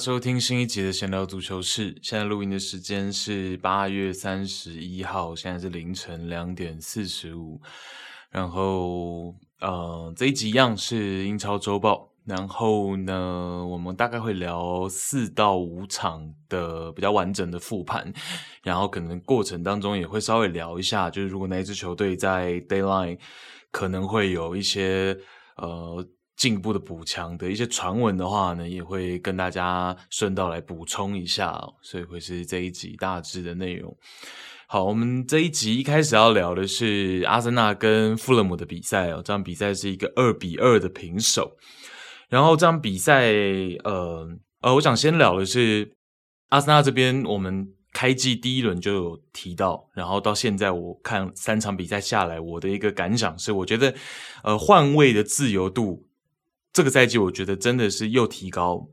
收听新一集的闲聊足球室。现在录音的时间是八月三十一号，现在是凌晨两点四十五。然后，呃，这一集一样是英超周报。然后呢，我们大概会聊四到五场的比较完整的复盘。然后可能过程当中也会稍微聊一下，就是如果哪一支球队在 Deadline 可能会有一些呃。进一步的补强的一些传闻的话呢，也会跟大家顺道来补充一下哦，所以会是这一集大致的内容。好，我们这一集一开始要聊的是阿森纳跟富勒姆的比赛哦，这场比赛是一个二比二的平手。然后这场比赛，呃呃，我想先聊的是阿森纳这边，我们开季第一轮就有提到，然后到现在我看三场比赛下来，我的一个感想是，我觉得呃换位的自由度。这个赛季我觉得真的是又提高，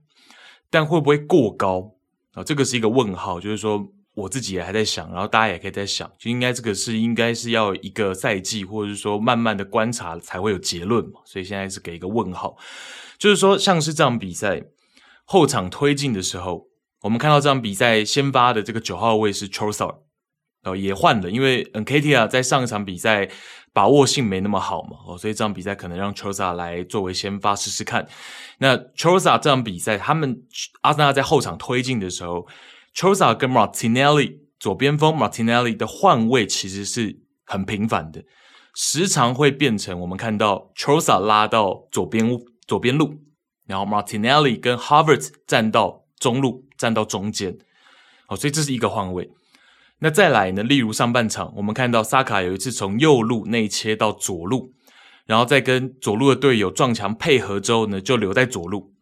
但会不会过高啊？这个是一个问号。就是说我自己也还在想，然后大家也可以在想，就应该这个是应该是要一个赛季，或者是说慢慢的观察才会有结论嘛。所以现在是给一个问号，就是说像是这场比赛后场推进的时候，我们看到这场比赛先发的这个九号位是 Trossard 哦，也换了，因为 Nketiah 在上一场比赛把握性没那么好嘛，哦，所以这场比赛可能让 Trossard 来作为先发试试看。那 Trossard 这场比赛，他们阿森纳在后场推进的时候，Trossard 跟 Martinelli 左边锋 Martinelli 的换位其实是很频繁的，时常会变成我们看到 Trossard 拉到左边左边路，然后 Martinelli 跟 Havertz 站到中路，站到中间，哦，所以这是一个换位。那再来呢？例如上半场，我们看到萨卡有一次从右路内切到左路，然后再跟左路的队友撞墙配合之后呢，就留在左路，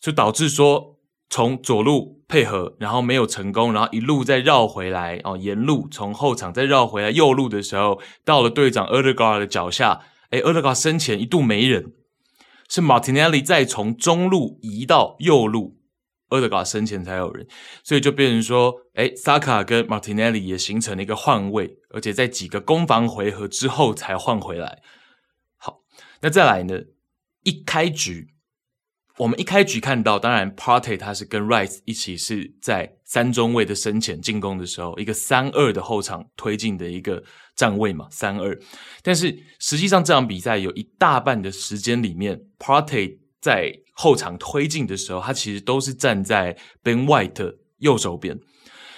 就导致说从左路配合，然后没有成功，然后一路再绕回来哦，沿路从后场再绕回来右路的时候，到了队长厄德加尔的脚下，诶，厄德加尔身前一度没人，是马丁内利再从中路移到右路。厄德加身前才有人，所以就变成说，诶，萨卡跟马丁内利也形成了一个换位，而且在几个攻防回合之后才换回来。好，那再来呢？一开局，我们一开局看到，当然 Party 他是跟 Rice 一起是在三中卫的身前进攻的时候，一个三二的后场推进的一个站位嘛，三二。但是实际上这场比赛有一大半的时间里面，Party 在后场推进的时候，他其实都是站在 Ben White 右手边，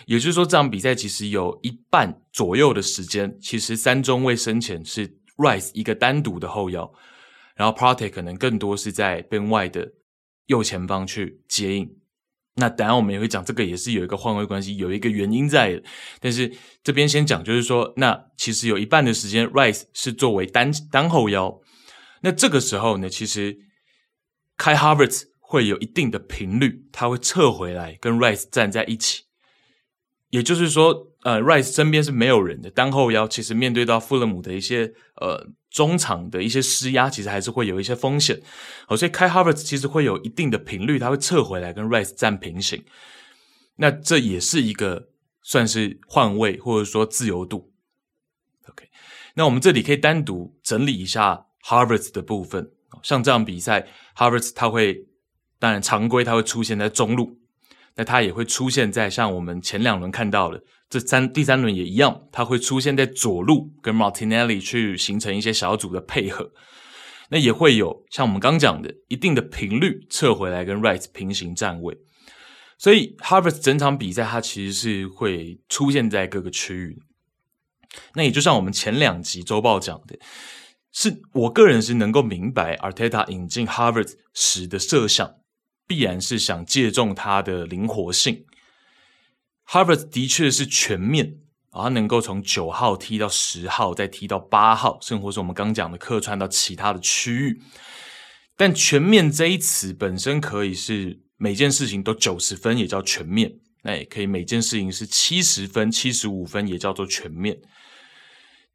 也就是说，这场比赛其实有一半左右的时间，其实三中卫生前是 Rice 一个单独的后腰，然后 Partey 可能更多是在 Ben White 的右前方去接应。那等下我们也会讲，这个也是有一个换位关系，有一个原因在。但是这边先讲，就是说，那其实有一半的时间 Rice 是作为单单后腰，那这个时候呢，其实。开 Havertz 会有一定的频率，他会撤回来跟 Rice 站在一起，也就是说，呃，Rice 身边是没有人的，单后腰其实面对到富勒姆的一些呃中场的一些施压，其实还是会有一些风险。好，所以开 Havertz 其实会有一定的频率，他会撤回来跟 Rice 站平行，那这也是一个算是换位或者说自由度。OK，那我们这里可以单独整理一下 Havertz 的部分。像这样比赛 h a r v a r d 他会，当然常规他会出现在中路，那他也会出现在像我们前两轮看到的这三第三轮也一样，他会出现在左路跟 Martinelli 去形成一些小组的配合，那也会有像我们刚讲的一定的频率撤回来跟 Rice 平行站位，所以 h a r v a r d 整场比赛它其实是会出现在各个区域，那也就像我们前两集周报讲的。是我个人是能够明白，Arteta 引进 Harvard 时的设想，必然是想借重他的灵活性。Harvard 的确是全面啊，他能够从九号踢到十号，再踢到八号，甚或是我们刚讲的客串到其他的区域。但全面这一词本身可以是每件事情都九十分，也叫全面；那也可以每件事情是七十分、七十五分，也叫做全面。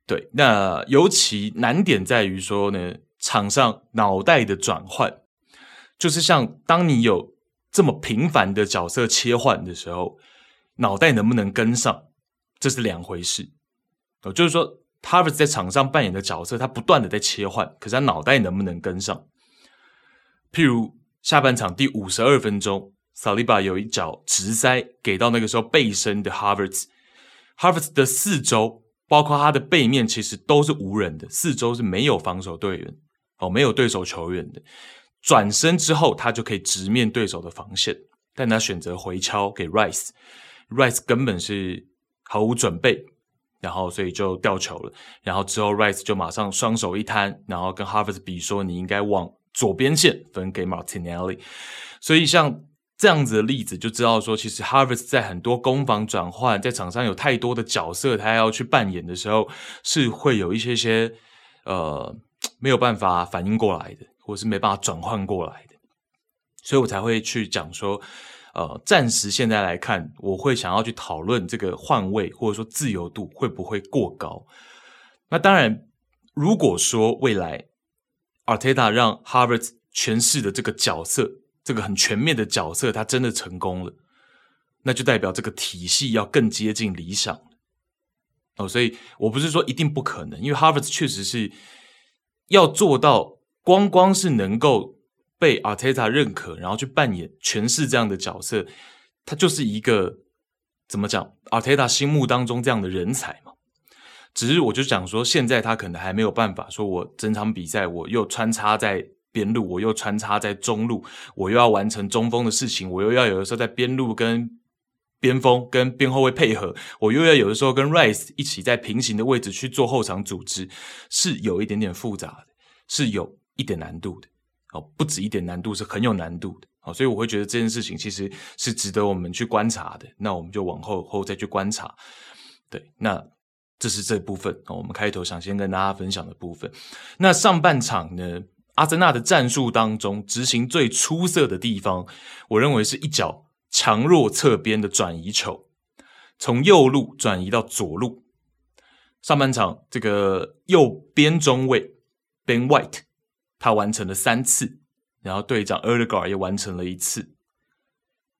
对，那尤其难点在于说呢，场上脑袋的转换，就是像当你有这么频繁的角色切换的时候，脑袋能不能跟上，这是两回事。哦，就是说，Harvest 在场上扮演的角色，他不断的在切换，可是他脑袋能不能跟上？譬如下半场第五十二分钟，Saliba 有一脚直塞给到那个时候背身的 Havertz，Havertz 的四周，包括他的背面，其实都是无人的，四周是没有防守队员哦，没有对手球员的。转身之后，他就可以直面对手的防线，但他选择回敲给 Rice，Rice 根本是毫无准备，然后所以就掉球了。然后之后 Rice 就马上双手一摊，然后跟 Harvest 比说：“你应该往左边线分给 Martinelli。”所以像。这样子的例子就知道说，其实 Havertz 在很多攻防转换，在场上有太多的角色，他要去扮演的时候，是会有一些些呃没有办法反应过来的，或是没办法转换过来的，所以我才会去讲说，呃，暂时现在来看，我会想要去讨论这个换位或者说自由度会不会过高。那当然，如果说未来 Arteta 让 Havertz 诠释的这个角色。这个很全面的角色，他真的成功了，那就代表这个体系要更接近理想了哦。所以我不是说一定不可能，因为 Harvard 确实是要做到光光是能够被 Arteta 认可，然后去扮演诠释这样的角色，他就是一个怎么讲？Arteta 心目当中这样的人才嘛。只是我就讲说，现在他可能还没有办法说，我整场比赛我又穿插在。边路我又穿插在中路，我又要完成中锋的事情，我又要有的时候在边路跟边锋跟边后卫配合，我又要有的时候跟 Rice 一起在平行的位置去做后场组织，是有一点点复杂的，是有一点难度的。哦，不止一点难度，是很有难度的。哦，所以我会觉得这件事情其实是值得我们去观察的。那我们就往后后再去观察。对，那这是这部分，我们开头想先跟大家分享的部分。那上半场呢？阿森纳的战术当中，执行最出色的地方，我认为是一脚强弱侧边的转移球，从右路转移到左路。上半场这个右边中卫 Ben White，他完成了三次，然后队长 e r d e g a r 也完成了一次。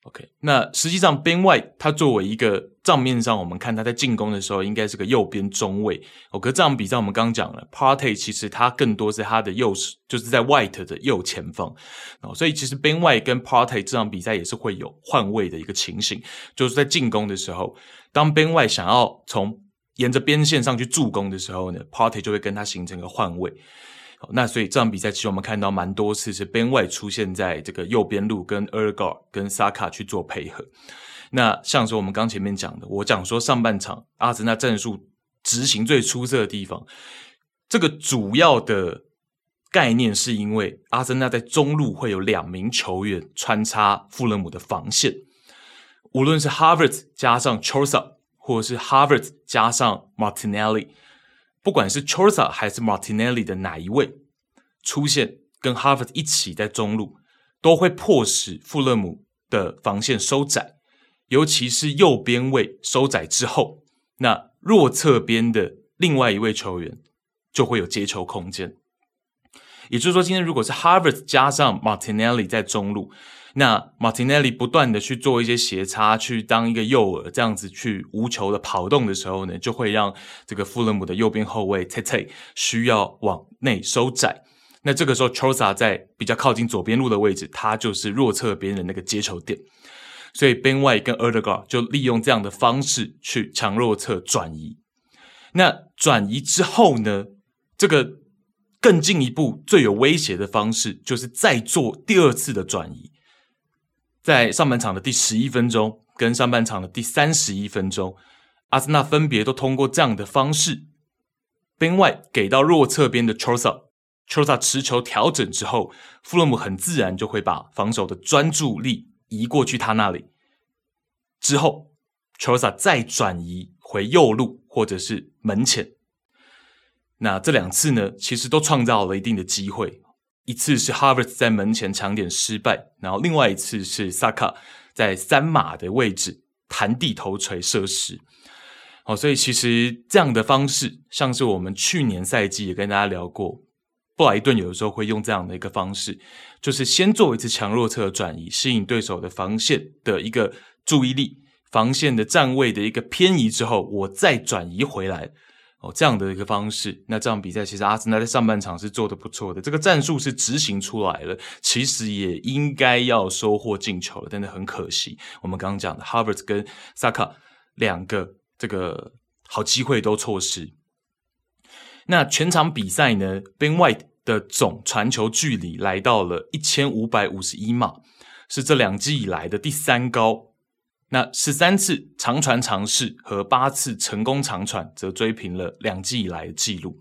OK，那实际上 Ben White 他作为一个账面上，我们看他在进攻的时候应该是个右边中卫。哦，可这场比赛我们刚讲了，Party 其实他更多是他的右，就是在 White 的右前方。哦，所以其实边外跟 Party 这场比赛也是会有换位的一个情形，就是在进攻的时候，当边外想要从沿着边线上去助攻的时候呢，Party 就会跟他形成一个换位。那所以这场比赛其实我们看到蛮多次是 Ben White 出现在这个右边路，跟 e r g a r 跟 Saka 去做配合。那像是我们刚前面讲的，我讲说上半场阿森纳战术执行最出色的地方，这个主要的概念是因为阿森纳在中路会有两名球员穿插富勒姆的防线，无论是 Harvard 加上 Trossard 或者是 Harvard 加上 Martinelli。不管是 Trossard 还是 Martinelli 的哪一位出现，跟 Harvard 一起在中路，都会迫使富勒姆的防线收窄，尤其是右边位收窄之后，那弱侧边的另外一位球员就会有接球空间。也就是说，今天如果是 Harvard 加上 Martinelli 在中路。那 Martinez 不断的去做一些斜插，去当一个诱饵，这样子去无球的跑动的时候呢，就会让这个富勒姆的右边后卫 Tete 需要往内收窄。那这个时候 c h o s a 在比较靠近左边路的位置，他就是弱侧边的那个接球点。所以 Ben White 跟 Ødegaard 就利用这样的方式去强弱侧转移。那转移之后呢，这个更进一步最有威胁的方式，就是再做第二次的转移。在上半场的第十一分钟跟上半场的第三十一分钟，阿森纳分别都通过这样的方式边外给到弱侧边的 Trossard，Trossard 持球调整之后，富勒姆很自然就会把防守的专注力移过去他那里，之后 Trossard 再转移回右路或者是门前，那这两次呢，其实都创造了一定的机会。一次是 Havertz 在门前抢点失败，然后另外一次是 Saka 在三码的位置弹地头锤射失。好，所以其实这样的方式，像是我们去年赛季也跟大家聊过，布莱顿有的时候会用这样的一个方式，就是先做一次强弱侧转移，吸引对手的防线的一个注意力，防线的站位的一个偏移之后，我再转移回来，这样的一个方式，那这场比赛其实阿森纳在上半场是做得不错的，这个战术是执行出来了，其实也应该要收获进球了，但是很可惜，我们刚刚讲的 Havertz 跟萨卡两个这个好机会都错失。那全场比赛呢，Ben White 的总传球距离来到了一千五百五十一码，是这两季以来的第三高。那十三次长传尝试和八次成功长传，则追平了两季以来的记录。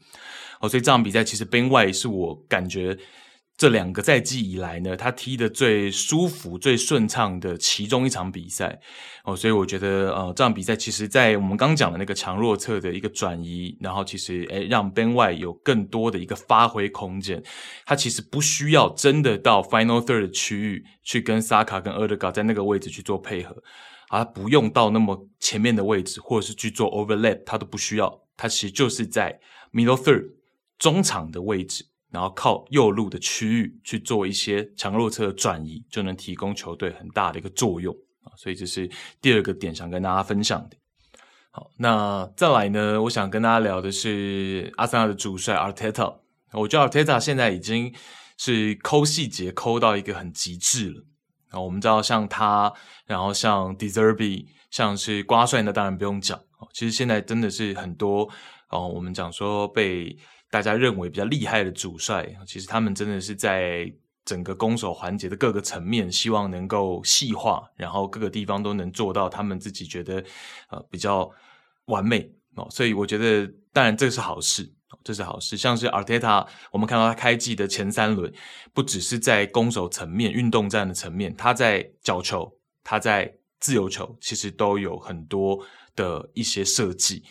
哦，所以这场比赛其实 Ben White 是我感觉这两个赛季以来呢，他踢得最舒服、最顺畅的其中一场比赛。哦，所以我觉得呃，这场比赛其实，在我们刚讲的那个强弱侧的一个转移，然后其实诶，让 Ben White 有更多的一个发挥空间。他其实不需要真的到 Final Third 区域去跟萨卡跟 EDEGA 在那个位置去做配合。啊，不用到那么前面的位置，或者是去做 overlap，他都不需要。他其实就是在 middle third 中场的位置，然后靠右路的区域去做一些强弱侧的转移，就能提供球队很大的一个作用啊。所以这是第二个点，想跟大家分享的。好，那再来呢，我想跟大家聊的是阿森纳的主帅 Arteta。我觉得 Arteta 现在已经是抠细节抠到一个很极致了。啊，我们知道像他，然后像 Deserbi，像是瓜帅，那当然不用讲。其实现在真的是很多哦，我们讲说被大家认为比较厉害的主帅，其实他们真的是在整个攻守环节的各个层面，希望能够细化，然后各个地方都能做到他们自己觉得呃比较完美哦。所以我觉得，当然这是好事。这是好事，像是阿尔特塔，我们看到他开季的前三轮，不只是在攻守层面、运动战的层面，他在角球、他在自由球，其实都有很多的一些设计。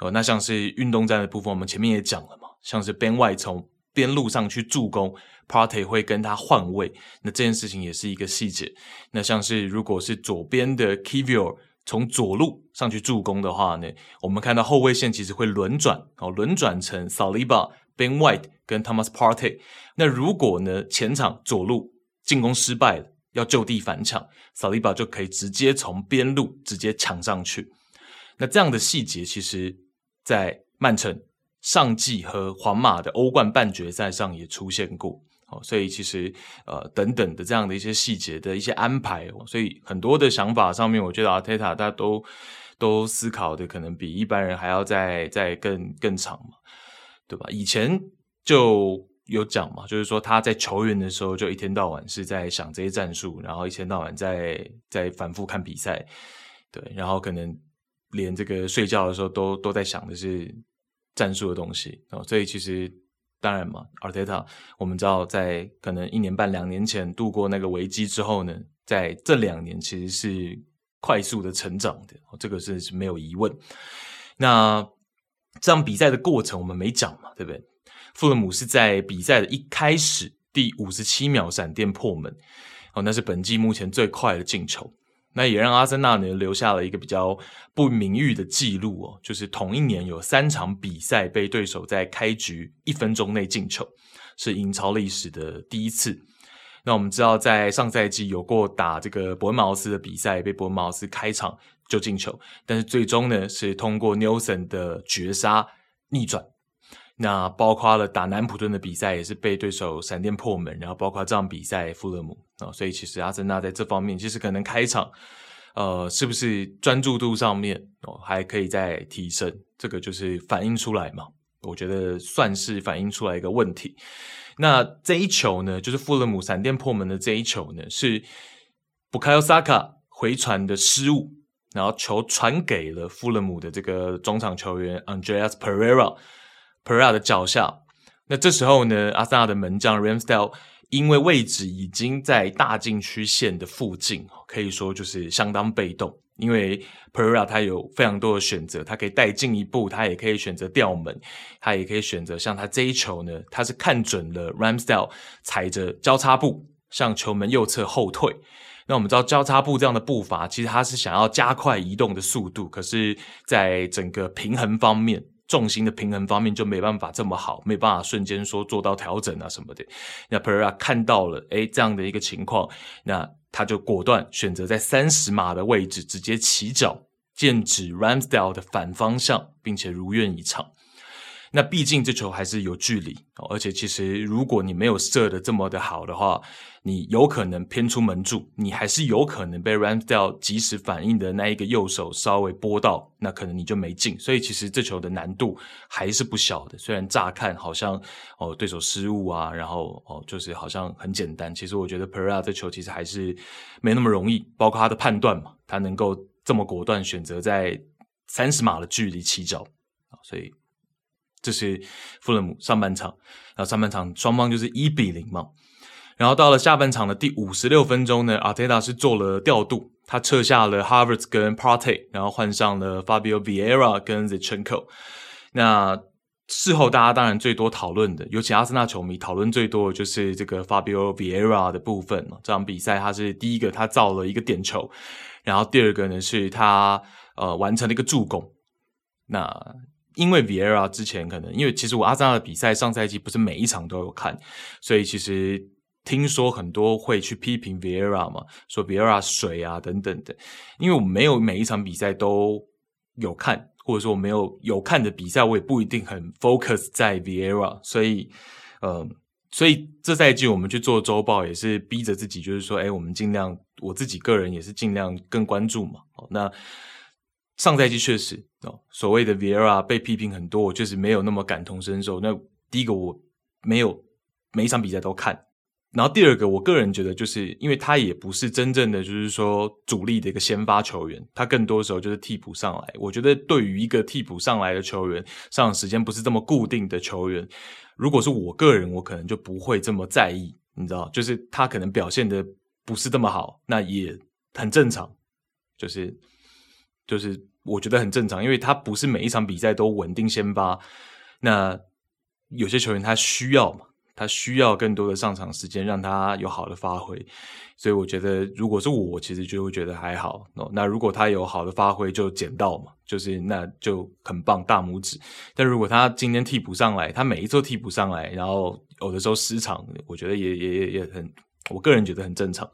哦，那像是运动战的部分，我们前面也讲了嘛，像是边外从边路上去助攻，Party 会跟他换位，那这件事情也是一个细节。那像是如果是左边的 Kivior，从左路上去助攻的话呢，我们看到后卫线其实会轮转哦，轮转成 Saliba、Ben White 跟 Thomas Partey。那如果呢前场左路进攻失败了，要就地反抢，Saliba 就可以直接从边路直接抢上去。那这样的细节，其实在曼城上季和皇马的欧冠半决赛上也出现过。哦，所以其实呃等等的这样的一些细节的一些安排，所以很多的想法上面，我觉得阿泰塔他都都思考的可能比一般人还要再再更更长嘛，对吧？以前就有讲嘛，就是说他在球员的时候就一天到晚是在想这些战术，然后一天到晚在在反复看比赛，对，然后可能连这个睡觉的时候都都在想的是战术的东西，哦，所以其实。当然嘛，Arteta，我们知道在可能一年半两年前度过那个危机之后呢，在这两年其实是快速的成长的，这个是是没有疑问。那这场比赛的过程我们没讲嘛，对不对？富勒姆是在比赛的一开始第五十七秒闪电破门，哦，那是本季目前最快的进球。那也让阿森纳呢留下了一个比较不名誉的记录哦，就是同一年有三场比赛被对手在开局一分钟内进球，是英超历史的第一次。那我们知道，在上赛季有过打这个伯恩茅斯的比赛，被伯恩茅斯开场就进球，但是最终呢是通过 news 的绝杀逆转。那包括了打南普顿的比赛，也是被对手闪电破门，然后包括这场比赛富勒姆啊，所以其实阿森纳在这方面其实可能开场，呃，是不是专注度上面哦还可以再提升？这个就是反映出来嘛，我觉得算是反映出来一个问题。那这一球呢，就是富勒姆闪电破门的这一球呢，是布卡尤萨卡回传的失误，然后球传给了富勒姆的这个中场球员 Andreas Pereira。Perera 的脚下，那这时候呢，阿森纳的门将 Ramsdale 因为位置已经在大禁区线的附近，可以说就是相当被动。因为 Perera 他有非常多的选择，他可以带进一步，他也可以选择吊门，他也可以选择像他这一球呢，他是看准了 Ramsdale 踩着交叉步向球门右侧后退。那我们知道交叉步这样的步伐，其实他是想要加快移动的速度，可是在整个平衡方面。重心的平衡方面就没办法这么好，没办法瞬间说做到调整啊什么的。那 Perera 看到了，诶，这样的一个情况，那他就果断选择在三十码的位置直接起脚，剑指 Ramsdale 的反方向，并且如愿以偿。那毕竟这球还是有距离，而且其实如果你没有射的这么的好的话，你有可能偏出门柱，你还是有可能被 Ramsdale 及时反应的那一个右手稍微拨到，那可能你就没进。所以其实这球的难度还是不小的。虽然乍看好像哦对手失误啊，然后哦就是好像很简单，其实我觉得 Perera 这球其实还是没那么容易，包括他的判断嘛，他能够这么果断选择在三十码的距离起脚啊，所以。这是富勒姆上半场，然后上半场双方就是一比零嘛，然后到了下半场的第五十六分钟呢，阿特达是做了调度，他撤下了 Havertz 跟 Partey，然后换上了 Fabio Vieira 跟 Zinchenko。那事后大家当然最多讨论的，尤其阿森纳球迷讨论最多的就是这个 Fabio Vieira 的部分。这场比赛他是第一个，他造了一个点球，然后第二个呢是他呃完成了一个助攻。那因为 Vieira 之前可能，因为其实我阿森纳的比赛上赛季不是每一场都有看，所以其实听说很多会去批评 Viera 嘛，说 Viera 水啊等等的。因为我没有每一场比赛都有看，或者说我没有有看的比赛，我也不一定很 focus 在 Viera，所以，呃，所以这赛季我们去做周报也是逼着自己，就是说，哎，我们尽量，我自己个人也是尽量更关注嘛。好，那。上赛季确实哦，所谓的 Viera 被批评很多，我确实没有那么感同身受。那第一个我没有每一场比赛都看，然后第二个我个人觉得，就是因为他也不是真正的就是说主力的一个先发球员，他更多时候就是替补上来。我觉得对于一个替补上来的球员，上场时间不是这么固定的球员，如果是我个人，我可能就不会这么在意，你知道，就是他可能表现的不是这么好，那也很正常，就是。就是我觉得很正常，因为他不是每一场比赛都稳定先发。那有些球员他需要嘛，他需要更多的上场时间，让他有好的发挥。所以我觉得，如果是我，其实就会觉得还好。那如果他有好的发挥，就捡到嘛，就是那就很棒，大拇指。但如果他今天替补上来，他每一周替补上来，然后有的时候失常，我觉得也也也也很，我个人觉得很正常。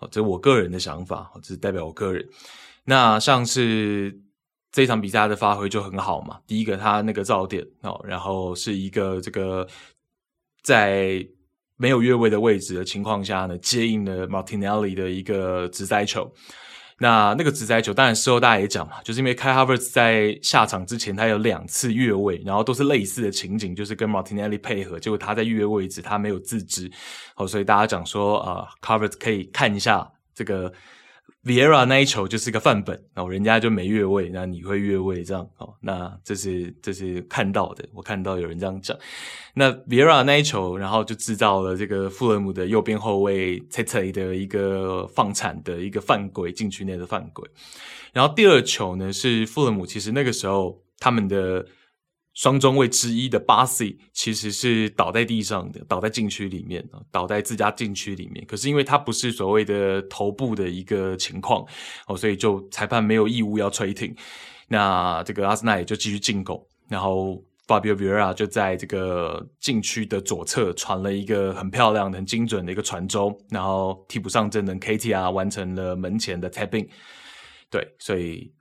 哦，这是我个人的想法，这是代表我个人。那像是这场比赛的发挥就很好嘛，第一个他那个造点哦，然后是一个这个在没有越位的位置的情况下呢，接应了 Martinelli 的一个直塞球。那那个直塞球，当然事后大家也讲嘛，就是因为 Kai Havertz 在下场之前他有两次越位，然后都是类似的情景，就是跟 Martinelli 配合，结果他在越位置他没有自知，哦，所以大家讲说啊，Havertz 可以看一下这个。Vieira 那一球就是个范本，然后人家就没越位，那你会越位这样哦？那这是这是看到的，我看到有人这样讲。那 Vieira 那一球，然后就制造了这个富勒姆的右边后卫 Tete 的一个放铲的一个犯规，禁区内的犯规。然后第二球呢，是富勒姆，其实那个时候他们的。双中卫之一的巴西其实是倒在地上的，倒在禁区里面，倒在自家禁区里面。可是因为他不是所谓的头部的一个情况哦，所以就裁判没有义务要吹停。那这个阿森纳也就继续进攻，然后 Fabio Viera 就在这个禁区的左侧传了一个很漂亮、很精准的一个传中，然后替补上阵的 KTR 完成了门前的 tapping。对，所以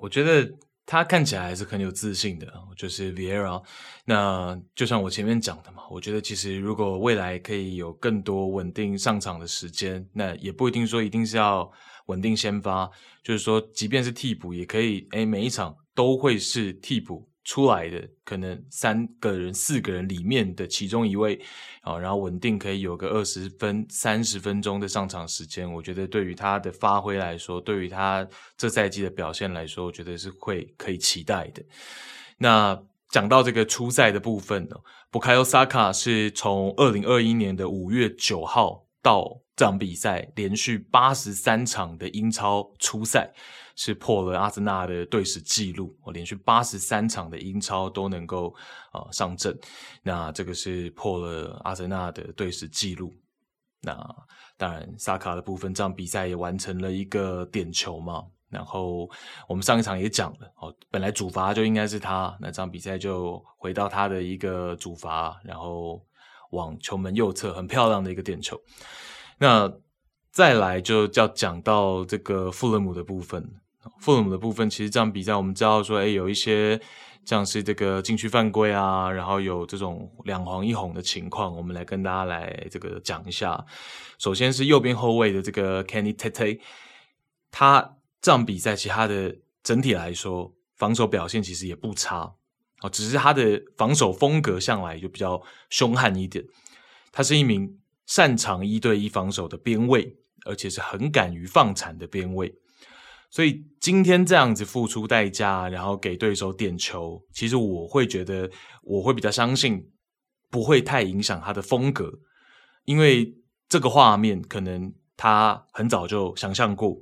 我觉得。他看起来还是很有自信的，就是 Vieira。那就像我前面讲的嘛，我觉得其实如果未来可以有更多稳定上场的时间，那也不一定说一定是要稳定先发，就是说即便是替补也可以，诶，每一场都会是替补。出来的可能三个人、四个人里面的其中一位啊，然后稳定可以有个二十分、三十分钟的上场时间，我觉得对于他的发挥来说，对于他这赛季的表现来说，我觉得是会可以期待的。那讲到这个初赛的部分呢，Bukayo Saka 是从二零二一年的五月九号到这场比赛连续八十三场的英超初赛。是破了阿森纳的队史纪录，我连续八十三场的英超都能够啊、呃、上阵，那这个是破了阿森纳的队史纪录。那当然，萨卡的部分，这场比赛也完成了一个点球嘛。然后我们上一场也讲了，哦，本来主罚就应该是他，那这场比赛就回到他的一个主罚，然后往球门右侧很漂亮的一个点球。那再来就要讲到这个富勒姆的部分。父母的部分，其实这场比赛我们知道说，哎，有一些像是这个禁区犯规啊，然后有这种两黄一红的情况，我们来跟大家来这个讲一下。首先是右边后卫的这个 Kenny Tete，他这场比赛其他的整体来说防守表现其实也不差哦，只是他的防守风格向来就比较凶悍一点。他是一名擅长一对一防守的边卫，而且是很敢于放铲的边卫。所以今天这样子付出代价，然后给对手点球，其实我会觉得，我会比较相信不会太影响他的风格，因为这个画面可能他很早就想象过，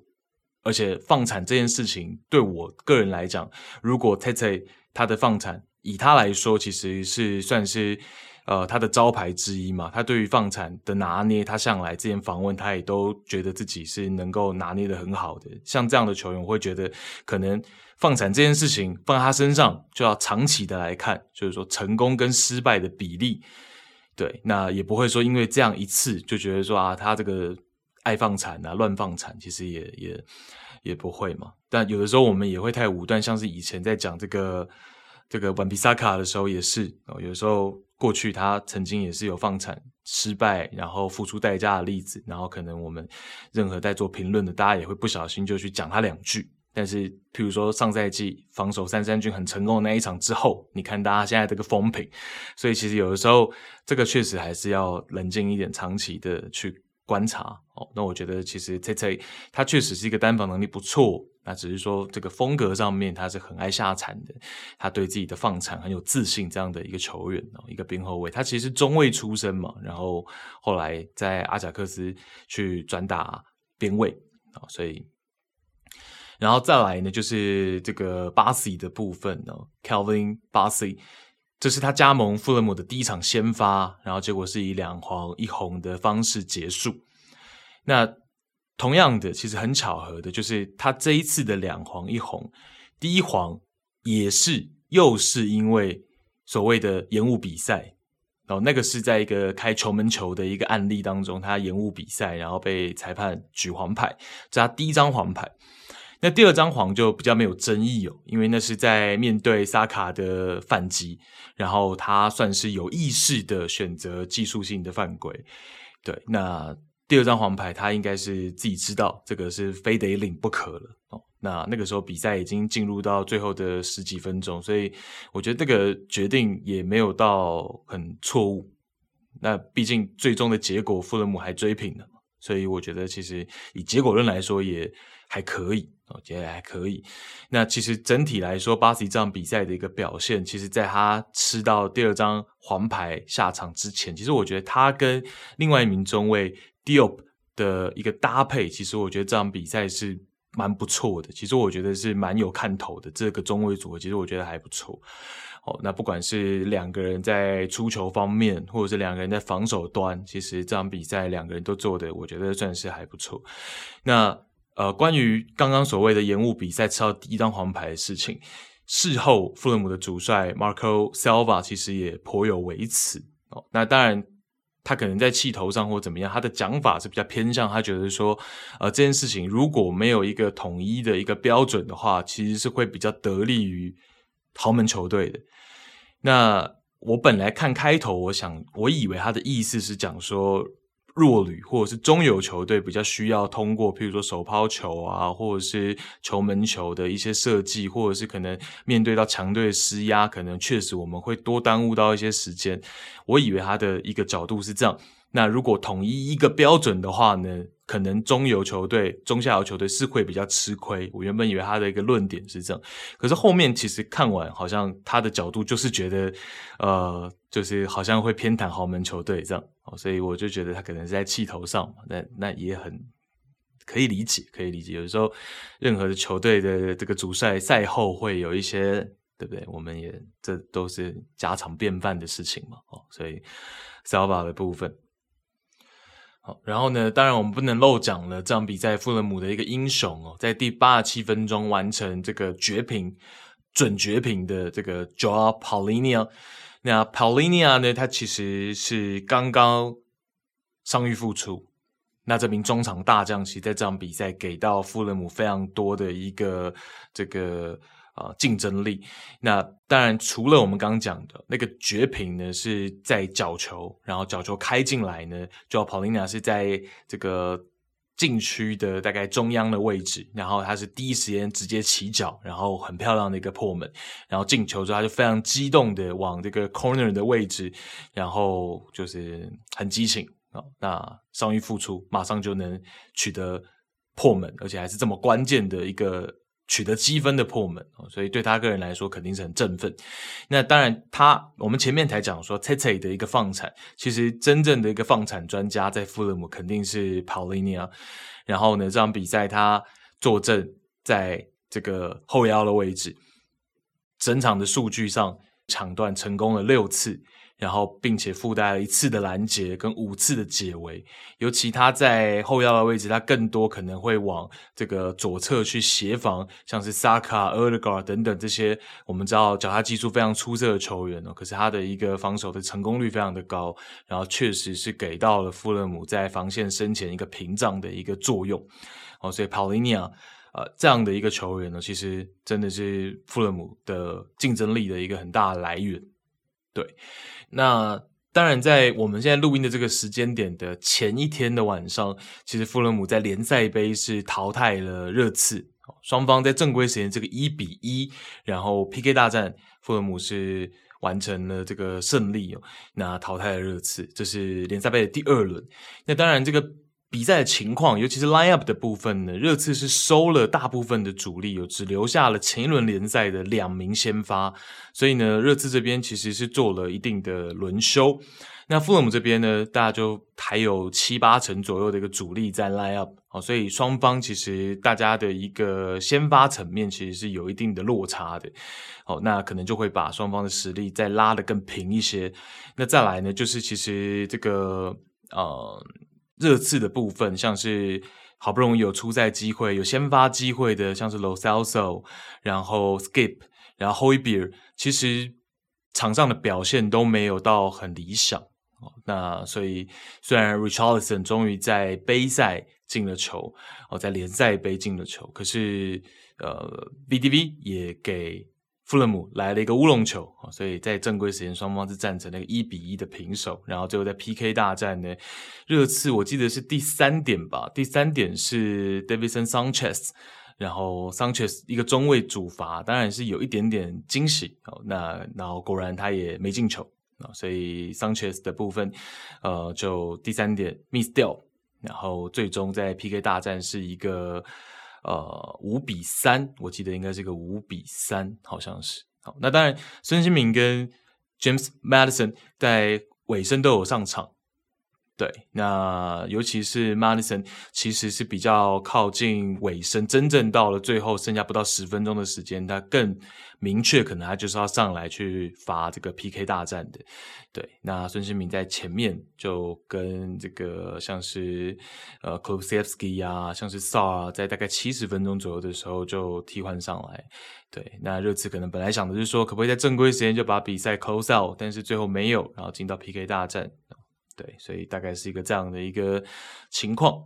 而且放铲这件事情对我个人来讲，如果 Tete 他的放铲以他来说，其实是算是。呃，他的招牌之一嘛，他对于放产的拿捏，他向来之前访问，他也都觉得自己是能够拿捏得很好的。像这样的球员，我会觉得可能放产这件事情放在他身上，就要长期的来看，就是说成功跟失败的比例。对，那也不会说因为这样一次就觉得说啊，他这个爱放产啊，乱放产，其实也也也不会嘛。但有的时候我们也会太武断，像是以前在讲这个这个万比萨卡的时候也是哦，有时候。过去他曾经也是有放产失败，然后付出代价的例子，然后可能我们任何在做评论的，大家也会不小心就去讲他两句。但是，譬如说上赛季防守三三军很成功的那一场之后，你看大家现在这个风评，所以其实有的时候这个确实还是要冷静一点，长期的去观察。哦，那我觉得其实 Tete 他确实是一个单防能力不错。那只是说这个风格上面，他是很爱下铲的，他对自己的放铲很有自信，这样的一个球员哦，一个边后卫。他其实中卫出身嘛，然后后来在阿贾克斯去转打边卫啊，所以，然后再来呢，就是这个巴西的部分呢，Calvin 巴西，这是他加盟富勒姆的第一场先发，然后结果是以两黄一红的方式结束。那同样的，其实很巧合的，就是他这一次的两黄一红，第一黄也是又是因为所谓的延误比赛，然后那个是在一个开球门球的一个案例当中，他延误比赛，然后被裁判举黄牌，这是他第一张黄牌。那第二张黄就比较没有争议哦，因为那是在面对萨卡的反击，然后他算是有意识的选择技术性的犯规，对，那。第二张黄牌，他应该是自己知道这个是非得领不可了哦。那那个时候比赛已经进入到最后的十几分钟，所以我觉得这个决定也没有到很错误。那毕竟最终的结果，富勒姆还追平了嘛，所以我觉得其实以结果论来说也还可以我，觉得还可以。那其实整体来说，巴西这场比赛的一个表现，其实在他吃到第二张黄牌下场之前，其实我觉得他跟另外一名中卫。Diop 的一个搭配，其实我觉得这场比赛是蛮不错的。其实我觉得是蛮有看头的。这个中卫组合，其实我觉得还不错。哦，那不管是两个人在出球方面，或者是两个人在防守端，其实这场比赛两个人都做的，我觉得算是还不错。那呃，关于刚刚所谓的延误比赛吃到第一张黄牌的事情，事后富勒姆的主帅 Marco Silva 其实也颇有微词。哦，那当然。他可能在气头上或怎么样，他的讲法是比较偏向，他觉得说，呃，这件事情如果没有一个统一的一个标准的话，其实是会比较得利于豪门球队的。那我本来看开头，我想我以为他的意思是讲说。弱旅或者是中游球队比较需要通过，譬如说手抛球啊，或者是球门球的一些设计，或者是可能面对到强队施压，可能确实我们会多耽误到一些时间。我以为他的一个角度是这样。那如果统一一个标准的话呢，可能中游球队、中下游球队是会比较吃亏。我原本以为他的一个论点是这样，可是后面其实看完，好像他的角度就是觉得，呃，就是好像会偏袒豪门球队这样，所以我就觉得他可能是在气头上嘛。那那也很可以理解，可以理解。有时候任何的球队的这个主帅赛后会有一些，对不对？我们也这都是家常便饭的事情嘛。哦，所以 Silva 的部分。好，然后呢，当然我们不能漏讲了，这场比赛富勒姆的一个英雄哦，在第八十七分钟完成这个绝平、准绝平的这个 Joao Palhinha。那 Palhinha 呢，他其实是刚刚伤愈复出，那这名中场大将其实在这场比赛给到富勒姆非常多的一个这个呃竞争力。那当然，除了我们刚刚讲的那个绝平呢，是在角球，然后角球开进来呢，就要 Palhinha 是在这个禁区的大概中央的位置，然后他是第一时间直接起脚，然后很漂亮的一个破门，然后进球之后他就非常激动的往这个 corner 的位置，然后就是很激情。那伤愈复出，马上就能取得破门，而且还是这么关键的一个取得积分的破门，所以对他个人来说肯定是很振奋。那当然他，我们前面才讲说 Tete 的一个放产，其实真正的一个放产专家在富勒姆肯定是 Paulina。然后呢，这场比赛他坐镇在这个后腰的位置，整场的数据上抢断成功了六次。然后，并且附带了一次的拦截跟五次的解围，尤其他在后腰的位置，他更多可能会往这个左侧去协防，像是萨卡、厄德加等等这些我们知道脚下技术非常出色的球员哦。可是他的一个防守的成功率非常的高，然后确实是给到了富勒姆在防线身前一个屏障的一个作用哦。所以 Palhinha 呃这样的一个球员呢，其实真的是富勒姆的竞争力的一个很大的来源，对。那当然，在我们现在录音的这个时间点的前一天的晚上，其实富勒姆在联赛杯是淘汰了热刺，双方在正规时间这个一比一，然后 PK 大战，富勒姆是完成了这个胜利哦，那淘汰了热刺，这是联赛杯的第二轮。那当然这个。比赛的情况，尤其是 line up 的部分呢，热刺是收了大部分的主力，有只留下了前一轮联赛的两名先发，所以呢，热刺这边其实是做了一定的轮休。那富勒姆这边呢，大家就还有七八成左右的一个主力在 line up，哦，所以双方其实大家的一个先发层面其实是有一定的落差的，哦，那可能就会把双方的实力再拉得更平一些。那再来呢，就是其实这个呃。热刺的部分，像是好不容易有出赛机会、有先发机会的，像是 Los Also，然后 Skip，然后 Hoy Beer，其实场上的表现都没有到很理想。那所以虽然 Richarlison 终于在杯赛进了球，哦，在联赛杯进了球，可是呃，BDV 也给。富勒姆来了一个乌龙球，所以在正规时间双方是战成那个一比一的平手，然后最后在 PK 大战呢，热刺我记得是第三点吧，第三点是 Davidson Sanchez，然后 Sanchez 一个中卫主罚，当然是有一点点惊喜，那然后果然他也没进球，所以 Sanchez 的部分，呃，就第三点 miss 掉，然后最终在 PK 大战是一个。呃，五比三，我记得应该是个五比三，好像是。好，那当然，孙兴慜跟 James Madison 在尾声都有上场。对，那尤其是 Madison，其实是比较靠近尾声，真正到了最后剩下不到十分钟的时间，他更明确，可能他就是要上来去罚这个 PK 大战的。对，那孙兴慜在前面就跟这个像是呃 Kulusevski 啊，像是 Saw，在大概七十分钟左右的时候就替换上来。对，那热刺可能本来想的是说，可不可以在正规时间就把比赛 close out，但是最后没有，然后进到 PK 大战。对，所以大概是一个这样的一个情况。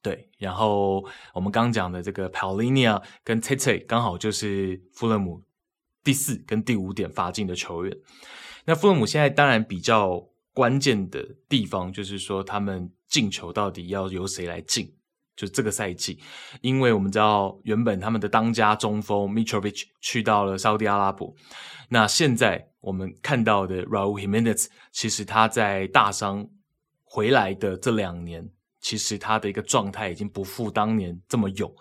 对，然后我们刚讲的这个 Paulinia 跟 Tete 刚好就是富勒姆第四跟第五点罚进的球员。那富勒姆现在当然比较关键的地方就是说，他们进球到底要由谁来进？就这个赛季，因为我们知道原本他们的当家中锋 Mitrovic 去到了沙乌地阿拉伯，那现在。我们看到的 Raul Jimenez，其实他在大伤回来的这两年，其实他的一个状态已经不复当年这么勇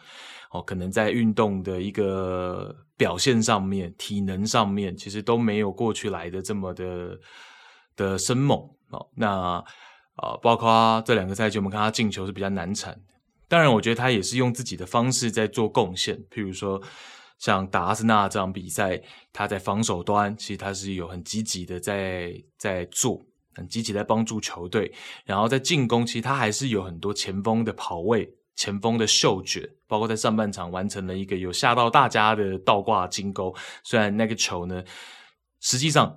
哦，可能在运动的一个表现上面、体能上面，其实都没有过去来的这么的的生猛哦。那啊、呃，包括这两个赛季，我们看他进球是比较难产。当然，我觉得他也是用自己的方式在做贡献，譬如说。像打阿森纳这场比赛，他在防守端其实他是有很积极的在在做，很积极在帮助球队。然后在进攻，其实他还是有很多前锋的跑位、前锋的嗅觉，包括在上半场完成了一个有吓到大家的倒挂金钩。虽然那个球呢，实际上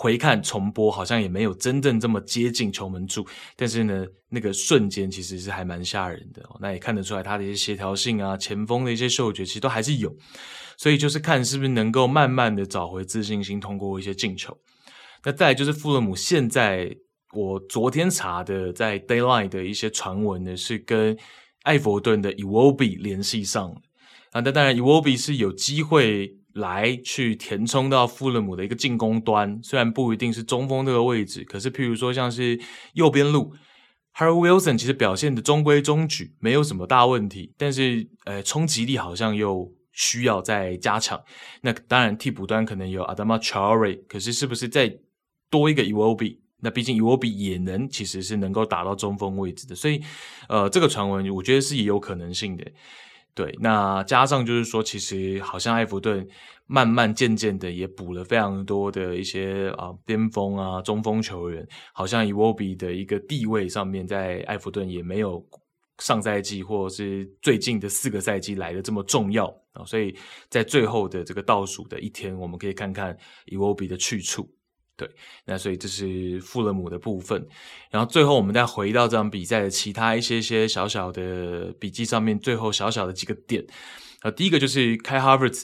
回看重播好像也没有真正这么接近球门柱，但是呢，那个瞬间其实是还蛮吓人的哦。那也看得出来他的一些协调性啊，前锋的一些嗅觉其实都还是有。所以就是看是不是能够慢慢的找回自信心，通过一些进球。那再来就是富勒姆现在，我昨天查的在 Daylight 的一些传闻呢，是跟艾弗顿的 Iwobi 联系上了啊。那当然 Iwobi 是有机会。来去填充到富勒姆的一个进攻端，虽然不一定是中锋这个位置，可是譬如说像是右边路 hero Wilson 其实表现的中规中矩，没有什么大问题，但是呃冲击力好像又需要再加强。那当然替补端可能有 Adama Traore，可是是不是再多一个 e w o b i 那毕竟 e w o b i 也能其实是能够打到中锋位置的，所以呃这个传闻我觉得是也有可能性的。对，那加上就是说，其实好像艾弗顿慢慢渐渐的也补了非常多的一些啊边锋啊中锋球员，好像伊沃比的一个地位上面，在艾弗顿也没有上赛季或者是最近的四个赛季来的这么重要啊，所以在最后的这个倒数的一天，我们可以看看伊沃比的去处。对，那所以这是富勒姆的部分，然后最后我们再回到这场比赛的其他一些些小小的笔记上面，最后小小的几个点，呃，第一个就是开 Harvards，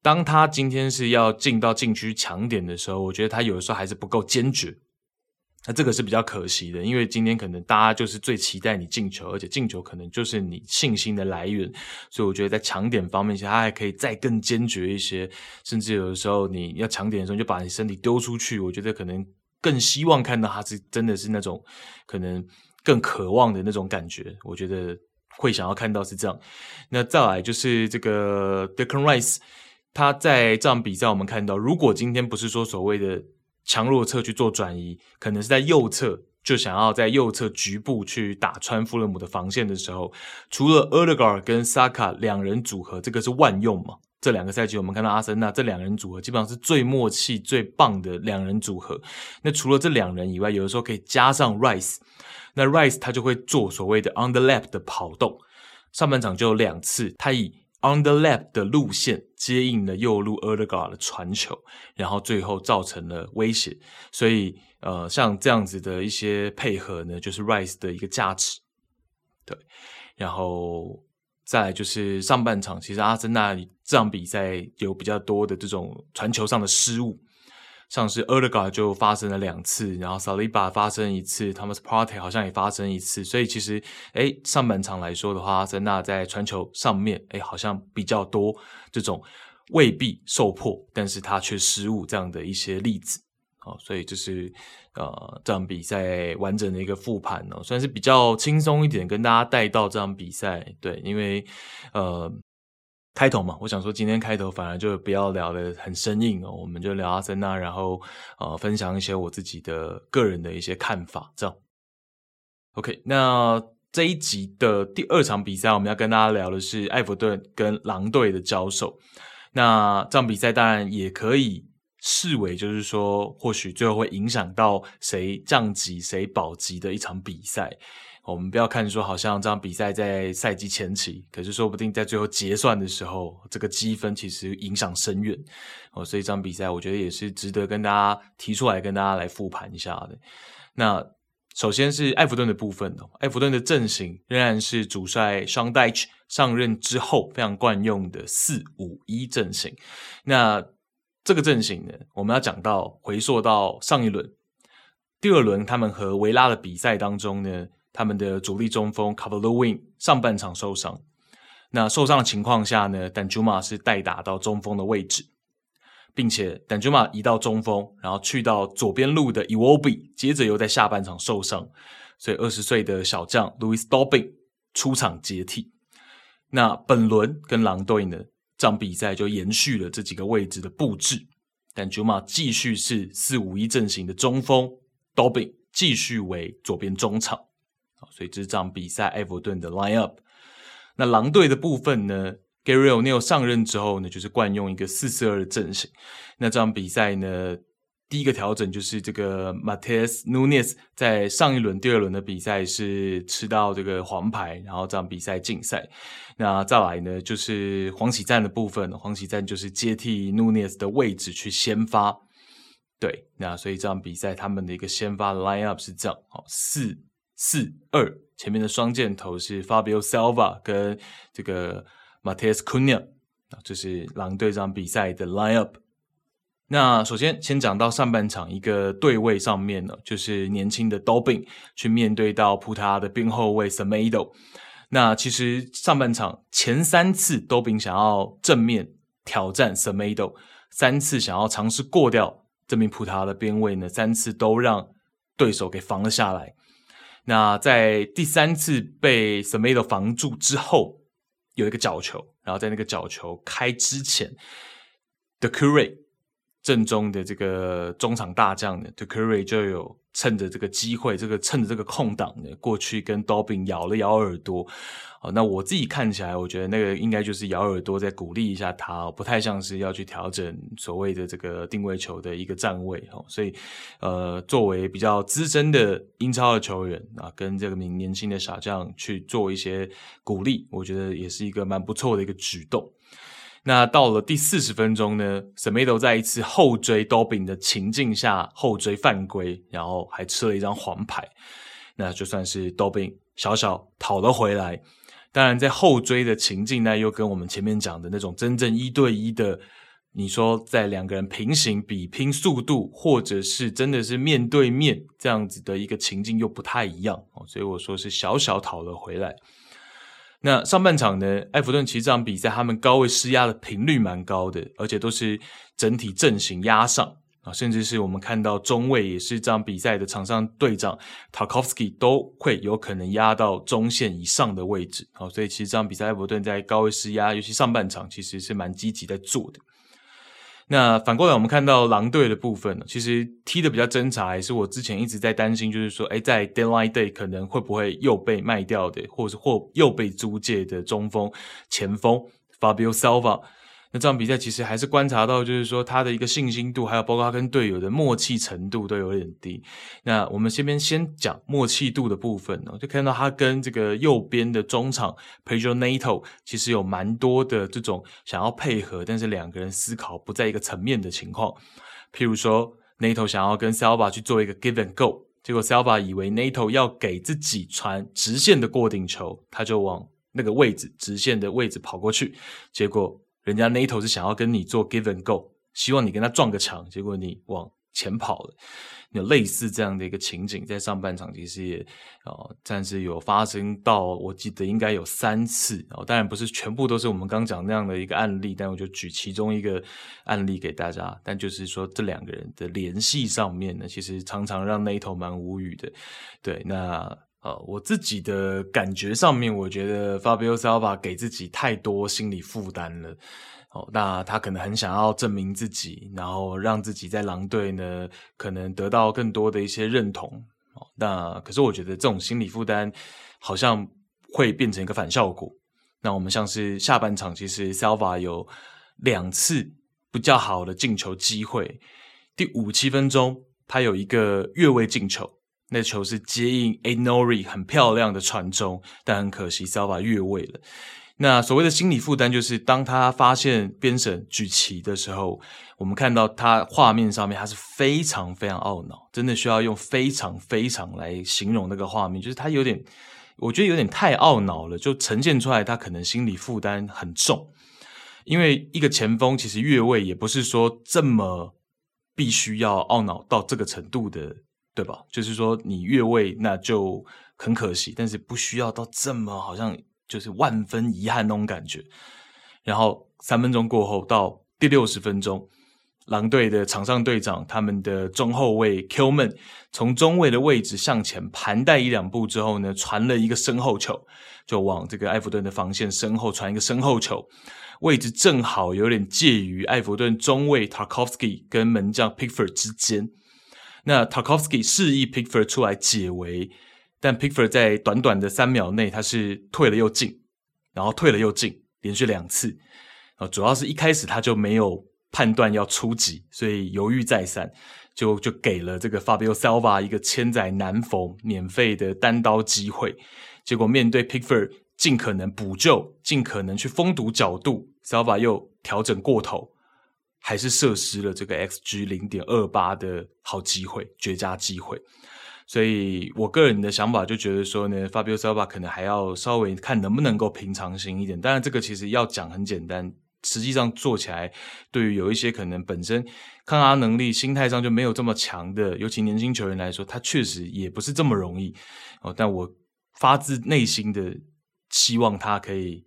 当他今天是要进到禁区抢点的时候，我觉得他有的时候还是不够坚决。那这个是比较可惜的，因为今天可能大家就是最期待你进球，而且进球可能就是你信心的来源，所以我觉得在抢点方面，其实他还可以再更坚决一些，甚至有的时候你要抢点的时候，就把你身体丢出去，我觉得可能更希望看到他是真的是那种可能更渴望的那种感觉，我觉得会想要看到是这样。那再来就是这个 Declan Rice，他在这场比赛我们看到，如果今天不是说所谓的。强弱侧去做转移，可能是在右侧就想要在右侧局部去打穿富勒姆的防线的时候，除了厄德高跟 Saka 两人组合，这个是万用嘛？这两个赛季我们看到阿森纳这两人组合基本上是最默契、最棒的两人组合。那除了这两人以外，有的时候可以加上 Rice，那 Rice 他就会做所谓的 on the lap 的跑动，上半场就有两次，他以 On the left 的路线接应了右路 Erdogan 的传球，然后最后造成了威胁。所以，呃，像这样子的一些配合呢，就是 Rice 的一个价值。对，然后再来就是上半场，其实阿森纳这场比赛有比较多的这种传球上的失误。像是 Ødegaard 就发生了两次，然后 Saliba 发生一次，Thomas Partey 好像也发生一次，所以其实诶上半场来说的话，阿森纳在传球上面诶好像比较多这种未必受迫，但是他却失误这样的一些例子，哦，所以就是呃这场比赛完整的一个复盘哦，算是比较轻松一点，跟大家带到这场比赛，对，因为呃。开头嘛，我想说今天开头反而就不要聊得很生硬哦，我们就聊阿森纳，然后呃分享一些我自己的个人的一些看法，这样。OK，那这一集的第二场比赛，我们要跟大家聊的是艾弗顿跟狼队的交手。那这场比赛当然也可以视为就是说，或许最后会影响到谁降级谁保级的一场比赛。我们不要看说好像这场比赛在赛季前期，可是说不定在最后结算的时候，这个积分其实影响深远哦。所以这场比赛我觉得也是值得跟大家提出来，跟大家来复盘一下的。那首先是艾弗顿的部分哦，艾弗顿的阵型仍然是主帅 Sean Dyche 上任之后非常惯用的四五一阵型。那这个阵型呢，我们要讲到回溯到上一轮第二轮他们和维拉的比赛当中呢。他们的主力中锋 c a v a l o w i n 上半场受伤，那受伤的情况下呢，Danjuma 是代打到中锋的位置，并且 Danjuma 移到中锋，然后去到左边路的 Iwobi，接着又在下半场受伤，所以二十岁的小将 Louis Dobbin 出场接替。那本轮跟狼队呢，这场比赛就延续了这几个位置的布置，Danjuma 继续是四五一阵型的中锋，Dobbin 继续为左边中场。所以这场比赛，埃弗顿的 line up。那狼队的部分呢，Gary O'Neil 上任之后呢，就是惯用一个四四二的阵型。那这场比赛呢，第一个调整就是这个 Matheus Nunes 在上一轮第二轮的比赛是吃到这个黄牌，然后这场比赛禁赛。那再来呢，就是黄启赞的部分，黄启赞就是接替 Nunes 的位置去先发。对，那所以这场比赛他们的一个先发 line up 是这样，哦，四四二，前面的双箭头是 Fabio Silva 跟这个 Matheus Cunha，啊，这是狼队这场比赛的 line up。那首先先讲到上半场一个对位上面呢，就是年轻的 Dobin 去面对到葡萄牙的边后卫 Semedo。那其实上半场前三次 Dobin 想要正面挑战 Semedo，三次想要尝试过掉。这名葡萄牙的边卫呢，三次都让对手给防了下来。那在第三次被 s m e d o 防住之后，有一个角球，然后在那个角球开之前，The Curry 正宗的这个中场大将的，The Curry 就有趁着这个机会，这个趁着这个空档呢，过去跟 Dobin 咬了咬耳朵。那我自己看起来，我觉得那个应该就是咬耳朵，再鼓励一下他，不太像是要去调整所谓的这个定位球的一个站位哦。所以，呃，作为比较资深的英超的球员啊，跟这个名年轻的小将去做一些鼓励，我觉得也是一个蛮不错的一个举动。那到了第四十分钟呢，Semedo 在一次后追 Dobin 的情境下后追犯规，然后还吃了一张黄牌，那就算是 Dobin 小小讨了回来。当然，在后追的情境呢，又跟我们前面讲的那种真正一对一的，你说在两个人平行比拼速度，或者是真的是面对面这样子的一个情境又不太一样，所以我说是小小讨了回来。那上半场呢，埃弗顿其实这场比赛他们高位施压的频率蛮高的，而且都是整体阵型压上。啊，甚至是我们看到中卫也是这场比赛的场上队长 Tarkowski 都会有可能压到中线以上的位置。啊，所以其实这场比赛埃弗顿在高位施压，尤其上半场其实是蛮积极在做的。那反过来我们看到狼队的部分呢，其实踢的比较挣扎，也是我之前一直在担心，就是说，诶，在 Deadline Day 可能会不会又被卖掉的，或是或又被租借的中锋前锋 Fabio Silva。那这场比赛其实还是观察到，就是说他的一个信心度，还有包括他跟队友的默契程度都有点低。那我们这边先讲默契度的部分哦，就看到他跟这个右边的中场 Pedro Nato 其实有蛮多的这种想要配合，但是两个人思考不在一个层面的情况。譬如说，Nato 想要跟 Silva 去做一个 Give and Go，结果 Silva 以为 Nato 要给自己传直线的过顶球，他就往那个位置直线的位置跑过去，结果。人家 Neto 是想要跟你做 give and go，希望你跟他撞个墙，结果你往前跑了。有类似这样的一个情景，在上半场其实也哦，暂时有发生到，我记得应该有三次哦。当然不是全部都是我们刚讲那样的一个案例，但我就举其中一个案例给大家。但就是说，这两个人的联系上面呢，其实常常让 Neto 蛮无语的。对，那。呃，我自己的感觉上面，我觉得 Fabio Silva 给自己太多心理负担了。哦，那他可能很想要证明自己，然后让自己在狼队呢，可能得到更多的一些认同。哦，那可是我觉得这种心理负担好像会变成一个反效果。那我们像是下半场，其实 Silva 有两次比较好的进球机会。第五七分钟，他有一个越位进球。那球是接应 A Nori 很漂亮的传中，但很可惜遭法越位了。那所谓的心理负担，就是当他发现边审举旗的时候，我们看到他画面上面他是非常非常懊恼，真的需要用非常非常来形容那个画面，就是他有点，我觉得有点太懊恼了，就呈现出来他可能心理负担很重。因为一个前锋其实越位也不是说这么必须要懊恼到这个程度的。对吧？就是说你越位那就很可惜，但是不需要到这么好像就是万分遗憾那种感觉。然后三分钟过后到第六十分钟，狼队的场上队长他们的中后卫 Kilman 从中卫的位置向前盘带一两步之后呢，传了一个身后球，就往这个埃弗顿的防线身后传一个身后球，位置正好有点介于埃弗顿中卫 Tarkowski 跟门将 Pickford 之间。那 Tarkowski 示意 Pickford 出来解围，但 Pickford 在短短的三秒内，他是退了又进，然后退了又进，连续两次。啊，主要是一开始他就没有判断要出击，所以犹豫再三，就就给了这个 Fabio Silva 一个千载难逢免费的单刀机会。结果面对 Pickford 尽可能补救，尽可能去封堵角度，Silva 又调整过头。还是错失了这个 xG 零点二八的好机会，绝佳机会。所以我个人的想法就觉得说呢，Fabio Silva 可能还要稍微看能不能够平常心一点。当然，这个其实要讲很简单。实际上做起来，对于有一些可能本身抗压能力、心态上就没有这么强的，尤其年轻球员来说，他确实也不是这么容易哦。但我发自内心的希望他可以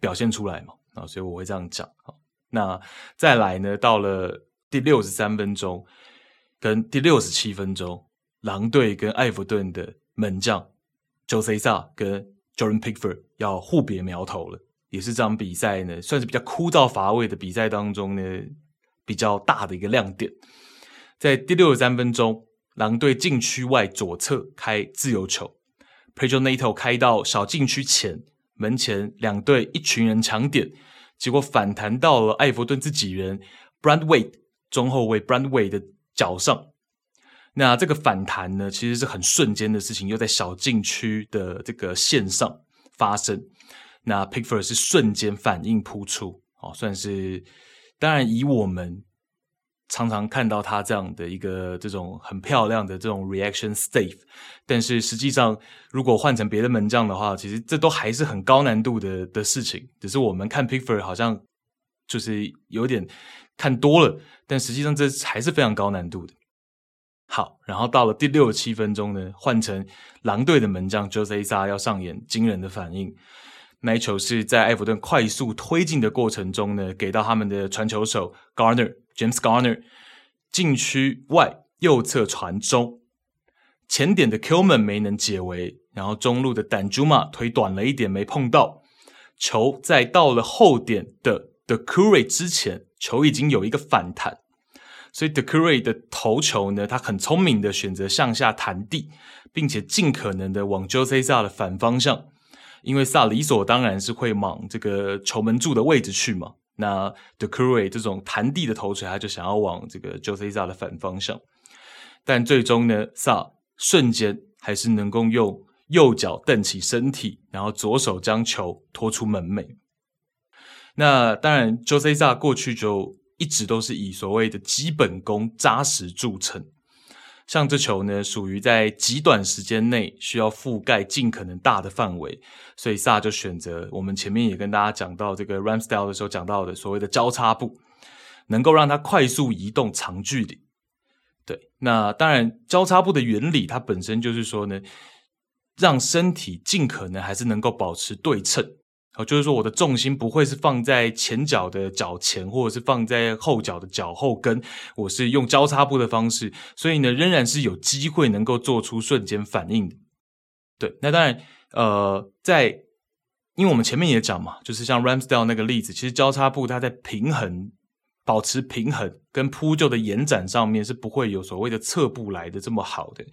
表现出来嘛啊，所以我会这样讲。那再来呢，到了第六十三分钟跟第六十七分钟，狼队跟艾弗顿的门将 Jose Sa 跟 Jordan Pickford 要互别苗头了。也是这场比赛呢，算是比较枯燥乏味的比赛当中呢，比较大的一个亮点。在第六十三分钟，狼队禁区外左侧开自由球，Pedro Neto 开到小禁区前，门前两队一群人抢点，结果反弹到了艾弗顿自己人 brand wait 中后卫 brand wait 的脚上。那这个反弹呢，其实是很瞬间的事情，又在小禁区的这个线上发生。那 Pickford 是瞬间反应扑出，哦，算是当然以我们常常看到他这样的一个这种很漂亮的这种 reaction save，但是实际上如果换成别的门将的话，其实这都还是很高难度的的事情。只是我们看 Pickford 好像就是有点看多了，但实际上这还是非常高难度的。好，然后到了第六十七分钟呢，换成狼队的门将 Jose Sa 要上演惊人的反应。那一球是在埃弗顿快速推进的过程中呢，给到他们的传球手 Garner James Garner 禁区外右侧传中，前点的 Kilman 没能解围，然后中路的 Danjuma 腿短了一点没碰到。球，在到了后点的 The Curry 之前，球已经有一个反弹，所以 Doucouré 的头球呢，他很聪明的选择向下弹地，并且尽可能的往 Jose Sa 的反方向。因为萨理所当然是会往这个球门柱的位置去嘛，那 Doucouré 这种弹地的头锤，他就想要往这个 Jose Sa 的反方向，但最终呢，萨瞬间还是能够用右脚蹬起身体，然后左手将球拖出门楣。那当然，Jose Sa 过去就一直都是以所谓的基本功扎实著称。像这球呢，属于在极短时间内需要覆盖尽可能大的范围，所以萨就选择我们前面也跟大家讲到这个 Ramsdale 的时候讲到的所谓的交叉步，能够让它快速移动长距离。对，那当然交叉步的原理，它本身就是说呢，让身体尽可能还是能够保持对称。哦，就是说我的重心不会是放在前脚的脚前，或者是放在后脚的脚后跟，我是用交叉步的方式，所以呢，仍然是有机会能够做出瞬间反应的。对，那当然，呃，在因为我们前面也讲嘛，就是像 Ramsdale 那个例子，其实交叉步它在平衡、保持平衡跟扑救的延展上面是不会有所谓的侧步来的这么好的。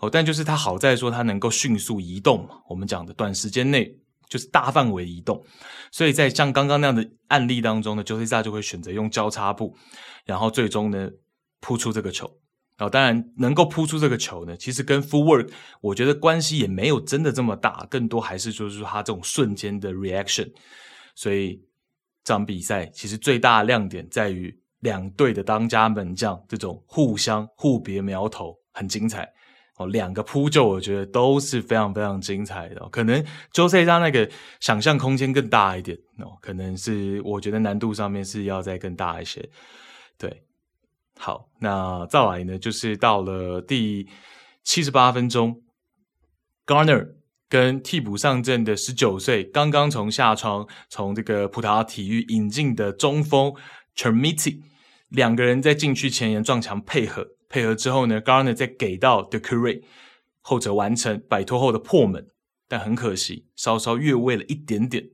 哦，但就是它好在说它能够迅速移动嘛，我们讲的短时间内。就是大范围移动，所以在像刚刚那样的案例当中呢，Jose Sa 就会选择用交叉步，然后最终呢扑出这个球。然后当然能够扑出这个球呢，其实跟 footwork 我觉得关系也没有真的这么大，更多还是就是说他这种瞬间的 reaction。所以这场比赛其实最大的亮点在于两队的当家门将这种互相互别苗头，很精彩。哦，两个扑救，我觉得都是非常非常精彩的。可能 Jose 他那个想象空间更大一点哦，可能是我觉得难度上面是要再更大一些。对，好，那再来呢，就是到了第七十八分钟，Garner 跟替补上阵的十九岁，刚刚从夏窗从这个葡萄牙体育引进的中锋 Chermiti，两个人在禁区前沿撞墙配合。配合之后呢，Garner 再给到 Doucouré，后者完成摆脱后的破门，但很可惜，稍稍越位了一点点。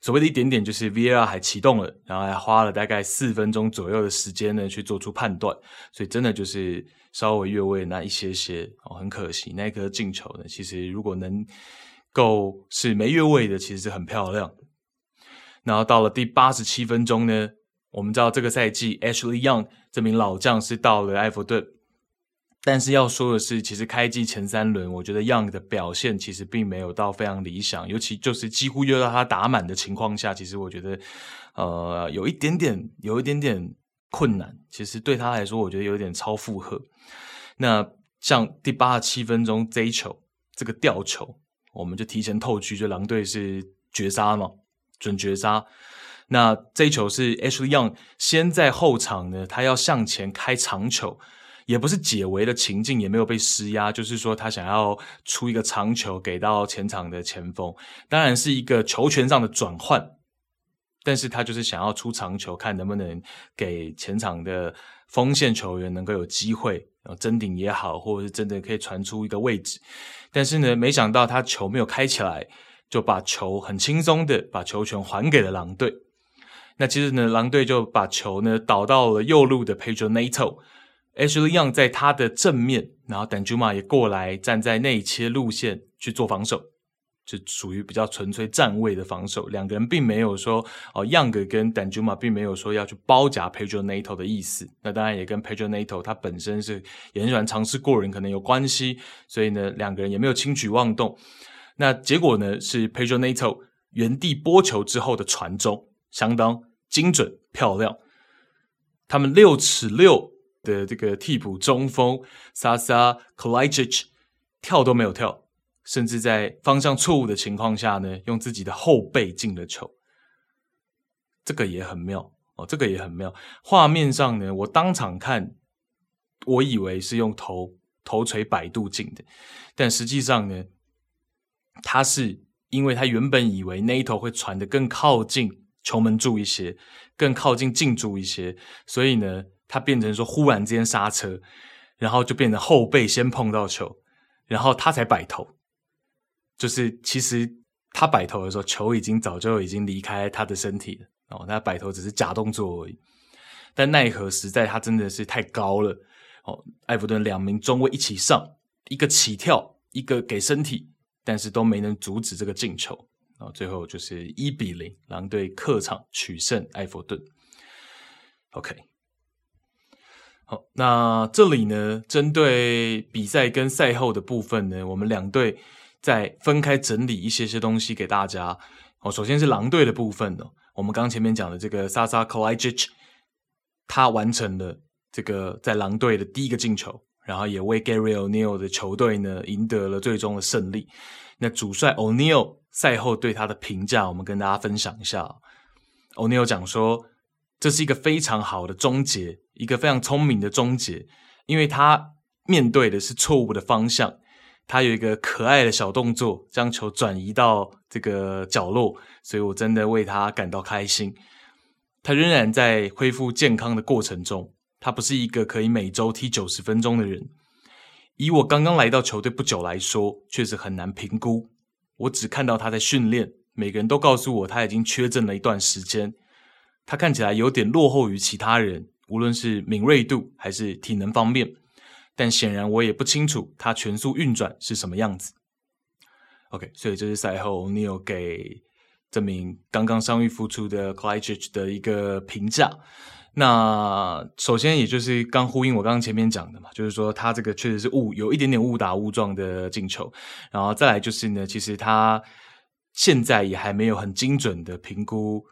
所谓的一点点，就是 VAR 还启动了，然后还花了大概四分钟左右的时间呢，去做出判断。所以真的就是稍微越位那一些些哦，很可惜。那颗进球呢，其实如果能够是没越位的，其实是很漂亮。然后到了第八十七分钟呢。我们知道这个赛季，Ashley Young 这名老将是到了埃弗顿，但是要说的是，其实开季前三轮，我觉得 Young 的表现其实并没有到非常理想，尤其就是几乎又要他打满的情况下，其实我觉得呃有一点点有一点点困难。其实对他来说，我觉得有点超负荷。那像第八十七分钟这一球，这个吊球，我们就提前透区，就狼队是绝杀嘛，准绝杀。那这一球是 Ashley Young 先在后场呢，他要向前开长球。也不是解围的情境，也没有被施压，就是说他想要出一个长球给到前场的前锋，当然是一个球权上的转换，但是他就是想要出长球，看能不能给前场的锋线球员能够有机会，啊争顶也好，或者是真的可以传出一个位置，但是呢，没想到他球没有开起来，就把球很轻松的把球权还给了狼队。那其实呢，狼队就把球呢导到了右路的 Pedro Neto。Ashley Young 在他的正面，然后 Danjuma 也过来站在内切路线去做防守，就属于比较纯粹站位的防守。两个人并没有说哦，Young 跟 Danjuma 并没有说要去包夹 Pedro Neto 的意思。那当然也跟 Pedro Neto 他本身是也很喜欢尝试过人，可能有关系。所以呢，两个人也没有轻举妄动。那结果呢，是 Pedro Neto 原地拨球之后的传中相当精准漂亮。他们六尺六。的这个替补中锋 Sasa Kalajdzic 跳都没有跳，甚至在方向错误的情况下呢，用自己的后背进了球，这个也很妙哦，这个也很妙。画面上呢，我当场看，我以为是用头头锤摆渡进的，但实际上呢，他是因为他原本以为那一头会传得更靠近球门柱一些，更靠近近柱一些，所以呢。他变成说忽然之间刹车，然后就变成后背先碰到球，然后他才摆头。就是其实他摆头的时候，球已经早就已经离开他的身体了哦。他摆头只是假动作而已。但奈何实在他真的是太高了哦。艾弗顿两名中卫一起上，一个起跳，一个给身体，但是都没能阻止这个进球。最后就是一比零，狼队客场取胜埃弗顿。OK。好，那这里呢，针对比赛跟赛后的部分呢，我们两队再分开整理一些些东西给大家。哦，首先是狼队的部分呢，我们刚前面讲的这个 Sasa Kalajdzic，他完成了这个在狼队的第一个进球，然后也为 Gary O'Neil 的球队呢赢得了最终的胜利。那主帅 O'Neil 赛后对他的评价，我们跟大家分享一下。O'Neil 讲说，这是一个非常好的终结。一个非常聪明的终结，因为他面对的是错误的方向，他有一个可爱的小动作，将球转移到这个角落，所以我真的为他感到开心。他仍然在恢复健康的过程中，他不是一个可以每周踢九十分钟的人。以我刚刚来到球队不久来说，确实很难评估。我只看到他在训练，每个人都告诉我他已经缺阵了一段时间，他看起来有点落后于其他人。无论是敏锐度还是体能方面，但显然我也不清楚他全速运转是什么样子。OK，所以这是赛后你有给这名刚刚伤愈复出的 Kalajdzic 的一个评价。那首先也就是刚呼应我刚刚前面讲的嘛，就是说他这个确实是误有一点点误打误撞的进球。然后再来就是呢，其实他现在也还没有很精准的评估。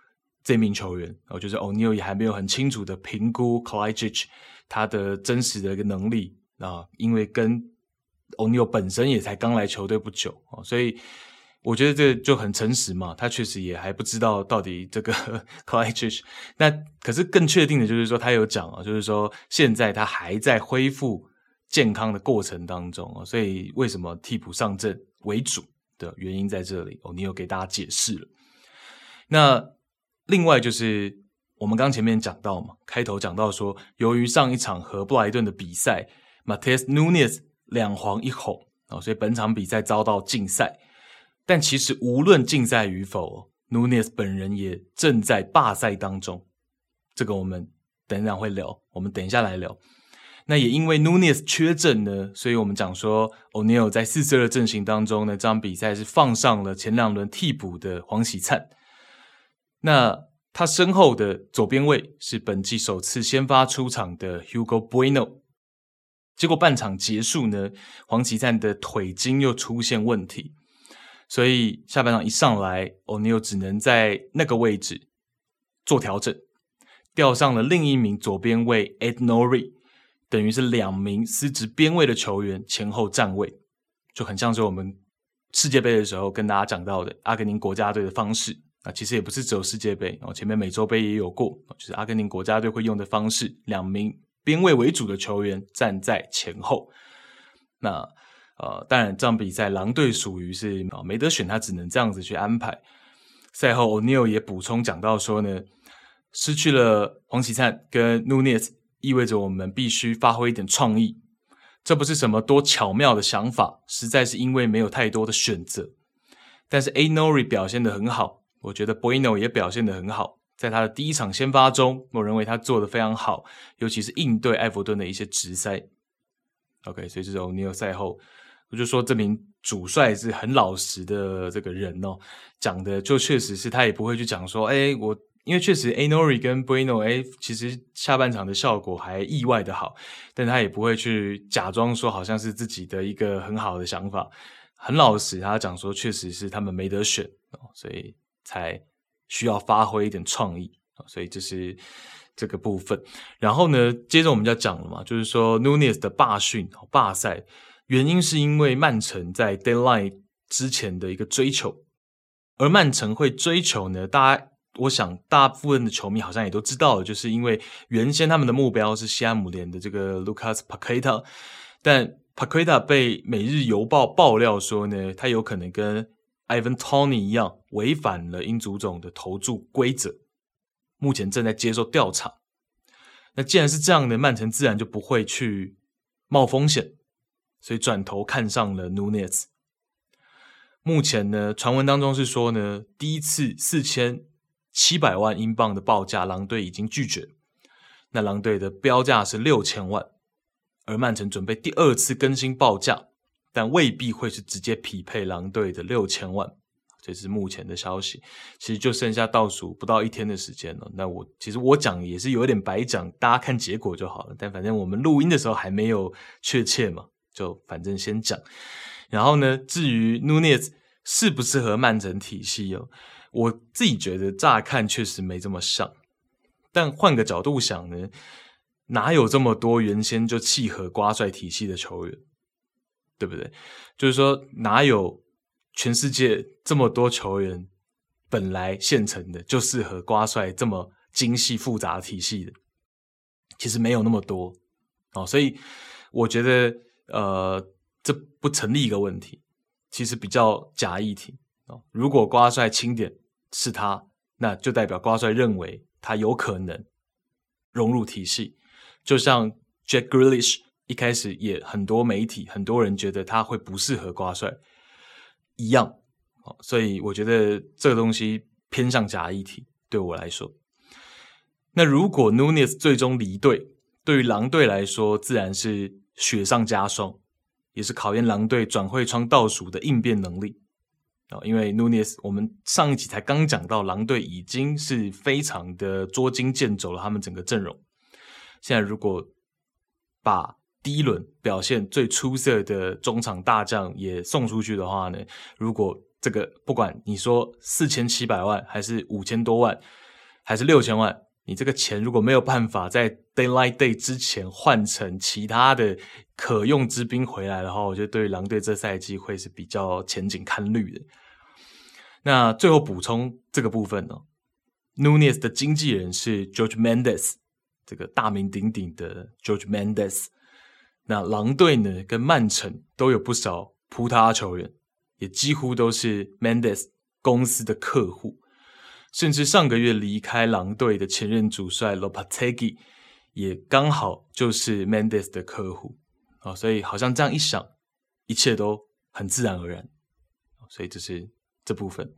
这名球员，哦，就是 O'Neil 也还没有很清楚的评估 Kalajdzic 他的真实的一个能力啊，因为跟 O'Neil 本身也才刚来球队不久，所以我觉得这就很诚实嘛，他确实也还不知道到底这个 Kalajdzic 那可是更确定的就是说，他有讲啊，就是说现在他还在恢复健康的过程当中，所以为什么替补上阵为主的原因在这里哦，你有给大家解释了，那。另外就是我们刚前面讲到嘛，开头讲到说，由于上一场和布莱顿的比赛，Matheus Nunes 两黄一红啊，所以本场比赛遭到禁赛。但其实无论竞赛与否，Nunes 本人也正在罢赛当中。这个我们等一下会聊，我们等一下来聊。那也因为 Nunes 缺阵呢，所以我们讲说 O'Neil 在四四二阵型当中呢，这场比赛是放上了前两轮替补的黄喜灿。那他身后的左边卫是本季首次先发出场的 Hugo Bueno，结果半场结束呢，黄奇灿的腿筋又出现问题，所以下半场一上来，O'Neal 只能在那个位置做调整，调上了另一名左边卫 Aït-Nouri，等于是两名司职边卫的球员前后站位，就很像是我们世界杯的时候跟大家讲到的阿根廷国家队的方式啊，其实也不是只有世界杯哦，前面美洲杯也有过，就是阿根廷国家队会用的方式，两名。边卫为主的球员站在前后，那呃，当然这场比赛狼队属于是啊没得选，他只能这样子去安排。赛后 O'neil 也补充讲到说呢，失去了黄启灿跟 Nunez，意味着我们必须发挥一点创意。这不是什么多巧妙的想法，实在是因为没有太多的选择。但是 A Nori 表现得很好，我觉得 Bueno 也表现得很好。在他的第一场先发中，我认为他做得非常好，尤其是应对艾弗顿的一些直塞。OK，所以这种 O'Neal 赛后，我就说这名主帅是很老实的这个人哦，讲的就确实是他也不会去讲说，哎，我因为确实，Anori 跟 Bueno，哎，其实下半场的效果还意外的好，但他也不会去假装说好像是自己的一个很好的想法，很老实，他讲说确实是他们没得选哦，所以才。需要发挥一点创意，所以这是这个部分。然后呢，接着我们就要讲了嘛，就是说 Nunez 的罢训、罢赛，原因是因为曼城在 deadline 之前的一个追求。而曼城会追求呢，大家我想大部分的球迷好像也都知道，就是因为原先他们的目标是西汉姆联的这个 Lucas Paqueta，但 Paqueta 被每日邮报爆料说呢，他有可能跟 Ivan Tony 一样违反了英足总的投注规则，目前正在接受调查。那既然是这样的，曼城自然就不会去冒风险，所以转头看上了 Nunez。目前呢，传闻当中是说呢，第一次四千七百万英镑的报价，狼队已经拒绝。那狼队的标价是六千万，而曼城准备第二次更新报价。但未必会是直接匹配狼队的六千万，这是目前的消息。其实就剩下倒数不到一天的时间了。那我其实我讲也是有点白讲，大家看结果就好了。但反正我们录音的时候还没有确切嘛，就反正先讲。然后呢，至于 Nunez 适不适合曼城体系哦，我自己觉得乍看确实没这么像。但换个角度想呢，哪有这么多原先就契合瓜帅体系的球员？对不对？就是说，哪有全世界这么多球员本来现成的就适合瓜帅这么精细复杂体系的？其实没有那么多哦，所以我觉得呃，这不成立一个问题，其实比较假议题哦。如果瓜帅钦点是他，那就代表瓜帅认为他有可能融入体系，就像 Jack Grealish。一开始也很多媒体很多人觉得他会不适合瓜帅一样，所以我觉得这个东西偏向假议题，对我来说。那如果 Nunez 最终离队，对于狼队来说自然是雪上加霜，也是考验狼队转会窗倒数的应变能力啊。因为 Nunez 我们上一集才刚讲到，狼队已经是非常的捉襟见肘了，他们整个阵容。现在如果把第一轮表现最出色的中场大将也送出去的话呢，如果这个不管你说四千七百万还是五千多万，还是六千万，你这个钱如果没有办法在 daylight Day 之前换成其他的可用之兵回来的话，我觉得对狼队这赛季会是比较前景看绿的。那最后补充这个部分呢，Nunez 的经纪人是 George Mendes，这个大名鼎鼎的 George Mendes。那狼队呢，跟曼城都有不少葡萄牙球员，也几乎都是 Mendes 公司的客户。甚至上个月离开狼队的前任主帅 Lopetegui 也刚好就是 Mendes 的客户啊，所以好像这样一想，一切都很自然而然。所以这是这部分。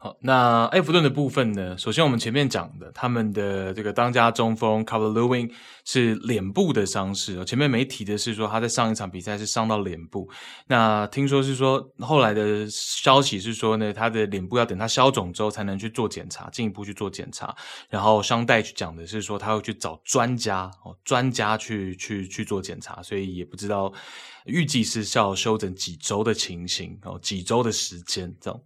好，那艾弗顿的部分呢？首先我们前面讲的，他们的这个当家中锋 Carlo Luin 是脸部的伤势。前面没提的是说他在上一场比赛是伤到脸部。那听说是说后来的消息是说呢，他的脸部要等他消肿之后才能去做检查，进一步去做检查。然后商代去讲的是说他会去找专家哦，专家去去去做检查，所以也不知道。预计是要休整几周的情形哦，几周的时间这样。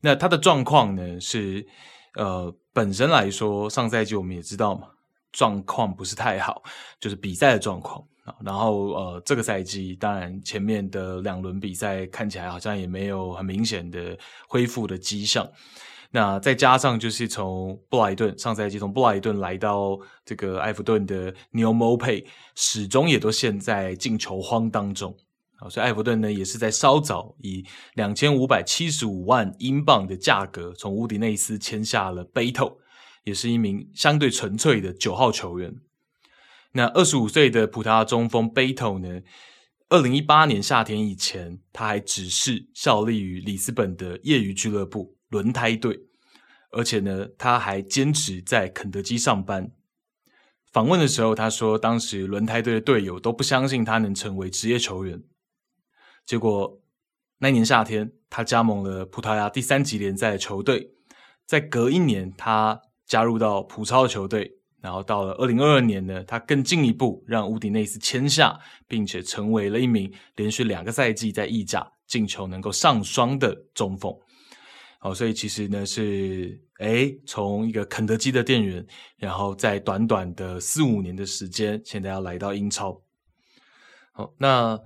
那他的状况呢是，呃，本身来说，上赛季我们也知道嘛，状况不是太好，就是比赛的状况。然后呃，这个赛季当然前面的两轮比赛看起来好像也没有很明显的恢复的迹象。那再加上就是从布莱顿上赛季从布莱顿来到这个埃弗顿的 Neil m o p e 始终也都陷在进球荒当中。啊，所以艾弗顿呢也是在稍早以两千五百七十五万英镑的价格从乌迪内斯签下了贝托，也是一名相对纯粹的九号球员。那二十五岁的葡萄牙中锋贝托呢，二零一八年夏天以前，他还只是效力于里斯本的业余俱乐部轮胎队，而且呢，他还坚持在肯德基上班。访问的时候，他说当时轮胎队的队友都不相信他能成为职业球员。结果那年夏天，他加盟了葡萄牙第三级联赛的球队。在隔一年，他加入到葡超的球队。然后到了二零二二年呢，他更进一步让乌迪内斯签下，并且成为了一名连续两个赛季在意甲进球能够上双的中锋。好，所以其实呢是，诶，从一个肯德基的店员，然后在短短的四五年的时间，现在要来到英超。好，那。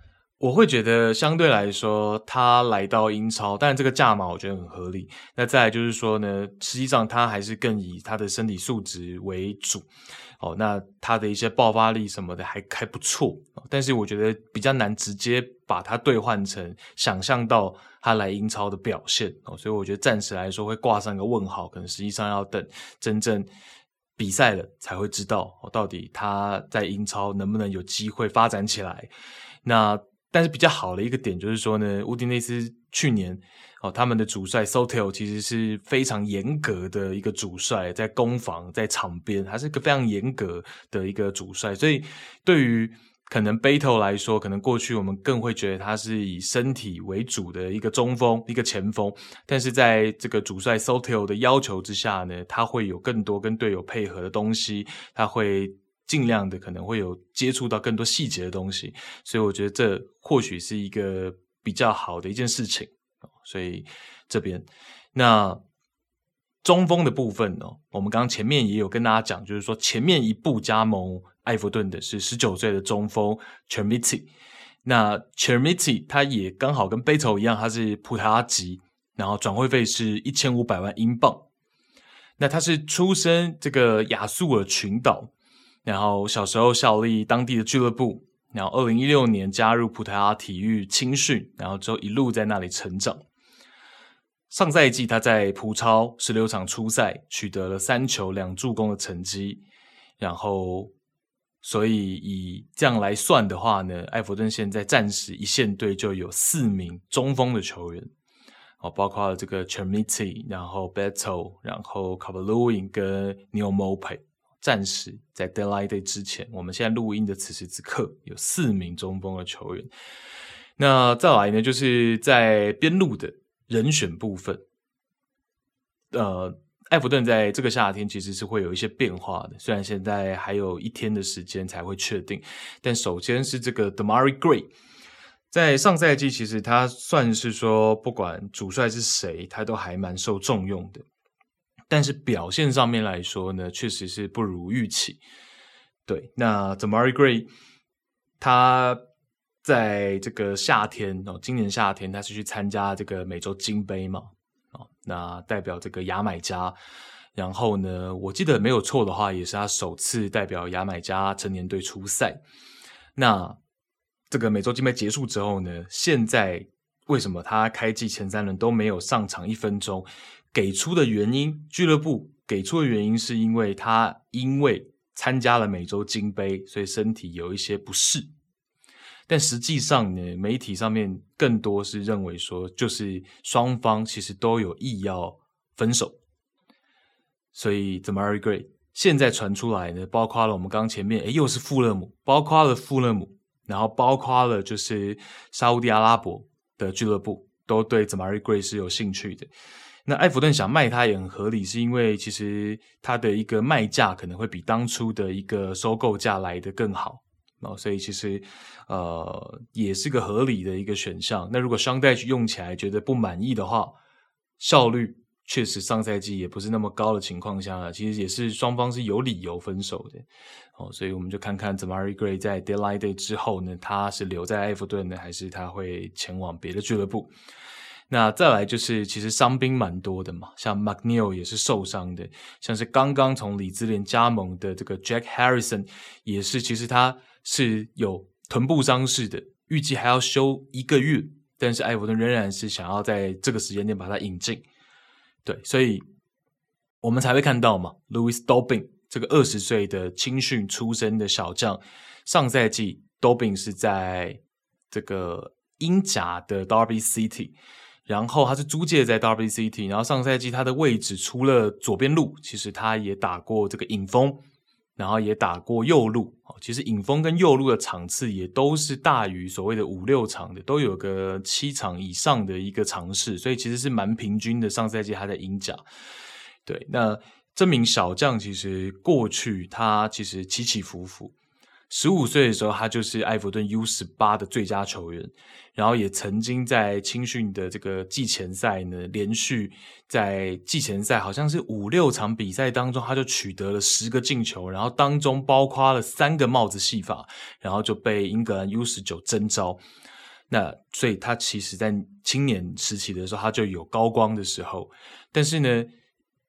我会觉得相对来说，他来到英超，但这个价码我觉得很合理。那再来就是说呢，实际上他还是更以他的身体素质为主。哦，那他的一些爆发力什么的还还不错，但是我觉得比较难直接把它兑换成想象到他来英超的表现。哦，所以我觉得暂时来说会挂上一个问号，可能实际上要等真正比赛了才会知道，哦，到底他在英超能不能有机会发展起来。那。但是比较好的一个点就是说呢，乌迪内斯去年哦，他们的主帅 Sotel 其实是非常严格的一个主帅，在攻防在场边他是一个非常严格的一个主帅，所以对于可能贝托来说，可能过去我们更会觉得他是以身体为主的一个中锋、一个前锋，但是在这个主帅 Sottil 的要求之下呢，他会有更多跟队友配合的东西，他会。尽量的可能会有接触到更多细节的东西，所以我觉得这或许是一个比较好的一件事情。所以这边那中锋的部分呢，我们刚刚前面也有跟大家讲，就是说前面一步加盟埃弗顿的是十九岁的中锋 Chermiti，那 Chermiti 他也刚好跟贝托一样，他是葡萄牙籍，然后转会费是一千五百万英镑。那他是出生这个亚速尔群岛。然后小时候效力当地的俱乐部，然后二零一六年加入葡萄牙体育青训，然后之后一路在那里成长。上赛季他在葡超十六场出赛，取得了三球两助攻的成绩。然后，所以以这样来算的话呢，艾弗顿现在暂时一线队就有四名中锋的球员，哦，包括了这个 Chermiti，然后 Beto，然后 Calvert-Lewin 跟 Neil Mope，。暂时在 Deadline Day 之前，我们现在录音的此时此刻有四名中锋的球员。那再来呢，就是在边路的人选部分。呃，艾弗顿在这个夏天其实是会有一些变化的，虽然现在还有一天的时间才会确定。但首先是这个 Demary Gray，在上赛季其实他算是说，不管主帅是谁，他都还蛮受重用的。但是表现上面来说呢，确实是不如预期。对，那 Demary Gray，他在这个夏天哦，今年夏天他是去参加这个美洲金杯嘛，哦，那代表这个牙买加。然后呢，我记得没有错的话，也是他首次代表牙买加成年队出赛。那这个美洲金杯结束之后呢，现在为什么他开季前三轮都没有上场一分钟？给出的原因，俱乐部给出的原因是因为他因为参加了美洲金杯，所以身体有一些不适。但实际上呢，媒体上面更多是认为说，就是双方其实都有意要分手。所以 Demarai Gray 现在传出来呢，包括了我们刚前面，诶，又是富勒姆，包括了富勒姆，然后包括了就是沙乌地阿拉伯的俱乐部都对 Demarai Gray 是有兴趣的。那艾弗顿想卖他也很合理，是因为其实他的一个卖价可能会比当初的一个收购价来得更好，哦，所以其实呃也是个合理的一个选项。那如果双代用起来觉得不满意的话，效率。确实，上赛季也不是那么高的情况下，其实也是双方是有理由分手的。哦，所以我们就看看 Demary Gray 在 Deadline Day 之后呢，他是留在埃弗顿呢，还是他会前往别的俱乐部？那再来就是，其实伤兵蛮多的嘛，像 McNeil 也是受伤的，像是刚刚从李兹联加盟的这个 Jack Harrison 也是，其实他是有臀部伤势的，预计还要休一个月，但是埃弗顿仍然是想要在这个时间点把他引进。对，所以我们才会看到嘛，Louis Dobbin 这个二十岁的青训出身的小将，上赛季 Dobbin 是在这个英甲的 Derby City，然后他是租借在 Derby City，然后上赛季他的位置除了左边路，其实他也打过这个影锋。然后也打过右路，其实影锋跟右路的场次也都是大于所谓的五六场的，都有个七场以上的一个尝试，所以其实是蛮平均的。上赛季他在英甲，对，那这名小将其实过去他其实起起伏伏。十五岁的时候，他就是埃弗顿 U 十八的最佳球员，然后也曾经在青训的这个季前赛呢，连续在季前赛好像是五六场比赛当中，他就取得了十个进球，然后当中包括了三个帽子戏法，然后就被英格兰 U 十九征召。那所以他其实在青年时期的时候，他就有高光的时候，但是呢。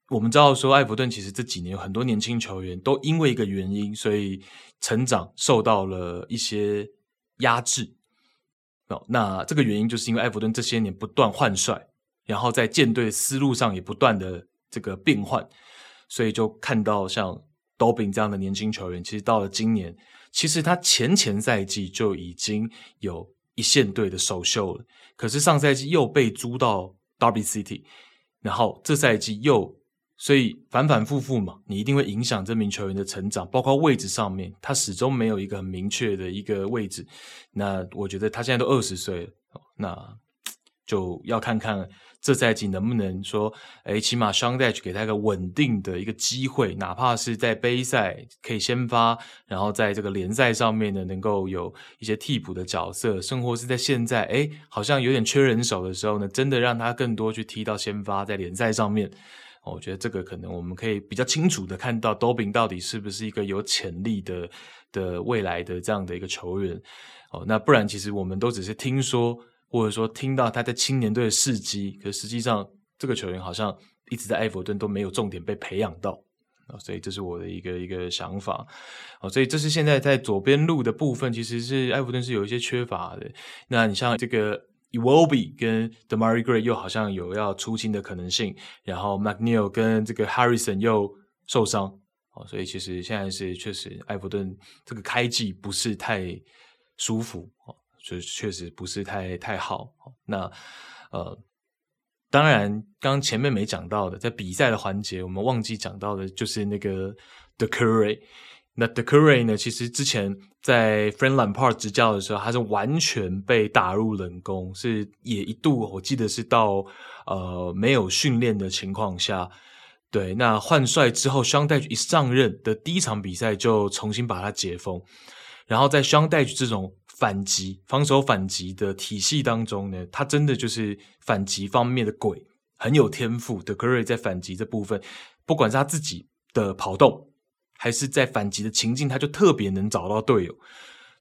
我们知道说，艾弗顿其实这几年有很多年轻球员都因为一个原因，所以成长受到了一些压制。哦，那这个原因就是因为艾弗顿这些年不断换帅，然后在建队思路上也不断的这个变换，所以就看到像 Dobbin 这样的年轻球员，其实到了今年，其实他前前赛季就已经有一线队的首秀了，可是上赛季又被租到 Derby City，然后这赛季又。所以反反复复嘛，你一定会影响这名球员的成长，包括位置上面，他始终没有一个很明确的一个位置。那我觉得他现在都二十岁了，那 就要看看这赛季能不能说，诶，起码 Sean Dyche 给他一个稳定的一个机会，哪怕是在杯赛可以先发，然后在这个联赛上面呢，能够有一些替补的角色，甚或是在现在，诶，好像有点缺人手的时候呢，真的让他更多去踢到先发，在联赛上面。我觉得这个可能我们可以比较清楚的看到 Dobin 到底是不是一个有潜力的的未来的这样的一个球员。哦，那不然其实我们都只是听说，或者说听到他在青年队的事迹，可实际上这个球员好像一直在埃弗顿都没有重点被培养到。哦，所以这是我的一个一个想法。哦，所以这是现在在左边路的部分，其实是埃弗顿是有一些缺乏的。那你像这个。Iwobi 跟 Demarai Gray 又好像有要出清的可能性，然后 McNeil 跟这个 Harrison 又受伤，哦，所以其实现在是确实埃弗顿这个开季不是太舒服，哦，就确实不是太太好。那呃，当然刚前面没讲到的，在比赛的环节，我们忘记讲到的就是那个 The Curry。那 Doucouré 呢？其实之前在 Frank Lampard 执教的时候，他是完全被打入冷宫，是也一度我记得是到呃没有训练的情况下，对，那换帅之后，Sean Dyche 一上任的第一场比赛就重新把他解封，然后在 Sean Dyche 这种反击、防守反击的体系当中呢，他真的就是反击方面的鬼，很有天赋。Doucouré 在反击这部分，不管是他自己的跑动。还是在反击的情境，他就特别能找到队友。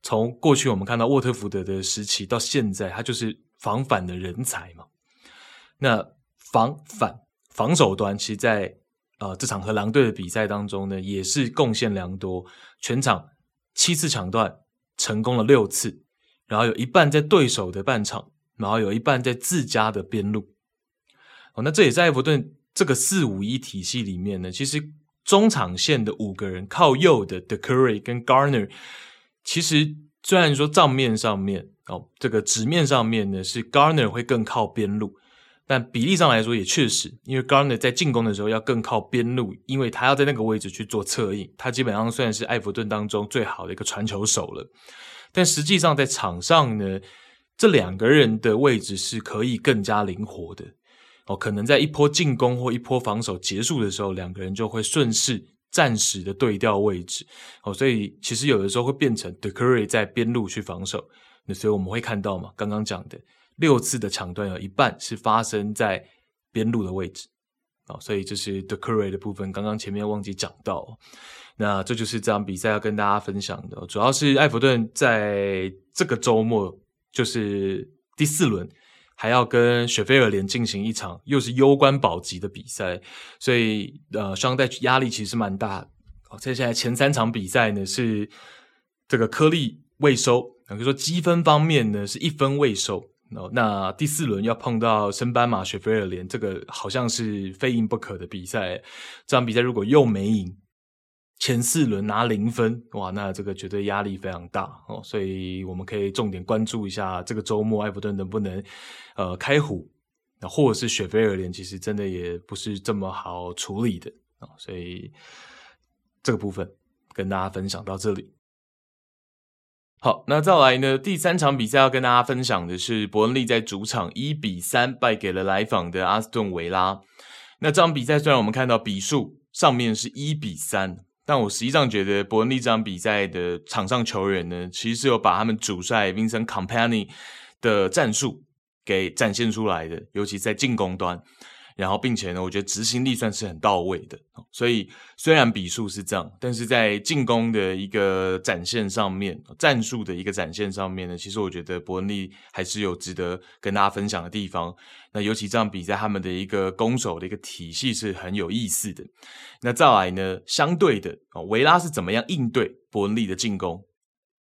从过去我们看到沃特福德的时期到现在，他就是防反的人才嘛。那防反防守端，其实在呃这场和狼队的比赛当中呢，也是贡献良多。全场七次抢断成功了六次，然后有一半在对手的半场，然后有一半在自家的边路。哦，那这也在埃弗顿这个四五一体系里面呢，其实。中场线的五个人靠右的 The Curry 跟 Garner，其实虽然说账面上面哦，这个纸面上面呢是 Garner 会更靠边路但比例上来说也确实，因为 Garner 在进攻的时候要更靠边路，因为他要在那个位置去做策应，他基本上算是艾弗顿当中最好的一个传球手了。但实际上在场上呢，这两个人的位置是可以更加灵活的哦，可能在一波进攻或一波防守结束的时候，两个人就会顺势暂时的对调位置哦，所以其实有的时候会变成 Doucouré 在边路去防守，那所以我们会看到嘛，刚刚讲的。六次的抢断有一半是发生在边路的位置，啊，所以这是 Doucouré 的部分。刚刚前面忘记讲到，那这就是这场比赛要跟大家分享的。主要是艾弗顿在这个周末就是第四轮，还要跟雪菲尔联进行一场又是攸关保级的比赛，所以呃，双带压力其实蛮大的。好，接下来前三场比赛呢是这个颗粒未收，比如说积分方面呢是一分未收。哦，那第四轮要碰到升班马雪菲尔联，这个好像是非赢不可的比赛。这场比赛如果又没赢，前四轮拿零分，哇，那这个绝对压力非常大哦。所以我们可以重点关注一下这个周末艾弗顿能不能呃开虎，那或者是雪菲尔联，其实真的也不是这么好处理的啊。所以这个部分跟大家分享到这里。好，那再来呢？第三场比赛要跟大家分享的是伯恩利在主场一比三败给了来访的阿斯顿维拉。那这场比赛虽然我们看到比数上面是一比三，但我实际上觉得伯恩利这场比赛的场上球员呢，其实是有把他们主帅 Vincent Kompany 的战术给展现出来的，尤其在进攻端。然后，并且呢，我觉得执行力算是很到位的。所以，虽然比数是这样，但是在进攻的一个展现上面，战术的一个展现上面呢，其实我觉得伯恩利还是有值得跟大家分享的地方。那尤其这场比赛，他们的一个攻守的一个体系是很有意思的。那再来呢，相对的，维拉是怎么样应对伯恩利的进攻？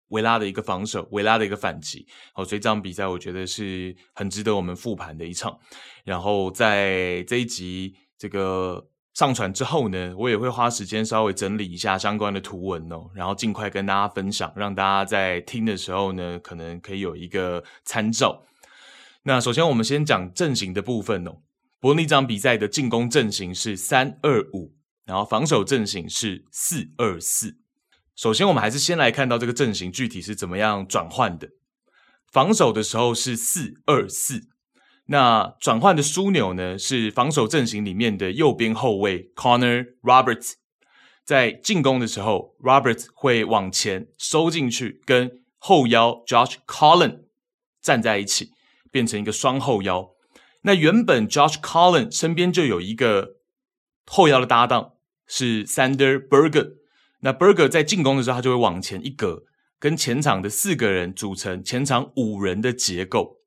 维拉的一个防守，维拉的一个反击，好，所以这场比赛我觉得是很值得我们复盘的一场。然后在这一集这个上传之后呢，我也会花时间稍微整理一下相关的图文哦，然后尽快跟大家分享，让大家在听的时候呢，可能可以有一个参照。那首先我们先讲阵型的部分哦，伯利场比赛的进攻阵型是三二五，然后防守阵型是四二四。首先，我们还是先来看到这个阵型具体是怎么样转换的。防守的时候是四二四，那转换的枢纽呢是防守阵型里面的右边后卫 Connor Roberts。在进攻的时候，Roberts 会往前收进去，跟后腰 Josh Collin 站在一起，变成一个双后腰。那原本 Josh Collin 身边就有一个后腰的搭档是 Sander Berger。那 Berger 在进攻的时候，他就会往前一格，跟前场的四个人组成前场五人的结构，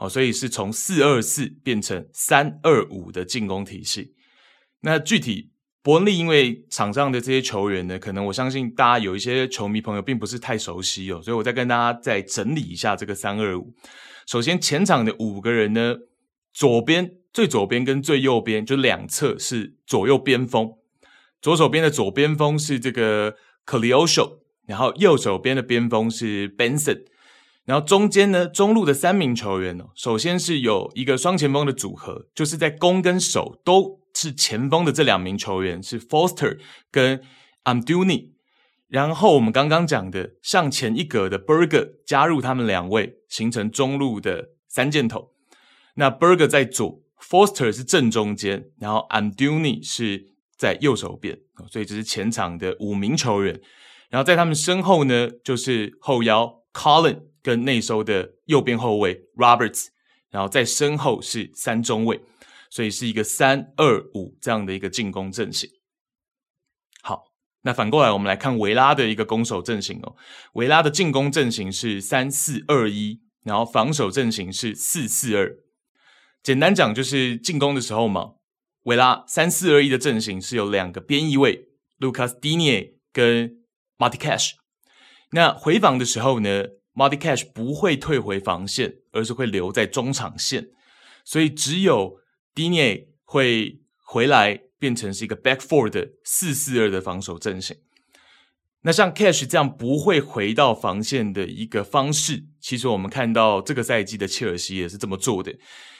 哦，所以是从四二四变成三二五的进攻体系。那具体伯恩利因为场上的这些球员呢，可能我相信大家有一些球迷朋友并不是太熟悉哦，所以我再跟大家再整理一下这个三二五。首先前场的五个人呢，左边最左边跟最右边就两侧是左右边锋。左手边的左边锋是这个 c l e o s h o 然后右手边的边锋是 Benson，然后中间呢，中路的三名球员哦，首先是有一个双前锋的组合，就是在攻跟守都是前锋的这两名球员是 Foster 跟 Amduni 然后我们刚刚讲的向前一格的 Burger 加入他们两位，形成中路的三箭头。那 Burger 在左，Foster 是正中间，然后 Amduni 是。在右手边，所以这是前场的五名球员。然后在他们身后呢，就是后腰 Colin 跟内收的右边后卫 Roberts。然后在身后是三中卫，所以是一个三二五这样的一个进攻阵型。好，那反过来我们来看维拉的一个攻守阵型哦。维拉的进攻阵型是三四二一，然后防守阵型是四四二。简单讲就是进攻的时候嘛。维拉三四二一的阵型是有两个边翼位，Lucas Digne 跟 Matty Cash。那回防的时候呢，Matty Cash 不会退回防线，而是会留在中场线，所以只有 d i n a 会回来，变成是一个 back four 的四四二的防守阵型。那像 Cash 这样不会回到防线的一个方式，其实我们看到这个赛季的切尔西也是这么做的。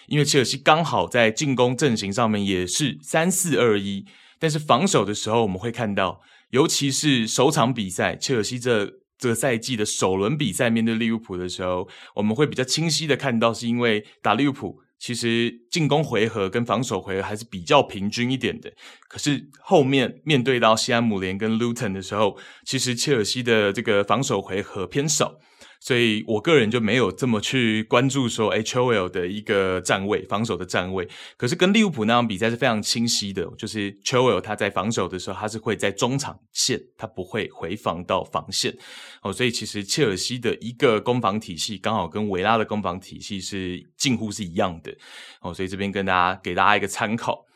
因为切尔西刚好在进攻阵型上面也是三四二一，但是防守的时候我们会看到，尤其是首场比赛，切尔西这这个赛季的首轮比赛面对利物浦的时候，我们会比较清晰的看到，是因为打利物浦。其实进攻回合跟防守回合还是比较平均一点的，可是后面面对到西安姆联跟 Luton 的时候，其实切尔西的这个防守回合偏少。所以我个人就没有这么去关注说，哎，Chilwell 的一个站位，防守的站位。可是跟利物浦那场比赛是非常清晰的，就是球 will 他在防守的时候，他是会在中场线，他不会回防到防线。哦，所以其实切尔西的一个攻防体系刚好跟维拉的攻防体系是近乎是一样的。哦，所以这边跟大家给大家一个参考。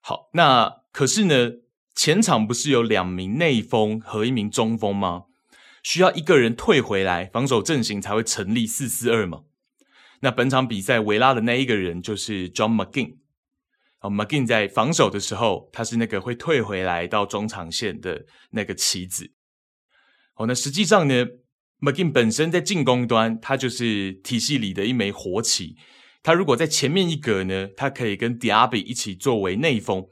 好，那可是呢，前场不是有两名内锋和一名中锋吗？需要一个人退回来，防守阵型才会成立四四二嘛。那本场比赛维拉的那一个人就是 John McGinn。哦，McGinn 在防守的时候，他是那个会退回来到中场线的那个棋子。哦，那实际上呢，McGinn 本身在进攻端，他就是体系里的一枚活棋。他如果在前面一格呢，他可以跟 Diaby 一起作为内锋。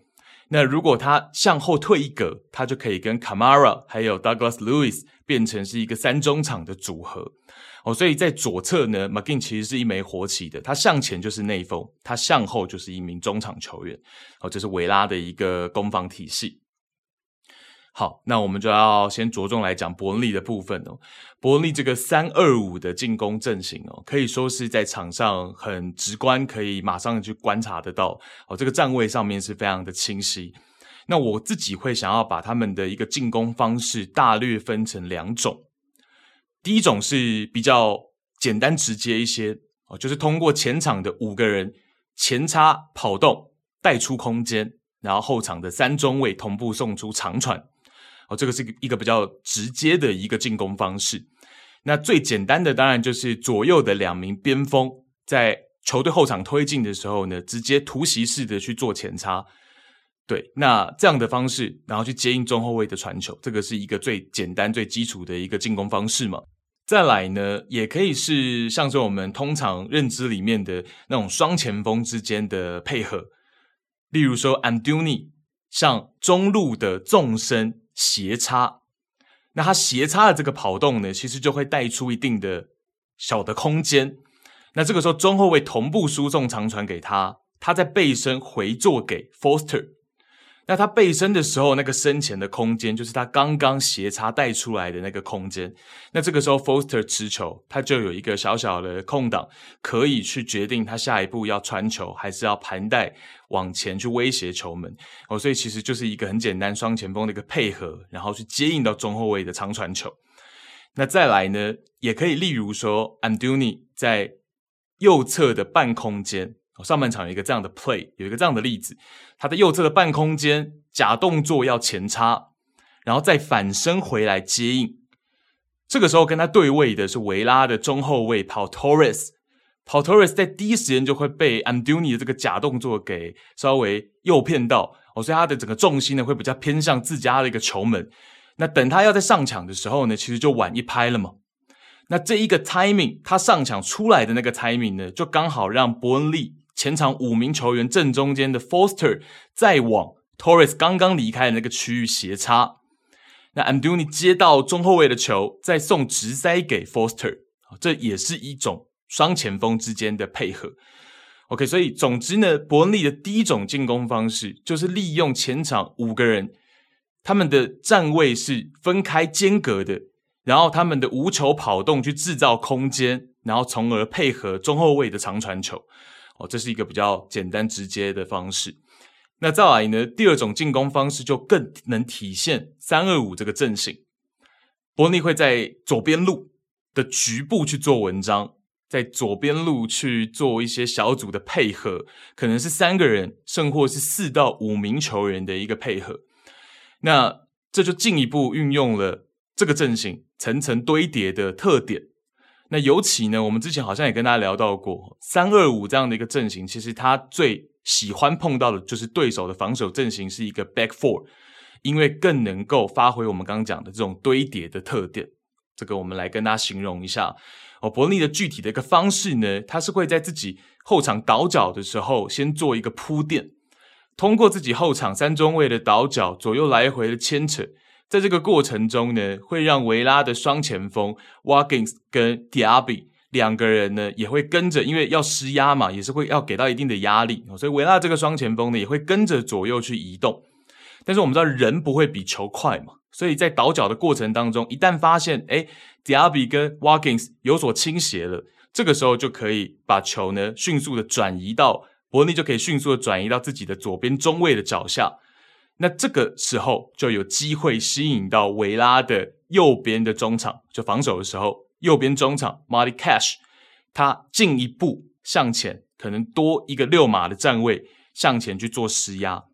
那如果他向后退一格，他就可以跟 Kamara 还有 Douglas Lewis 变成是一个三中场的组合哦。所以在左侧呢，McGinn 其实是一枚活棋的。他向前就是内锋，他向后就是一名中场球员哦。这是维拉的一个攻防体系。好，那我们就要先着重来讲伯恩利的部分哦。伯恩利这个三二五的进攻阵型哦，可以说是在场上很直观，可以马上去观察得到哦。这个站位上面是非常的清晰。那我自己会想要把他们的一个进攻方式大略分成两种。第一种是比较简单直接一些哦，就是通过前场的五个人前插跑动带出空间，然后后场的三中卫同步送出长传。哦，这个是一个比较直接的一个进攻方式。那最简单的当然就是左右的两名边锋在球队后场推进的时候呢，直接突袭式的去做前插。对，那这样的方式，然后去接应中后卫的传球，这个是一个最简单、最基础的一个进攻方式嘛。再来呢，也可以是像是我们通常认知里面的那种双前锋之间的配合，例如说 Amdouni 像中路的纵深。斜插，那他斜插的这个跑动呢，其实就会带出一定的小的空间。那这个时候中后卫同步输送长传给他，他在背身回做给 Foster。那他背身的时候，那个身前的空间就是他刚刚斜插带出来的那个空间。那这个时候，Foster 持球，他就有一个小小的空档，可以去决定他下一步要传球，还是要盘带往前去威胁球门。哦，所以其实就是一个很简单双前锋的一个配合，然后去接应到中后卫的长传球。那再来呢，也可以例如说，Amdouni 在右侧的半空间。上半场有一个这样的 play，有一个这样的例子，他的右侧的半空间假动作要前插，然后再反身回来接应。这个时候跟他对位的是维拉的中后卫 Pau Torres，Pau Torres 在第一时间就会被 Amdouni 的这个假动作给稍微诱骗到，哦，所以他的整个重心呢会比较偏向自家的一个球门。那等他要在上抢的时候呢，其实就晚一拍了嘛。那这一个 timing，他上抢出来的那个 timing 呢，就刚好让伯恩利。前场五名球员正中间的 Foster 再往 Torres 刚刚离开的那个区域斜插，那 Amdouni 接到中后卫的球，再送直塞给 Foster，这也是一种双前锋之间的配合。OK，所以总之呢，伯恩利的第一种进攻方式就是利用前场五个人，他们的站位是分开间隔的，然后他们的无球跑动去制造空间，然后从而配合中后卫的长传球。哦，这是一个比较简单直接的方式。那再来呢，第二种进攻方式就更能体现三二五这个阵型。伯尼会在左边路的局部去做文章，在左边路去做一些小组的配合，可能是三个人，甚或是四到五名球员的一个配合。那这就进一步运用了这个阵型层层堆叠的特点。那尤其呢，我们之前好像也跟大家聊到过，三二五这样的一个阵型，其实他最喜欢碰到的就是对手的防守阵型是一个 back four，因为更能够发挥我们刚刚讲的这种堆叠的特点。这个我们来跟大家形容一下哦，伯利的具体的一个方式呢，他是会在自己后场倒脚的时候，先做一个铺垫，通过自己后场三中卫的倒脚，左右来回的牵扯，在这个过程中呢，会让维拉的双前锋 Watkins 跟 Diaby 两个人呢也会跟着，因为要施压嘛，也是会要给到一定的压力，所以维拉这个双前锋呢也会跟着左右去移动。但是我们知道人不会比球快嘛，所以在倒脚的过程当中，一旦发现诶 Diaby 跟 Watkins 有所倾斜了。这个时候就可以把球呢迅速的转移到伯尼，就可以迅速的转移到自己的左边中卫的脚下。那这个时候就有机会吸引到维拉的右边的中场，就防守的时候，右边中场 m a r t y Cash 他进一步向前，可能多一个六码的站位向前去做施压。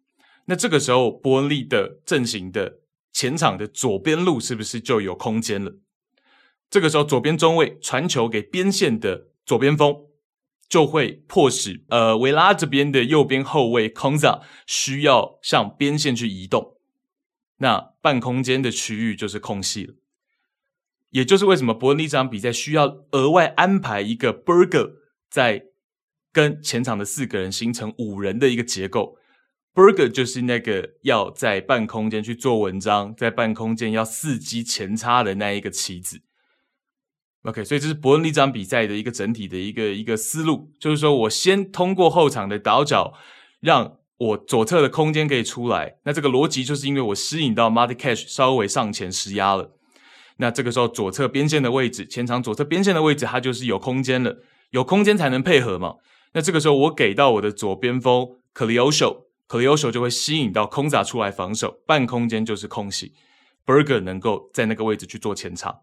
那这个时候伯恩利的阵型的前场的左边路是不是就有空间了？这个时候，左边中卫传球给边线的左边锋，就会迫使呃维拉这边的右边后卫康萨需要向边线去移动，那半空间的区域就是空隙了。也就是为什么伯恩利这场比赛需要额外安排一个 Burger 在跟前场的四个人形成五人的一个结构，Burger 就是那个要在半空间去做文章，在半空间要伺机前插的那一个棋子。OK，所以这是伯恩利这场比赛的一个整体的一个一个思路，就是说我先通过后场的倒脚，让我左侧的空间可以出来。那这个逻辑就是因为我吸引到 Marty Cash 稍微上前施压了。那这个时候左侧边线的位置，前场左侧边线的位置，它就是有空间了，有空间才能配合嘛。那这个时候我给到我的左边锋 c l e o s h o c l e o s h o 就会吸引到空闸出来防守，半空间就是空隙，Berge 能够在那个位置去做前场。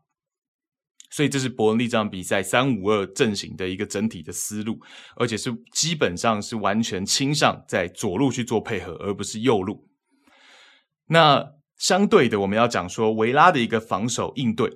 所以这是伯恩利这场比赛三五二阵型的一个整体的思路，而且是基本上是完全倾向在左路去做配合，而不是右路。那相对的，我们要讲说维拉的一个防守应对。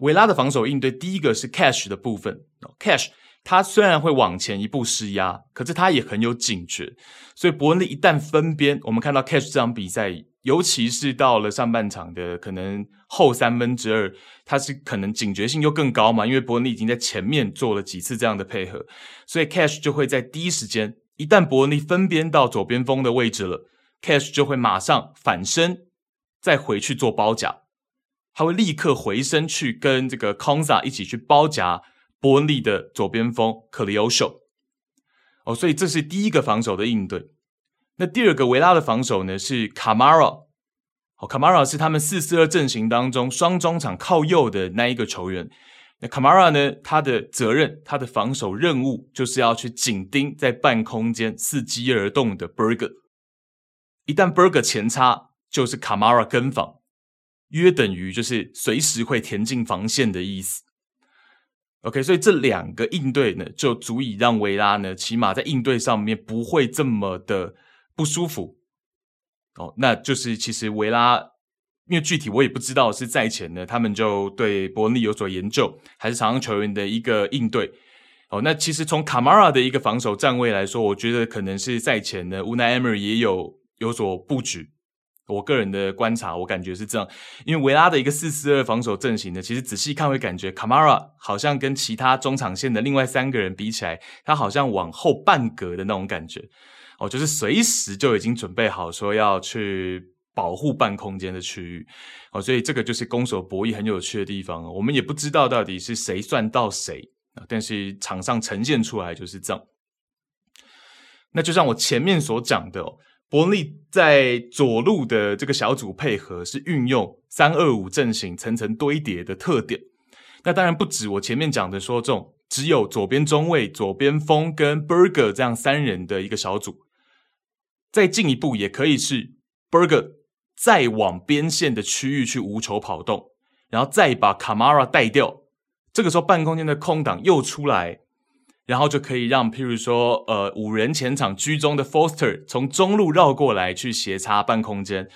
维拉的防守应对，第一个是 Cash 的部分。Cash 他虽然会往前一步施压，可是他也很有警觉。所以伯恩利一旦分边，我们看到 Cash 这场比赛。尤其是到了上半场的可能后三分之二，他是可能警觉性又更高嘛，因为伯恩利已经在前面做了几次这样的配合，所以 Cash 就会在第一时间，一旦伯恩利分边到左边锋的位置了，Cash 就会马上反身再回去做包夹，他会立刻回身去跟这个 Konsa 一起去包夹伯恩利的左边锋 Koleosho 哦，所以这是第一个防守的应对。那第二个维拉的防守呢是 Kamara，好，Kamara 是他们四四二阵型当中双中场靠右的那一个球员。那卡马拉呢，他的责任，他的防守任务就是要去紧盯在半空间伺机而动的 Berger。一旦 Berger 前插，就是卡马拉跟防，约等于就是随时会填进防线的意思。OK，所以这两个应对呢，就足以让维拉呢，起码在应对上面不会这么的。不舒服哦，那就是其实维拉，因为具体我也不知道是赛前呢，他们就对伯恩利有所研究，还是场上球员的一个应对哦。那其实从卡马拉的一个防守站位来说，我觉得可能是赛前呢，Unai Emery 也有有所布局。我个人的观察，我感觉是这样，因为维拉的一个四四二防守阵型呢，其实仔细看会感觉卡马拉好像跟其他中场线的另外三个人比起来，他好像往后半格的那种感觉。哦，就是随时就已经准备好说要去保护半空间的区域，哦，所以这个就是攻守博弈很有趣的地方。我们也不知道到底是谁算到谁，但是场上呈现出来就是这样。那就像我前面所讲的，伯利在左路的这个小组配合是运用三二五阵型层层堆叠的特点。那当然不止我前面讲的说这种只有左边中卫、左边锋跟 Berger 这样三人的一个小组。再进一步，也可以是 Berge 再往边线的区域去无球跑动，然后再把 Kamara 带掉。这个时候半空间的空档又出来，然后就可以让譬如说，呃，五人前场居中的 Foster 从中路绕过来去斜插半空间，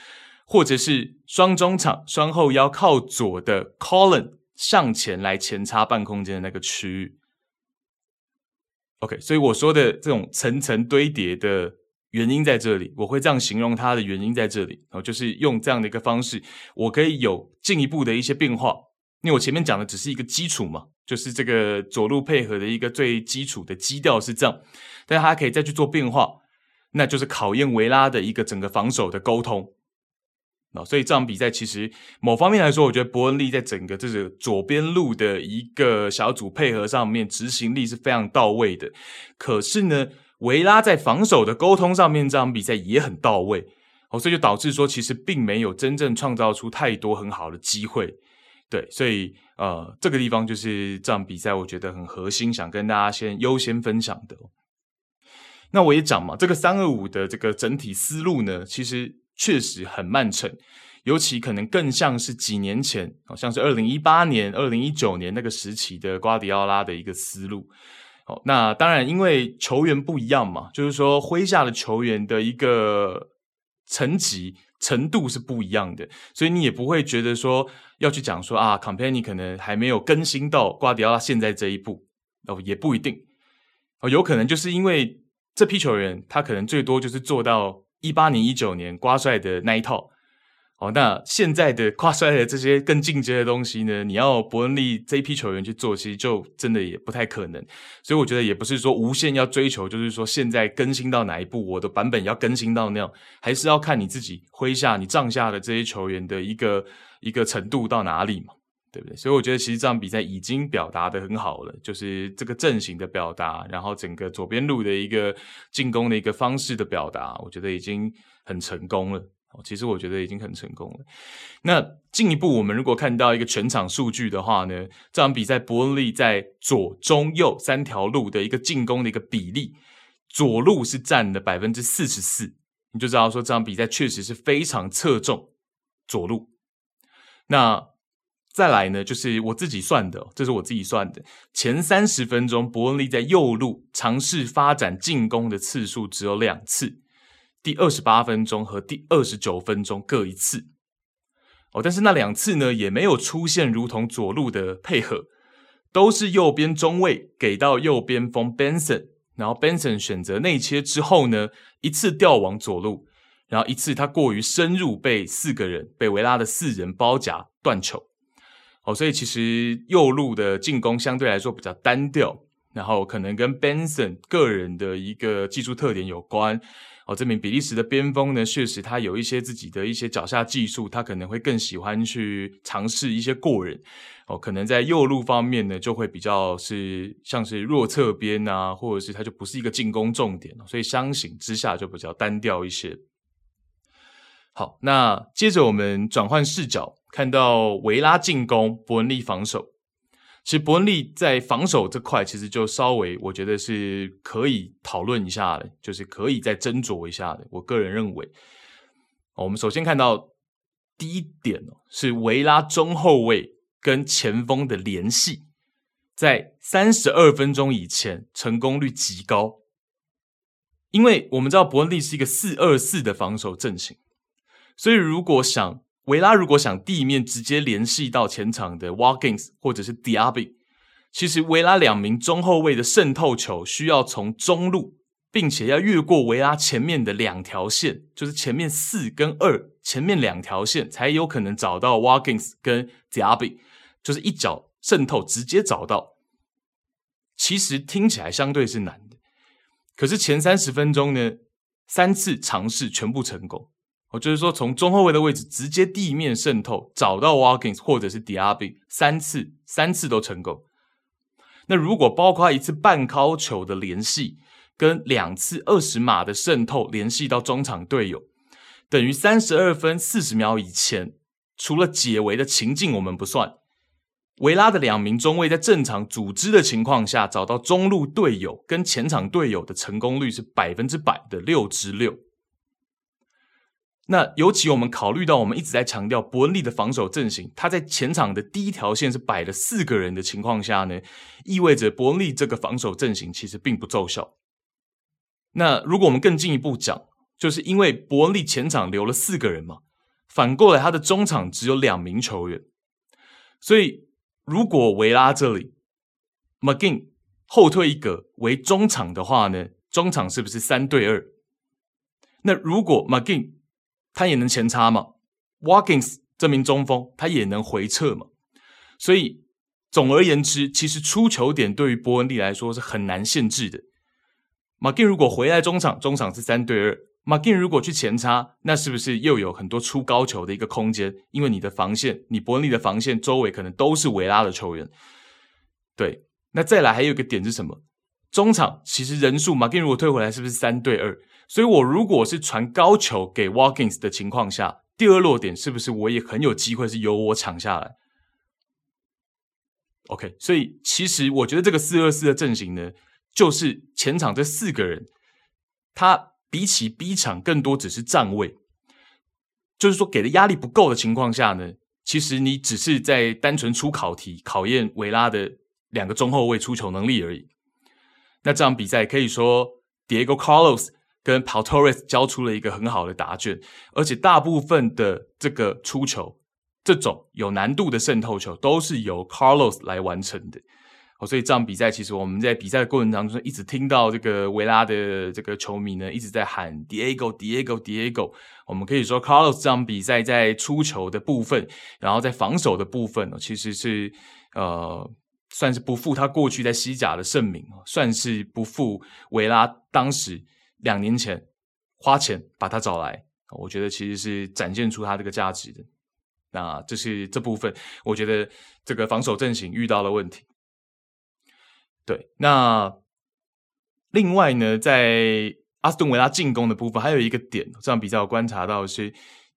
或者是双中场双后腰靠左的 Colin 上前来前插半空间的那个区域。OK，所以我说的这种层层堆叠的。原因在这里，我会这样形容它的原因在这里，然后就是用这样的一个方式，我可以有进一步的一些变化。因为我前面讲的只是一个基础嘛，就是这个左路配合的一个最基础的基调是这样，但是他可以再去做变化，那就是考验维拉的一个整个防守的沟通。所以这场比赛其实某方面来说，我觉得伯恩利在整个这个左边路的一个小组配合上面执行力是非常到位的。可是呢，维拉在防守的沟通上面，这场比赛也很到位。哦，所以就导致说，其实并没有真正创造出太多很好的机会。对，所以呃，这个地方就是这场比赛我觉得很核心，想跟大家先优先分享的。那我也讲嘛，这个三二五的这个整体思路呢，其实。确实很曼城，尤其可能更像是几年前，好像是二零一八年、二零一九年那个时期的瓜迪奥拉的一个思路。好，那当然因为球员不一样嘛，就是说麾下的球员的一个层级程度是不一样的，所以你也不会觉得说要去讲说啊 c o m p a n y 可能还没有更新到瓜迪奥拉现在这一步哦，也不一定哦，有可能就是因为这批球员他可能最多就是做到。一八年、一九年瓜帅的那一套，哦，那现在的瓜帅的这些更进阶的东西呢？你要伯恩利这批球员去做，其实就真的也不太可能。所以我觉得也不是说无限要追求，就是说现在更新到哪一步，我的版本要更新到那样，还是要看你自己麾下、你帐下的这些球员的一个一个程度到哪里嘛。对不对？所以我觉得其实这场比赛已经表达的很好了，就是这个阵型的表达，然后整个左边路的一个进攻的一个方式的表达，我觉得已经很成功了。其实我觉得已经很成功了。那进一步，我们如果看到一个全场数据的话呢，这场比赛伯恩利在左、中、右三条路的一个进攻的一个比例，左路是占了百分之四十四，你就知道说这场比赛确实是非常侧重左路。那再来呢，就是我自己算的，这是我自己算的。前三十分钟，伯恩利在右路尝试发展进攻的次数只有两次，第二十八分钟和第二十九分钟各一次。哦，但是那两次呢，也没有出现如同左路的配合，都是右边中卫给到右边锋 Benson，然后 Benson 选择内切之后呢，一次调往左路，然后一次他过于深入，被四个人被维拉的四人包夹断球。哦，所以其实右路的进攻相对来说比较单调，然后可能跟 Benson 个人的一个技术特点有关。哦，这名比利时的边锋呢，确实他有一些自己的一些脚下技术，他可能会更喜欢去尝试一些过人。哦，可能在右路方面呢，就会比较是像是弱侧边啊，或者是他就不是一个进攻重点，所以相形之下就比较单调一些。好，那接着我们转换视角。看到维拉进攻，伯恩利防守。其实伯恩利在防守这块，其实就稍微我觉得是可以讨论一下的，就是可以再斟酌一下的。我个人认为，我们首先看到第一点是维拉中后卫跟前锋的联系，在三十二分钟以前成功率极高。因为我们知道伯恩利是一个四二四的防守阵型，所以如果想维拉如果想地面直接联系到前场的 Watkins 或者是 Diaby，其实维拉两名中后卫的渗透球需要从中路，并且要越过维拉前面的两条线，就是前面四跟二前面两条线，才有可能找到 Watkins 跟 Diaby，就是一脚渗透直接找到。其实听起来相对是难的，可是前三十分钟呢，三次尝试全部成功。就是说，从中后卫的位置直接地面渗透，找到 Watkins 或者是 Diaby，三次，三次都成功。那如果包括一次半高球的联系，跟两次二十码的渗透联系到中场队友，等于三十二分四十秒以前，除了解围的情境我们不算，维拉的两名中卫在正常组织的情况下找到中路队友跟前场队友的成功率是百分之百的六之六。那尤其我们考虑到，我们一直在强调伯恩利的防守阵型，他在前场的第一条线是摆了四个人的情况下呢，意味着伯恩利这个防守阵型其实并不奏效。那如果我们更进一步讲，就是因为伯恩利前场留了四个人嘛，反过来他的中场只有两名球员，所以如果维拉这里，McGin 后退一格为中场的话呢，中场是不是三对二？那如果 McGin 他也能前插嘛？Watkins 这名中锋，他也能回撤嘛？所以总而言之，其实出球点对于伯恩利来说是很难限制的。McGinn 如果回来中场，中场是三对二，McGinn 如果去前插，那是不是又有很多出高球的一个空间？因为你的防线，你伯恩利的防线周围可能都是维拉的球员。对，那再来还有一个点是什么？中场其实人数，McGinn 如果退回来，是不是三对二？所以我如果是传高球给 Walkins 的情况下，第二落点是不是我也很有机会是由我抢下来？OK，所以其实我觉得这个四二四的阵型呢，就是前场这四个人，他比起 B 场更多只是站位，就是说给的压力不够的情况下呢，其实你只是在单纯出考题考验维拉的两个中后卫出球能力而已。那这场比赛可以说，Diego Carlos 跟 Pau Torres 交出了一个很好的答卷，而且大部分的这个出球，这种有难度的渗透球，都是由 Carlos 来完成的。哦，所以这场比赛其实我们在比赛的过程当中，一直听到这个维拉的这个球迷呢，一直在喊 Diego Diego Diego。我们可以说 Carlos 这场比赛在出球的部分，然后在防守的部分呢，其实是呃。算是不负他过去在西甲的盛名，算是不负维拉当时两年前花钱把他找来，我觉得其实是展现出他这个价值的。那这是这部分，我觉得这个防守阵型遇到了问题。对，那另外呢，在阿斯顿维拉进攻的部分，还有一个点，这场比赛我观察到是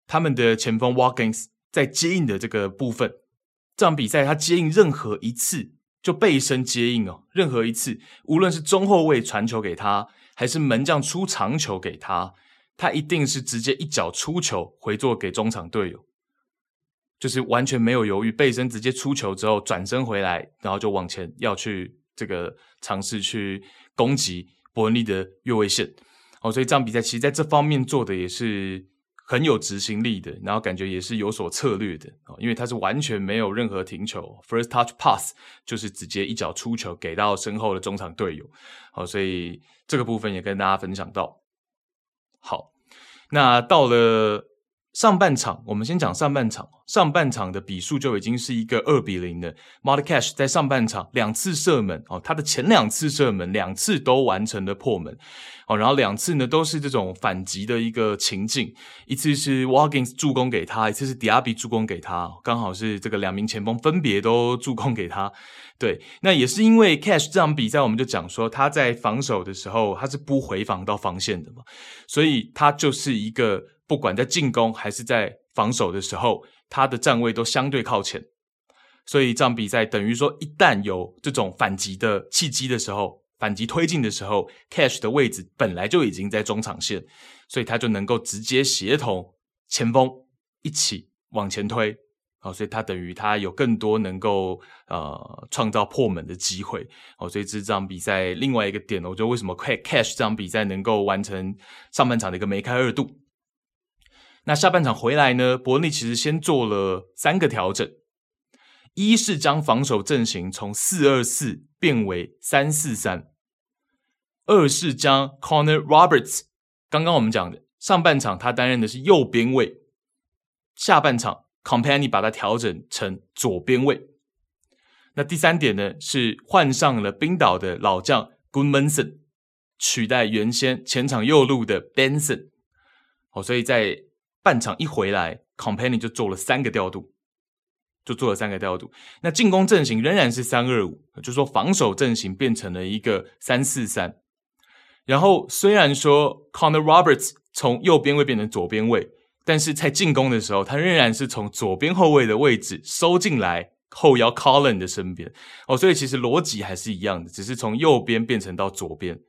他们的前锋 w a l k i n s 在接应的这个部分，这场比赛他接应任何一次。就背身接应哦，任何一次，无论是中后卫传球给他，还是门将出长球给他，他一定是直接一脚出球回做给中场队友，就是完全没有犹豫，背身直接出球之后转身回来，然后就往前要去这个尝试去攻击伯恩利的越位线哦，所以这场比赛其实在这方面做的也是。很有执行力的，然后感觉也是有所策略的，因为他是完全没有任何停球，first touch pass 就是直接一脚出球给到身后的中场队友，好，所以这个部分也跟大家分享到。好，那到了上半场，我们先讲上半场，上半场的比数就已经是一个二比零的 Mod Cash 在上半场两次射门哦，他的前两次射门两次都完成了破门。哦，然后两次呢都是这种反击的一个情境，一次是 Wagins 助攻给他，一次是 Diaby 助攻给他，刚好是这个两名前锋分别都助攻给他。对，那也是因为 Cash 这场比赛，我们就讲说他在防守的时候他是不回防到防线的嘛，所以他就是一个不管在进攻还是在防守的时候，他的站位都相对靠前，所以这场比赛等于说一旦有这种反击的契机的时候。反击推进的时候，Cash 的位置本来就已经在中场线，所以他就能够直接协同前锋一起往前推，哦，所以他等于他有更多能够呃创造破门的机会，哦，所以这场比赛另外一个点，我觉得为什么快 Cash 这场比赛能够完成上半场的一个梅开二度，那下半场回来呢，伯恩利其实先做了三个调整。一是将防守阵型从四二四变为三四三，二是将 Connor Roberts，刚刚我们讲的上半场他担任的是右边卫，下半场 Company 把它调整成左边卫。那第三点呢，是换上了冰岛的老将 Gudmundsson，取代原先前场右路的 Benson。哦，所以在半场一回来，Company 就做了三个调度。就做了三个调度，那进攻阵型仍然是三二五，就说防守阵型变成了一个三四三。然后虽然说 Connor Roberts 从右边位变成左边位，但是在进攻的时候，他仍然是从左边后卫的位置收进来后腰 Colin 的身边。哦，所以其实逻辑还是一样的，只是从右边变成到左边。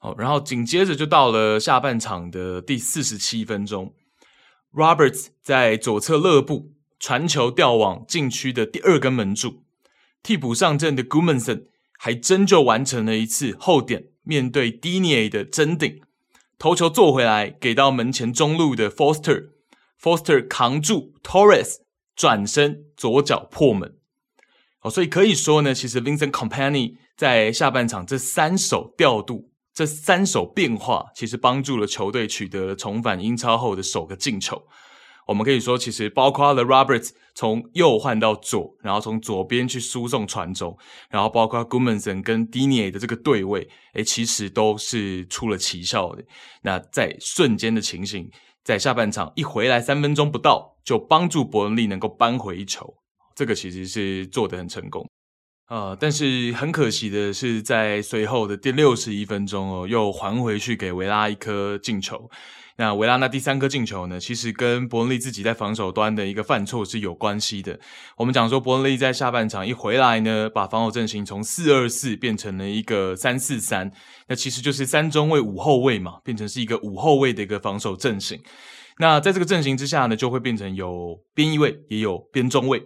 好，然后紧接着就到了下半场的第四十七分钟，Roberts 在左侧勒布。传球吊往禁区的第二根门柱，替补上阵的 Gudmundsson 还真就完成了一次后点，面对 Digne 的争顶，头球做回来给到门前中路的 Foster，Foster 扛住 Torres 转身左脚破门。哦，所以可以说呢，其实 Vincent Kompany 在下半场这三手调度，这三手变化，其实帮助了球队取得了重返英超后的首个进球。我们可以说，其实包括了 Roberts 从右换到左，然后从左边去输送传中，然后包括 Gudmundsson 跟 Digne 的这个对位，诶，其实都是出了奇效的。那在瞬间的情形，在下半场一回来三分钟不到，就帮助伯恩利能够扳回一球，这个其实是做得很成功。呃，但是很可惜的是，在随后的第六十一分钟哦，又还回去给维拉一颗进球。那维拉那第三颗进球呢，其实跟伯恩利自己在防守端的一个犯错是有关系的。我们讲说，伯恩利在下半场一回来呢，把防守阵型从四二四变成了一个三四三，那其实就是三中卫五后卫嘛，变成是一个五后卫的一个防守阵型。那在这个阵型之下呢，就会变成有边翼卫，也有边中卫。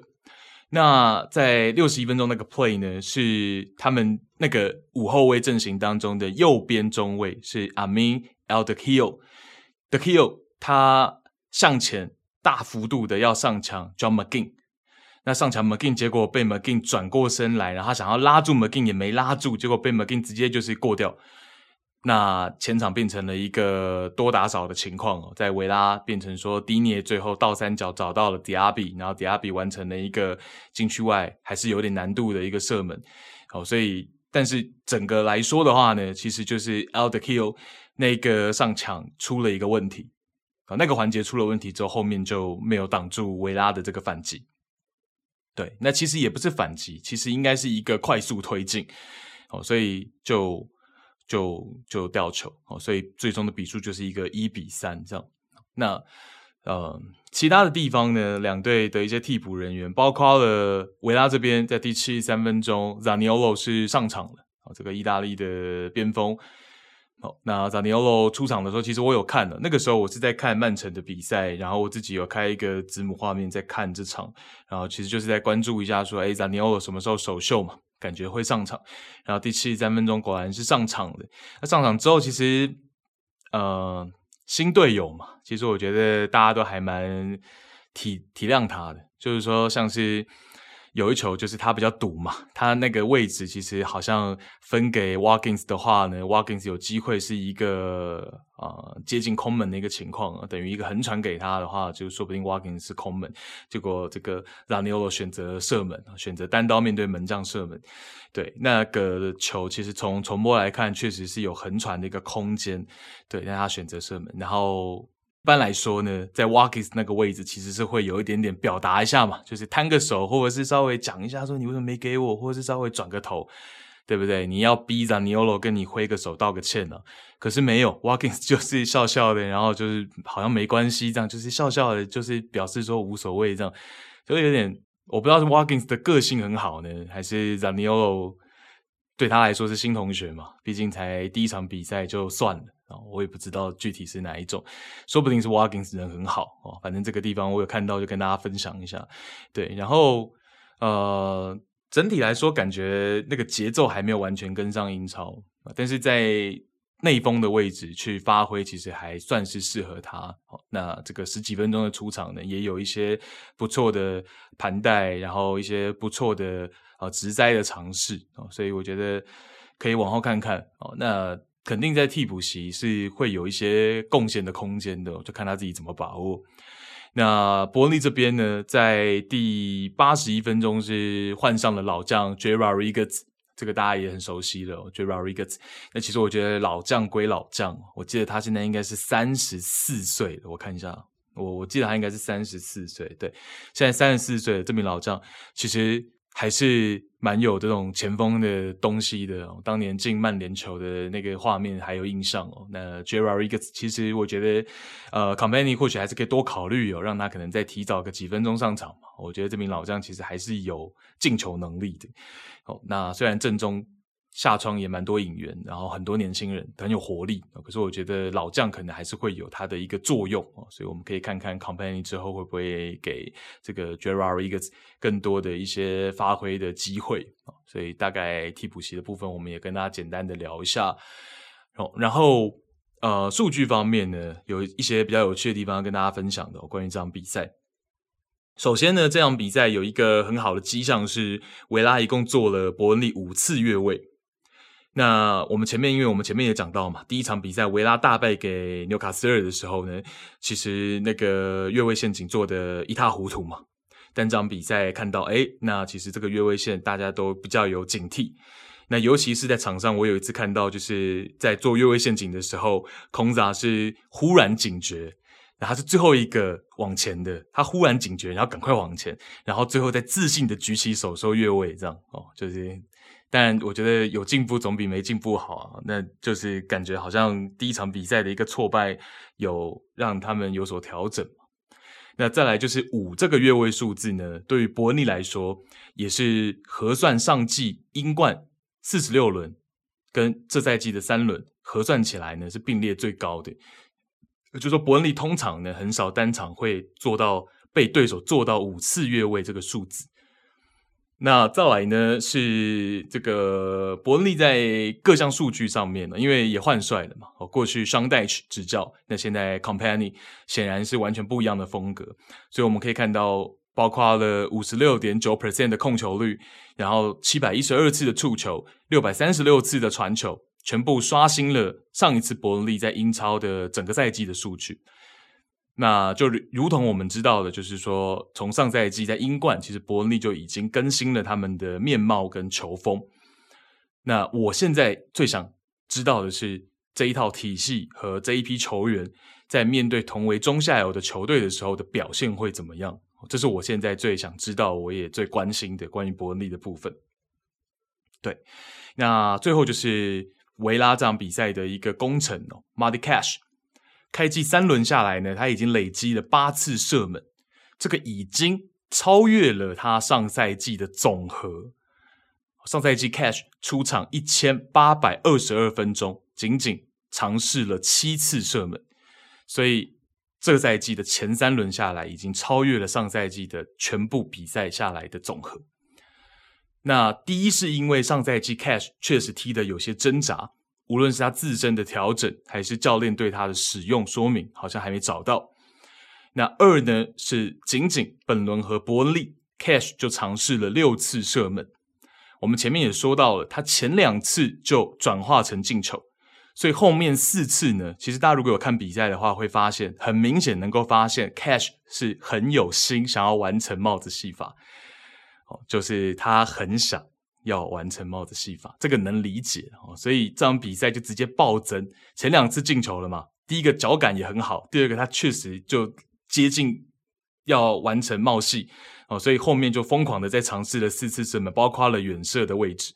那在六十一分钟那个 play 呢，是他们那个五后卫阵型当中的右边中卫是 Amin Eldakhil，Dakhil 他向前大幅度的要上抢 John McGinn，那上抢 McGinn 结果被 McGinn 转过身来，然后他想要拉住 McGinn 也没拉住，结果被 McGinn 直接就是过掉。那前场变成了一个多打少的情况哦，在维拉变成说迪涅最后倒三角找到了迪亚比，然后迪亚比完成了一个禁区外还是有点难度的一个射门，好，所以但是整个来说的话呢，其实就是 Eldakhil 那个上抢出了一个问题啊，那个环节出了问题之后，后面就没有挡住维拉的这个反击。对，那其实也不是反击，其实应该是一个快速推进，好，所以就。就就掉球哦，所以最终的比数就是一个一比三这样。那呃，其他的地方呢，两队的一些替补人员，包括了维拉这边，在第七三分钟，Zaniolo 是上场了啊，这个意大利的边锋。那 Zaniolo 出场的时候，其实我有看的，那个时候我是在看曼城的比赛，然后我自己有开一个子母画面在看这场，然后其实就是在关注一下说，哎，Zaniolo 什么时候首秀嘛？感觉会上场，然后第七十三分钟果然是上场的。那上场之后，其实呃新队友嘛，其实我觉得大家都还蛮体体谅他的，就是说像是。有一球就是他比较堵嘛，他那个位置其实好像分给 Watkins 的话呢，Watkins 有机会是一个呃接近空门的一个情况，等于一个横传给他的话，就说不定 Watkins 是空门。结果这个 Zaniolo 选择射门，选择单刀面对门将射门。对，那个球其实从重播来看，确实是有横传的一个空间。对，但他选择射门，然后。一般来说呢，在 Watkins 那个位置其实是会有一点点表达一下嘛，就是摊个手，或者是稍微讲一下说你为什么没给我，或者是稍微转个头，对不对？你要逼着 Zaniolo 跟你挥个手道个歉呢、可是没有，Watkins 就是笑笑的，然后就是好像没关系这样，就是笑笑的，就是表示说无所谓这样，就有点我不知道是 Watkins 的个性很好呢，还是 Zaniolo 对他来说是新同学嘛，毕竟才第一场比赛就算了。啊，我也不知道具体是哪一种，说不定是 Watkins 人很好哦。反正这个地方我有看到，就跟大家分享一下。对，然后呃，整体来说感觉那个节奏还没有完全跟上英超，但是在内锋的位置去发挥，其实还算是适合他。那这个十几分钟的出场呢，也有一些不错的盘带，然后一些不错的呃直栽的尝试啊，所以我觉得可以往后看看哦。那肯定在替补席是会有一些贡献的空间的，就看他自己怎么把握。那伯利这边呢，在第八十一分钟是换上了老将 Jay Rodriguez，这个大家也很熟悉了。Jay Rodriguez，那其实我觉得老将归老将，我记得他现在应该是三十四岁了。我看一下，我我记得他应该是三十四岁。对，现在三十四岁这名老将，其实。还是蛮有这种前锋的东西的哦，当年进曼联球的那个画面还有印象哦。那 j e r a r i g s 其实我觉得，呃，Company 或许还是可以多考虑哦，让他可能再提早个几分钟上场嘛。我觉得这名老将其实还是有进球能力的。哦，那虽然正中。下窗也蛮多引援，然后很多年轻人很有活力。可是我觉得老将可能还是会有他的一个作用，所以我们可以看看 company 之后会不会给这个 Jerrari 一个更多的一些发挥的机会。所以大概替补席的部分，我们也跟大家简单的聊一下。哦然后呃，数据方面呢，有一些比较有趣的地方要跟大家分享的，关于这场比赛。首先呢，这场比赛有一个很好的迹象是，维拉一共做了伯恩利五次越位。那我们前面，因为我们前面也讲到嘛，第一场比赛维拉大败给纽卡斯尔的时候呢，其实那个越位陷阱做得一塌糊涂嘛。但这场比赛看到，哎，那其实这个越位线大家都比较有警惕。那尤其是在场上，我有一次看到，就是在做越位陷阱的时候，孔扎是忽然警觉，然后他是最后一个往前的，他忽然警觉，然后赶快往前，然后最后再自信的举起手说越位，这样哦，就是。但我觉得有进步总比没进步好啊，那就是感觉好像第一场比赛的一个挫败有让他们有所调整。那再来就是五这个越位数字呢，对于伯恩利来说也是核算上季英冠四十六轮跟这赛季的三轮核算起来呢是并列最高的。就说伯恩利通常呢很少单场会做到被对手做到五次越位这个数字。那再来呢是这个伯恩利在各项数据上面呢，因为也换帅了嘛，哦，过去 Sean Dyche 执教，那现在 company 显然是完全不一样的风格，所以我们可以看到，包括了五十六点九 percent 的控球率，然后七百一十二次的触球，六百三十六次的传球，全部刷新了上一次伯恩利在英超的整个赛季的数据。那就如同我们知道的，就是说，从上赛季在英冠，其实伯恩利就已经更新了他们的面貌跟球风。那我现在最想知道的是，这一套体系和这一批球员在面对同为中下游的球队的时候的表现会怎么样？这是我现在最想知道，我也最关心的关于伯恩利的部分。对，那最后就是维拉这场比赛的一个功臣哦，Matty Cash。开季三轮下来呢，他已经累积了八次射门，这个已经超越了他上赛季的总和。上赛季 Cash 出场一千八百二十二分钟，仅仅尝试了七次射门，所以这个赛季的前三轮下来，已经超越了上赛季的全部比赛下来的总和。那第一是因为上赛季 Cash 确实踢得有些挣扎。无论是他自身的调整，还是教练对他的使用说明，好像还没找到。那二呢，是仅仅本轮和伯利 Cash 就尝试了六次射门。我们前面也说到了，他前两次就转化成进球，所以后面四次呢，其实大家如果有看比赛的话，会发现很明显能够发现 Cash 是很有心想要完成帽子戏法，哦，就是他很想。要完成帽子戏法，这个能理解哦，所以这场比赛就直接暴增，前两次进球了嘛，第一个脚感也很好，第二个他确实就接近要完成帽戏哦，所以后面就疯狂的在尝试了四次射门，包括了远射的位置，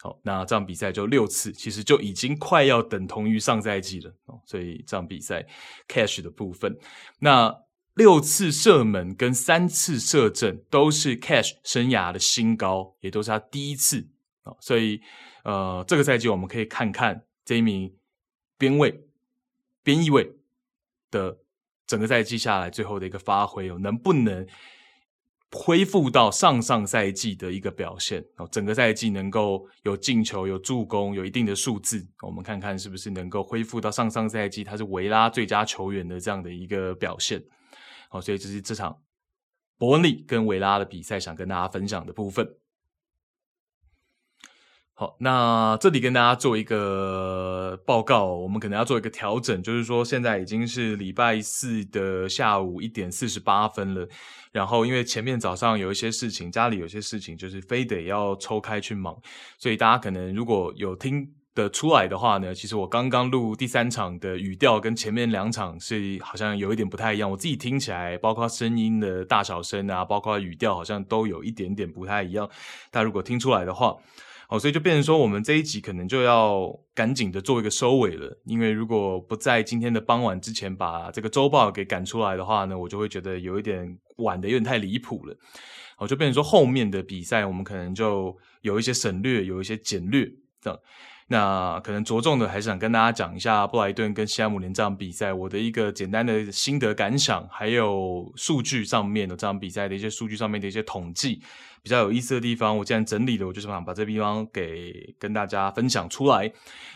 好，那这场比赛就六次，其实就已经快要等同于上赛季了哦，所以这场比赛 cash 的部分，那。六次射门跟三次射正都是 Cash 生涯的新高，也都是他第一次啊，所以呃，这个赛季我们可以看看这一名边卫、边翼卫的整个赛季下来最后的一个发挥哦，能不能恢复到上上赛季的一个表现哦？整个赛季能够有进球、有助攻、有一定的数字，我们看看是不是能够恢复到上上赛季他是维拉最佳球员的这样的一个表现。所以这是这场伯恩利跟维拉的比赛，想跟大家分享的部分。好，那这里跟大家做一个报告，我们可能要做一个调整，就是说现在已经是礼拜四的下午一点四十八分了。然后因为前面早上有一些事情，家里有些事情，就是非得要抽开去忙，所以大家可能如果有听。的出来的话呢，其实我刚刚录第三场的语调跟前面两场是好像有一点不太一样，我自己听起来，包括声音的大小声啊，包括语调，好像都有一点点不太一样。大家如果听出来的话，好，所以就变成说，我们这一集可能就要赶紧的做一个收尾了，因为如果不在今天的傍晚之前把这个周报给赶出来的话呢，我就会觉得有一点晚的有点太离谱了。好，就变成说后面的比赛我们可能就有一些省略，有一些简略这样。那可能着重的还是想跟大家讲一下布莱顿跟西汉姆联这场比赛，我的一个简单的心得感想，还有数据上面的这场比赛的一些数据上面的一些统计，比较有意思的地方，我既然整理了，我就是想把这地方给跟大家分享出来。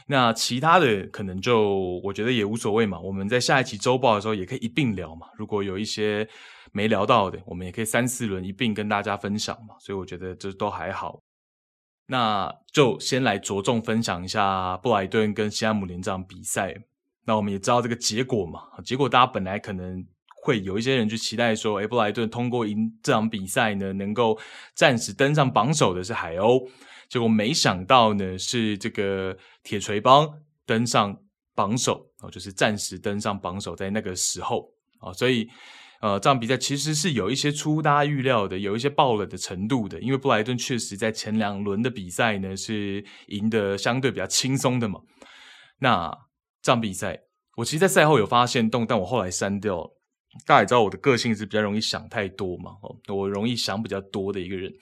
那其他的可能就我觉得也无所谓嘛，我们在下一期周报的时候也可以一并聊嘛。如果有一些没聊到的，我们也可以三四轮一并跟大家分享嘛。所以我觉得这都还好。那就先来着重分享一下布莱顿跟西汉姆联这场比赛。那我们也知道这个结果嘛，结果大家本来可能会有一些人去期待说，诶，布莱顿通过赢这场比赛呢，能够暂时登上榜首的是海鸥。结果没想到呢，是这个铁锤帮登上榜首，哦，就是暂时登上榜首，在那个时候啊，所以。呃，这场比赛其实是有一些出大家预料的，有一些爆冷的程度的，因为布莱顿确实在前两轮的比赛呢是赢得相对比较轻松的嘛。那这场比赛，我其实，在赛后有发现动，但我后来删掉了。大家也知道我的个性是比较容易想太多嘛，哦，我容易想比较多的一个人。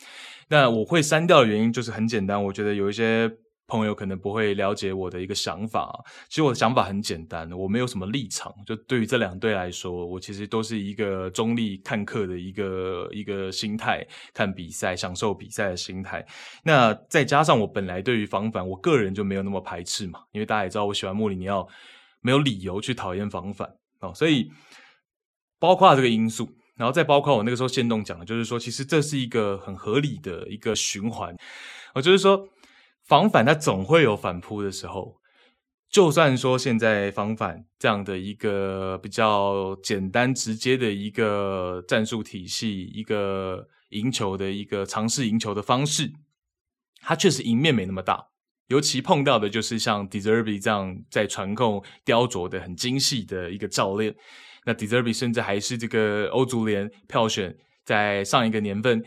那我会删掉的原因就是很简单，我觉得有一些。朋友可能不会了解我的一个想法，其实我的想法很简单，我没有什么立场。就对于这两队来说，我其实都是一个中立看客的一个一个心态，看比赛、享受比赛的心态。那再加上我本来对于防反，我个人就没有那么排斥嘛，因为大家也知道我喜欢莫里尼奥，没有理由去讨厌防反哦。所以包括这个因素，然后再包括我那个时候线动讲的，就是说，其实这是一个很合理的一个循环，我就是说。防反它总会有反扑的时候，就算说现在防反这样的一个比较简单直接的一个战术体系，一个赢球的一个尝试赢球的方式，它确实赢面没那么大。尤其碰到的就是像 De Zerbi 这样在传控雕琢的很精细的一个教练，那 De Zerbi 甚至还是这个欧足联票选在上一个年份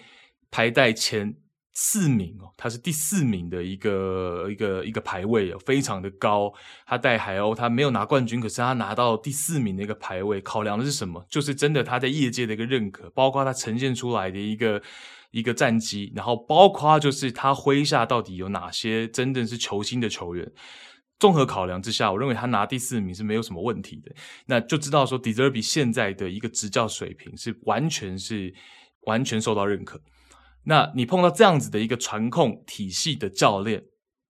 排在前。四名哦，他是第四名的一个一个一个排位哦，非常的高。他带海鸥，他没有拿冠军，可是他拿到第四名的一个排位，考量的是什么？就是真的他在业界的一个认可，包括他呈现出来的一个一个战绩，然后包括就是他麾下到底有哪些真正是球星的球员。综合考量之下，我认为他拿第四名是没有什么问题的。那就知道说，De Zerbi 现在的一个执教水平是完全是完全受到认可。那你碰到这样子的一个传控体系的教练，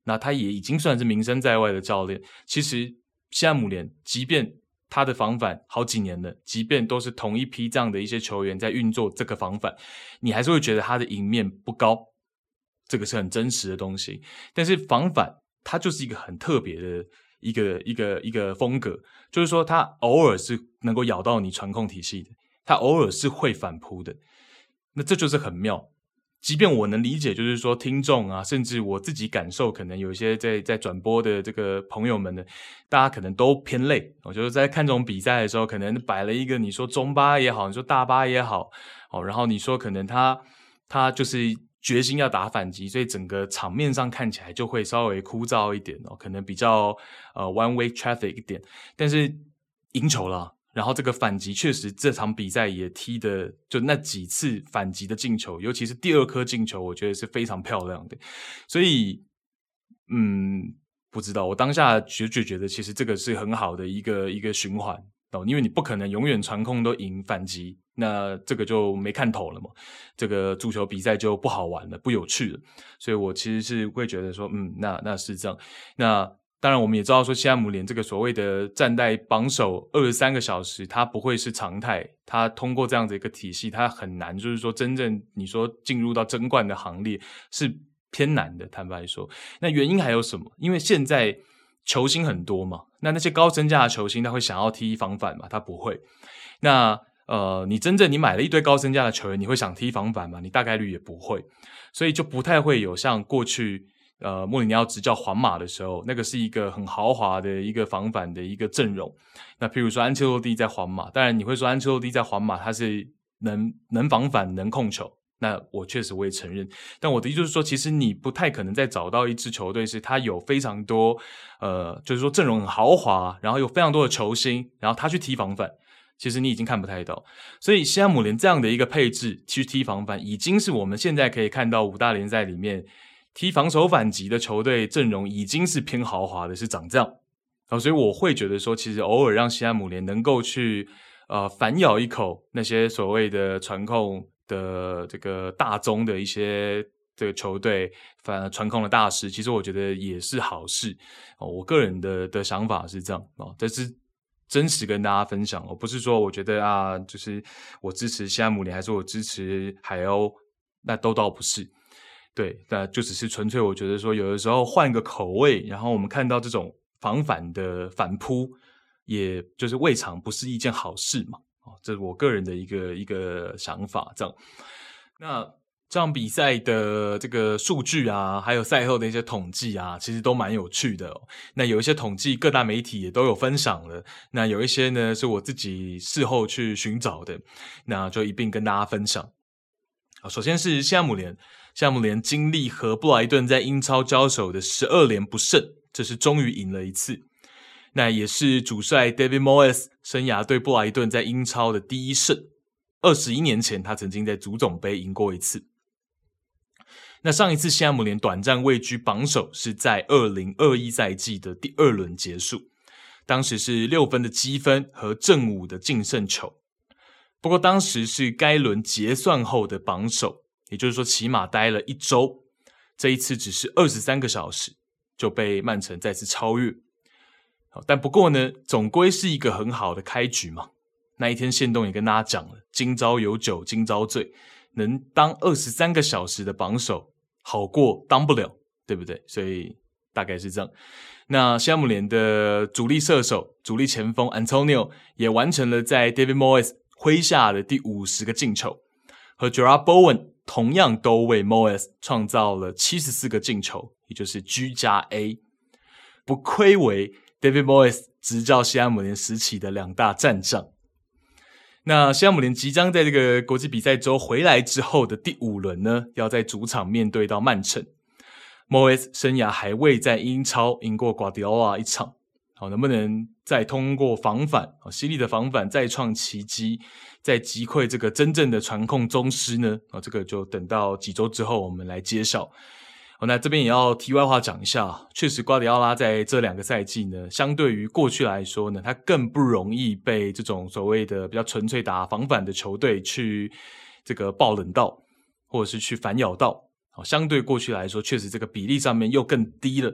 那他也已经算是名声在外的教练。其实西汉姆联，即便他的防反好几年了，即便都是同一批这样的一些球员在运作这个防反，你还是会觉得他的赢面不高，这个是很真实的东西。但是防反它就是一个很特别的一个一个一个风格，就是说他偶尔是能够咬到你传控体系的，他偶尔是会反扑的，那这就是很妙。即便我能理解，就是说听众啊，甚至我自己感受，可能有一些在在转播的这个朋友们呢，大家可能都偏累。我觉得在看这种比赛的时候，可能摆了一个你说中巴也好，你说大巴也好，哦，然后你说可能他他就是决心要打反击，所以整个场面上看起来就会稍微枯燥一点哦，可能比较呃 one way traffic 一点，但是赢球了。然后这个反击确实这场比赛也踢的，就那几次反击的进球，尤其是第二颗进球，我觉得是非常漂亮的。所以，嗯，不知道我当下就就觉得，其实这个是很好的一个一个循环哦，因为你不可能永远传控都赢反击，那这个就没看头了嘛，这个足球比赛就不好玩了，不有趣了。所以我其实是会觉得说，嗯，那那是这样，那。当然，我们也知道说，西汉姆联这个所谓的站在榜首二十三个小时，它不会是常态。它通过这样的一个体系，它很难，就是说真正你说进入到争冠的行列是偏难的。坦白说，那原因还有什么？因为现在球星很多嘛，那那些高身价的球星他会想要踢防反吗？他不会。那呃，你真正你买了一堆高身价的球员，你会想踢防反吗？你大概率也不会。所以就不太会有像过去。呃，莫里尼奥执教皇马的时候，那个是一个很豪华的一个防反的一个阵容。那譬如说安切洛蒂在皇马，当然你会说安切洛蒂在皇马他是能能防反能控球，那我确实我也承认。但我的意思就是说，其实你不太可能再找到一支球队是他有非常多呃，就是说阵容很豪华，然后有非常多的球星，然后他去踢防反，其实你已经看不太到。所以西汉姆联这样的一个配置去踢防反，已经是我们现在可以看到五大联赛里面。踢防守反击的球队阵容已经是偏豪华的，是长这样啊，所以我会觉得说，其实偶尔让西汉姆联能够去呃反咬一口那些所谓的传控的这个大宗的一些这个球队反传控的大师，其实我觉得也是好事哦。我个人的的想法是这样啊，这是真实跟大家分享哦，不是说我觉得啊，就是我支持西汉姆联还是我支持海鸥，那都倒不是。对，那就只是纯粹我觉得说，有的时候换个口味，然后我们看到这种防反的反扑，也就是未尝不是一件好事嘛。哦，这是我个人的一个一个想法。这样，那这场比赛的这个数据啊，还有赛后的一些统计啊，其实都蛮有趣的。那有一些统计，各大媒体也都有分享了。那有一些呢，是我自己事后去寻找的，那就一并跟大家分享。好，首先是西汉姆联。西姆联经历和布莱顿在英超交手的十二连不胜，这是终于赢了一次。那也是主帅 David Moyes 生涯对布莱顿在英超的第一胜。二十一年前，他曾经在足总杯赢过一次。那上一次西汉姆联短暂位居榜首，是在二零二一赛季的第二轮结束，当时是六分的积分和正五的净胜球。不过当时是该轮结算后的榜首。也就是说，起码待了一周，这一次只是二十三个小时就被曼城再次超越。好，但不过呢，总归是一个很好的开局嘛。那一天，限动也跟大家讲了，今朝有酒今朝醉，能当二十三个小时的榜首，好过当不了，对不对？所以大概是这样。那西姆联的主力射手、主力前锋 Antonio 也完成了在 David Moyes 麾下的第五十个进球，和 Jarrod Bowen。同样都为 Moes 创造了七十四个进球，也就是 G 加 A，不愧为 David Moes 执教西汉姆联时期的两大战将。那西汉姆联即将在这个国际比赛周回来之后的第五轮呢，要在主场面对到曼城。Moes 生涯还未在英超赢过瓜迪奥拉一场。好，能不能再通过防反啊，犀利的防反再创奇迹，再击溃这个真正的传控宗师呢？啊，这个就等到几周之后我们来揭晓。好，那这边也要题外话讲一下，确实瓜迪奥拉在这两个赛季呢，相对于过去来说呢，他更不容易被这种所谓的比较纯粹打防反的球队去这个爆冷到，或者是去反咬到。好，相对过去来说，确实这个比例上面又更低了。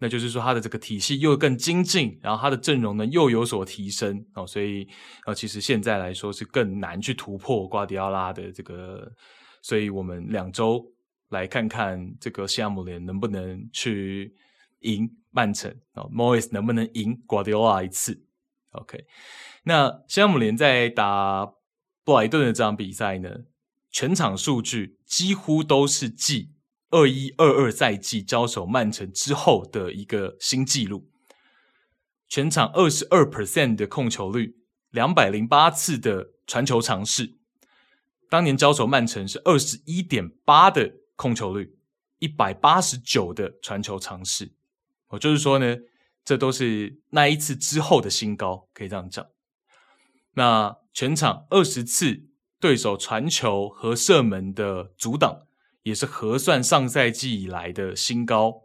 那就是说，他的这个体系又更精进，然后他的阵容呢又有所提升哦，所以呃，其实现在来说是更难去突破瓜迪奥拉的这个，所以我们两周来看看这个西汉姆联能不能去赢曼城哦，Moyes 能不能赢瓜迪奥拉一次？OK，那西汉姆联在打布莱顿的这场比赛呢，全场数据几乎都是记。二一二二赛季交手曼城之后的一个新纪录，全场二十二 percent 的控球率，两百零八次的传球尝试。当年交手曼城是二十一点八的控球率，一百八十九的传球尝试。我就是说呢，这都是那一次之后的新高，可以这样讲。那全场二十次对手传球和射门的阻挡。也是核算上赛季以来的新高。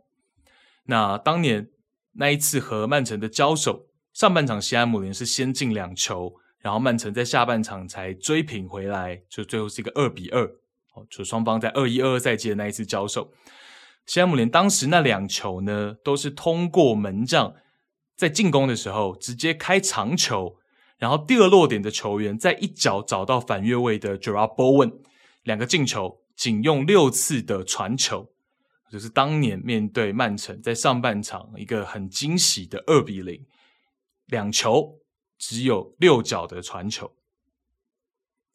那当年那一次和曼城的交手，上半场西汉姆联是先进两球，然后曼城在下半场才追平回来，就最后是一个二比二。哦，就双方在二一二二赛季的那一次交手，西汉姆联当时那两球呢，都是通过门将在进攻的时候直接开长球，然后第二落点的球员在一脚找到反越位的 Jarrod Bowen，两个进球。仅用六次的传球，就是当年面对曼城在上半场一个很惊喜的二比零，两球只有六脚的传球。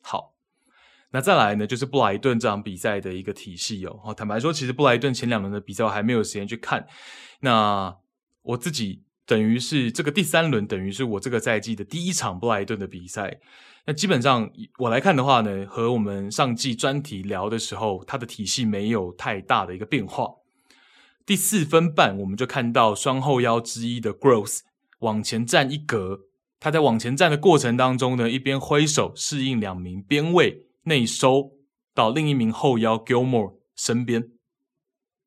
好，那再来呢，就是布莱顿这场比赛的一个体系哦。坦白说，其实布莱顿前两轮的比赛我还没有时间去看。那我自己等于是这个第三轮，等于是我这个赛季的第一场布莱顿的比赛。那基本上我来看的话呢，和我们上季专题聊的时候，它的体系没有太大的一个变化。第四分半，我们就看到双后腰之一的 Gross 往前站一格，他在往前站的过程当中呢，一边挥手适应两名边卫内收到另一名后腰 Gilmore 身边。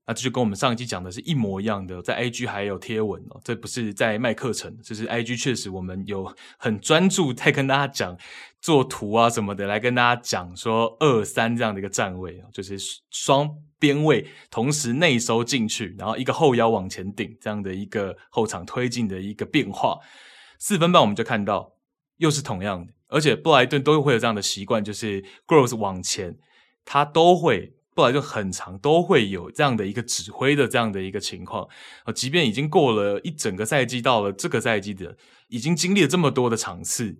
那这就跟我们上一期讲的是一模一样的，在 IG 还有贴文哦，这不是在卖课程，就是 IG 确实我们有很专注在跟大家讲做图啊什么的，来跟大家讲说二三这样的一个站位，就是双边位同时内收进去，然后一个后腰往前顶这样的一个后场推进的一个变化。四分半我们就看到又是同样的，而且布莱顿都会有这样的习惯，就是 Gross 往前，他都会。布莱顿很常都会有这样的一个指挥的这样的一个情况啊，即便已经过了一整个赛季，到了这个赛季的已经经历了这么多的场次，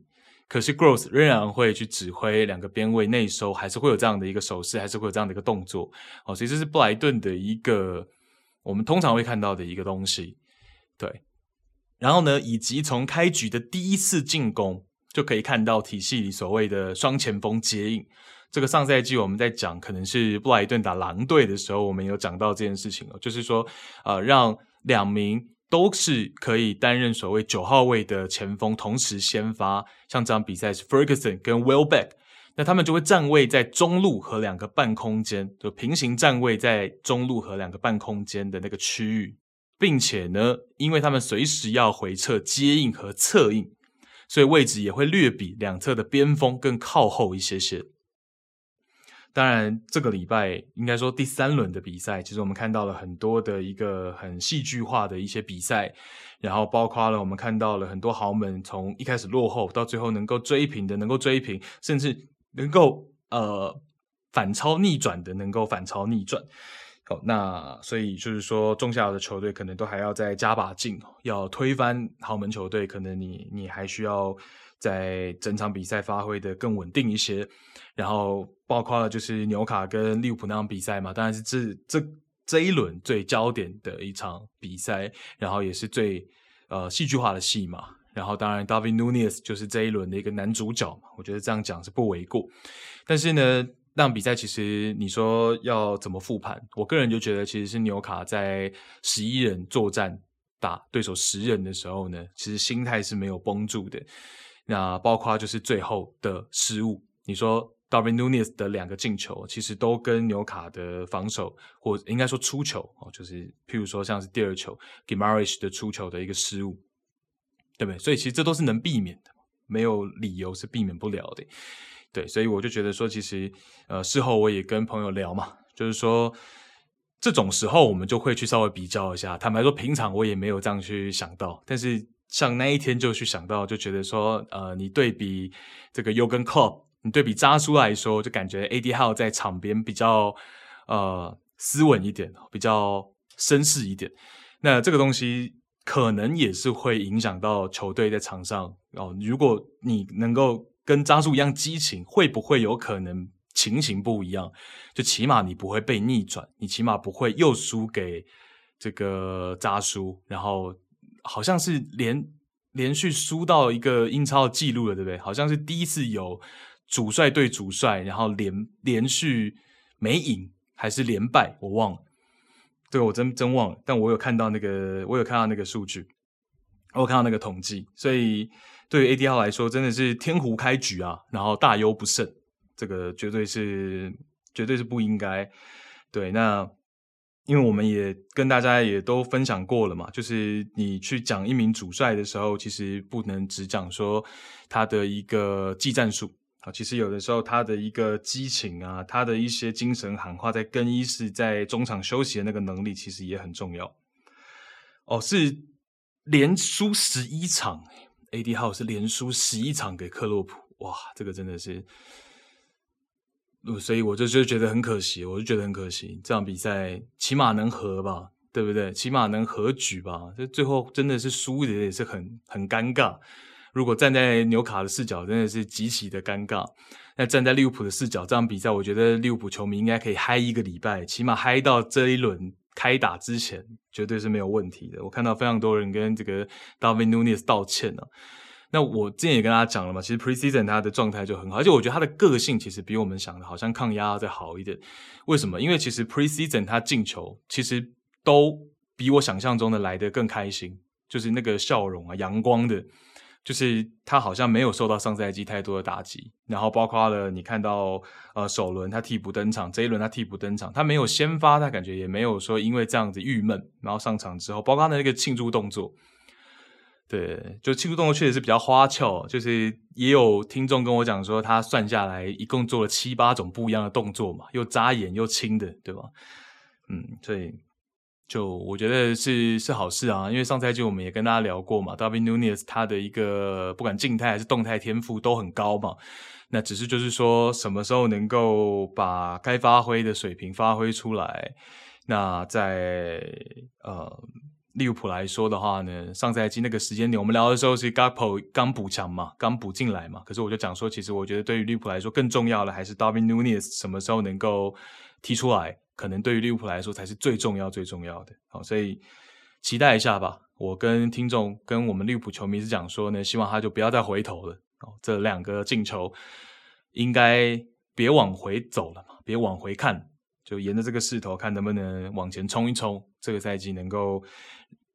可是 Gross 仍然会去指挥两个边位内收，还是会有这样的一个手势，还是会有这样的一个动作哦，所以这是布莱顿的一个我们通常会看到的一个东西，对。然后呢，以及从开局的第一次进攻就可以看到体系里所谓的双前锋接应。这个上赛季我们在讲，可能是布莱顿打狼队的时候，我们有讲到这件事情哦，就是说，呃，让两名都是可以担任所谓九号位的前锋同时先发，像这场比赛是 Ferguson 跟 Welbeck，那他们就会站位在中路和两个半空间，就平行站位在中路和两个半空间的那个区域，并且呢，因为他们随时要回撤接应和策应，所以位置也会略比两侧的边锋更靠后一些些。当然，这个礼拜应该说第三轮的比赛，其实我们看到了很多的一个很戏剧化的一些比赛，然后包括了我们看到了很多豪门从一开始落后到最后能够追平的，能够追平，甚至能够呃反超逆转的，能够反超逆转。好，那所以就是说，中下的球队可能都还要再加把劲，要推翻豪门球队，可能你你还需要在整场比赛发挥得更稳定一些，然后。包括了就是纽卡跟利物浦那场比赛嘛，当然是这这这一轮最焦点的一场比赛，然后也是最呃戏剧化的戏嘛。然后当然，Darwin Núñez 就是这一轮的一个男主角嘛，我觉得这样讲是不为过。但是呢，那场比赛其实你说要怎么复盘，我个人就觉得其实是纽卡在十一人作战打对手十人的时候呢，其实心态是没有绷住的。那包括就是最后的失误，你说。Darwin Nunez 的两个进球，其实都跟纽卡的防守，或应该说出球哦，就是譬如说像是第二球 Guimaraes 的出球的一个失误，对不对？所以其实这都是能避免的，没有理由是避免不了的。对，所以我就觉得说，其实呃，事后我也跟朋友聊嘛，就是说这种时候我们就会去稍微比较一下。坦白说，平常我也没有这样去想到，但是像那一天就去想到，就觉得说，呃，你对比这个 Yogan Klopp。对比渣叔来说，就感觉 AD 号在场边比较呃斯文一点，比较绅士一点。那这个东西可能也是会影响到球队在场上哦。如果你能够跟渣叔一样激情，会不会有可能情形不一样？就起码你不会被逆转，你起码不会又输给这个渣叔，然后好像是连连续输到一个英超的记录了，对不对？好像是第一次有。主帅对主帅，然后连连续没赢还是连败，我忘了，对我真真忘了。但我有看到那个，我有看到那个数据，我有看到那个统计。所以对于 Eddie Howe 来说，真的是天胡开局啊，然后大优不胜，这个绝对是绝对是不应该。对，那因为我们也跟大家也都分享过了嘛，就是你去讲一名主帅的时候，其实不能只讲说他的一个技战术。其实有的时候他的一个激情啊，他的一些精神喊话，在更衣室、在中场休息的那个能力，其实也很重要。哦，是连输十一场，Eddie Howe 是连输十一场给克洛普，哇，这个真的是，所以我就就觉得很可惜，我就觉得很可惜，这场比赛起码能和吧，对不对？起码能和局吧，这最后真的是输的也是很很尴尬。如果站在纽卡的视角，真的是极其的尴尬。那站在利物浦的视角，这场比赛，我觉得利物浦球迷应该可以嗨一个礼拜，起码嗨到这一轮开打之前，绝对是没有问题的。我看到非常多人跟这个 David Nunez 道歉了。那我之前也跟大家讲了嘛，其实 Preseason 他的状态就很好，而且我觉得他的个性其实比我们想的好像抗压要再好一点。为什么？因为其实 Preseason 他进球，其实都比我想象中的来得更开心，就是那个笑容啊，阳光的。就是他好像没有受到上赛季太多的打击，然后包括了你看到呃首轮他替补登场，这一轮他替补登场，他没有先发，他感觉也没有说因为这样子郁闷，然后上场之后，包括他的那个庆祝动作，对，就庆祝动作确实是比较花俏，就是也有听众跟我讲说，他算下来一共做了七八种不一样的动作嘛，又眨眼又轻的，对吧？嗯，所以就我觉得是是好事啊，因为上赛季我们也跟大家聊过嘛，Darwin Nunez 他的一个不管静态还是动态天赋都很高嘛，那只是就是说什么时候能够把该发挥的水平发挥出来，那在呃利物浦来说的话呢，上赛季那个时间点我们聊的时候是 Gapo 刚补强嘛，刚补进来嘛，可是我就讲说，其实我觉得对于利物浦来说更重要的还是 Darwin Nunez 什么时候能够踢出来。可能对于利物浦来说才是最重要、最重要的。好，所以期待一下吧。我跟听众、跟我们利物浦球迷是讲说呢，希望他就不要再回头了。哦，这两个进球应该别往回走了嘛，别往回看，就沿着这个势头看能不能往前冲一冲。这个赛季能够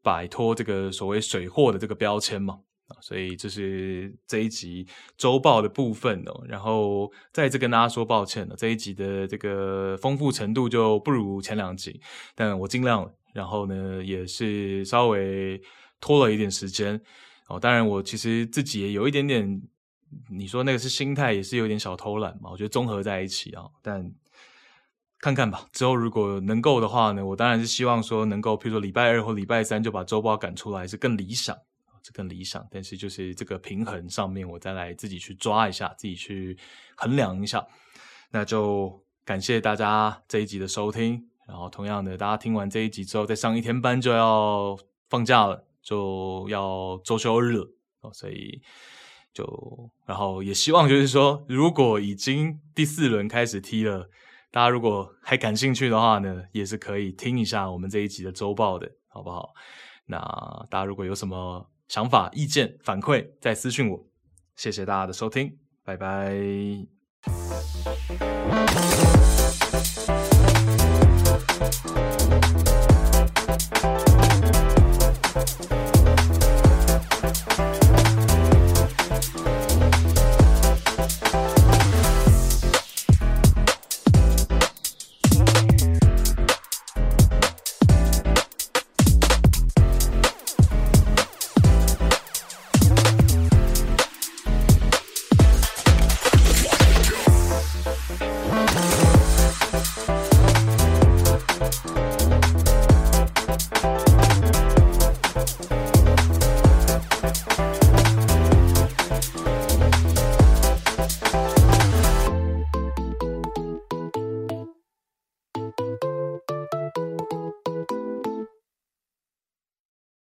摆脱这个所谓水货的这个标签嘛。所以这是这一集周报的部分哦，然后再次跟大家说抱歉了，这一集的这个丰富程度就不如前两集，但我尽量了。然后呢，也是稍微拖了一点时间哦。当然，我其实自己也有一点点，你说那个是心态，也是有点小偷懒嘛。我觉得综合在一起啊，但看看吧。之后如果能够的话呢，我当然是希望说能够，譬如说礼拜二或礼拜三就把周报赶出来，是更理想。这更理想，但是就是这个平衡上面，我再来自己去抓一下，自己去衡量一下。那就感谢大家这一集的收听，然后同样的，大家听完这一集之后，再上一天班就要放假了，就要周休日了哦。所以就然后也希望就是说，如果已经第四轮开始踢了，大家如果还感兴趣的话呢，也是可以听一下我们这一集的周报的，好不好？那大家如果有什么想法、意见、反馈，再私信我。谢谢大家的收听，拜拜。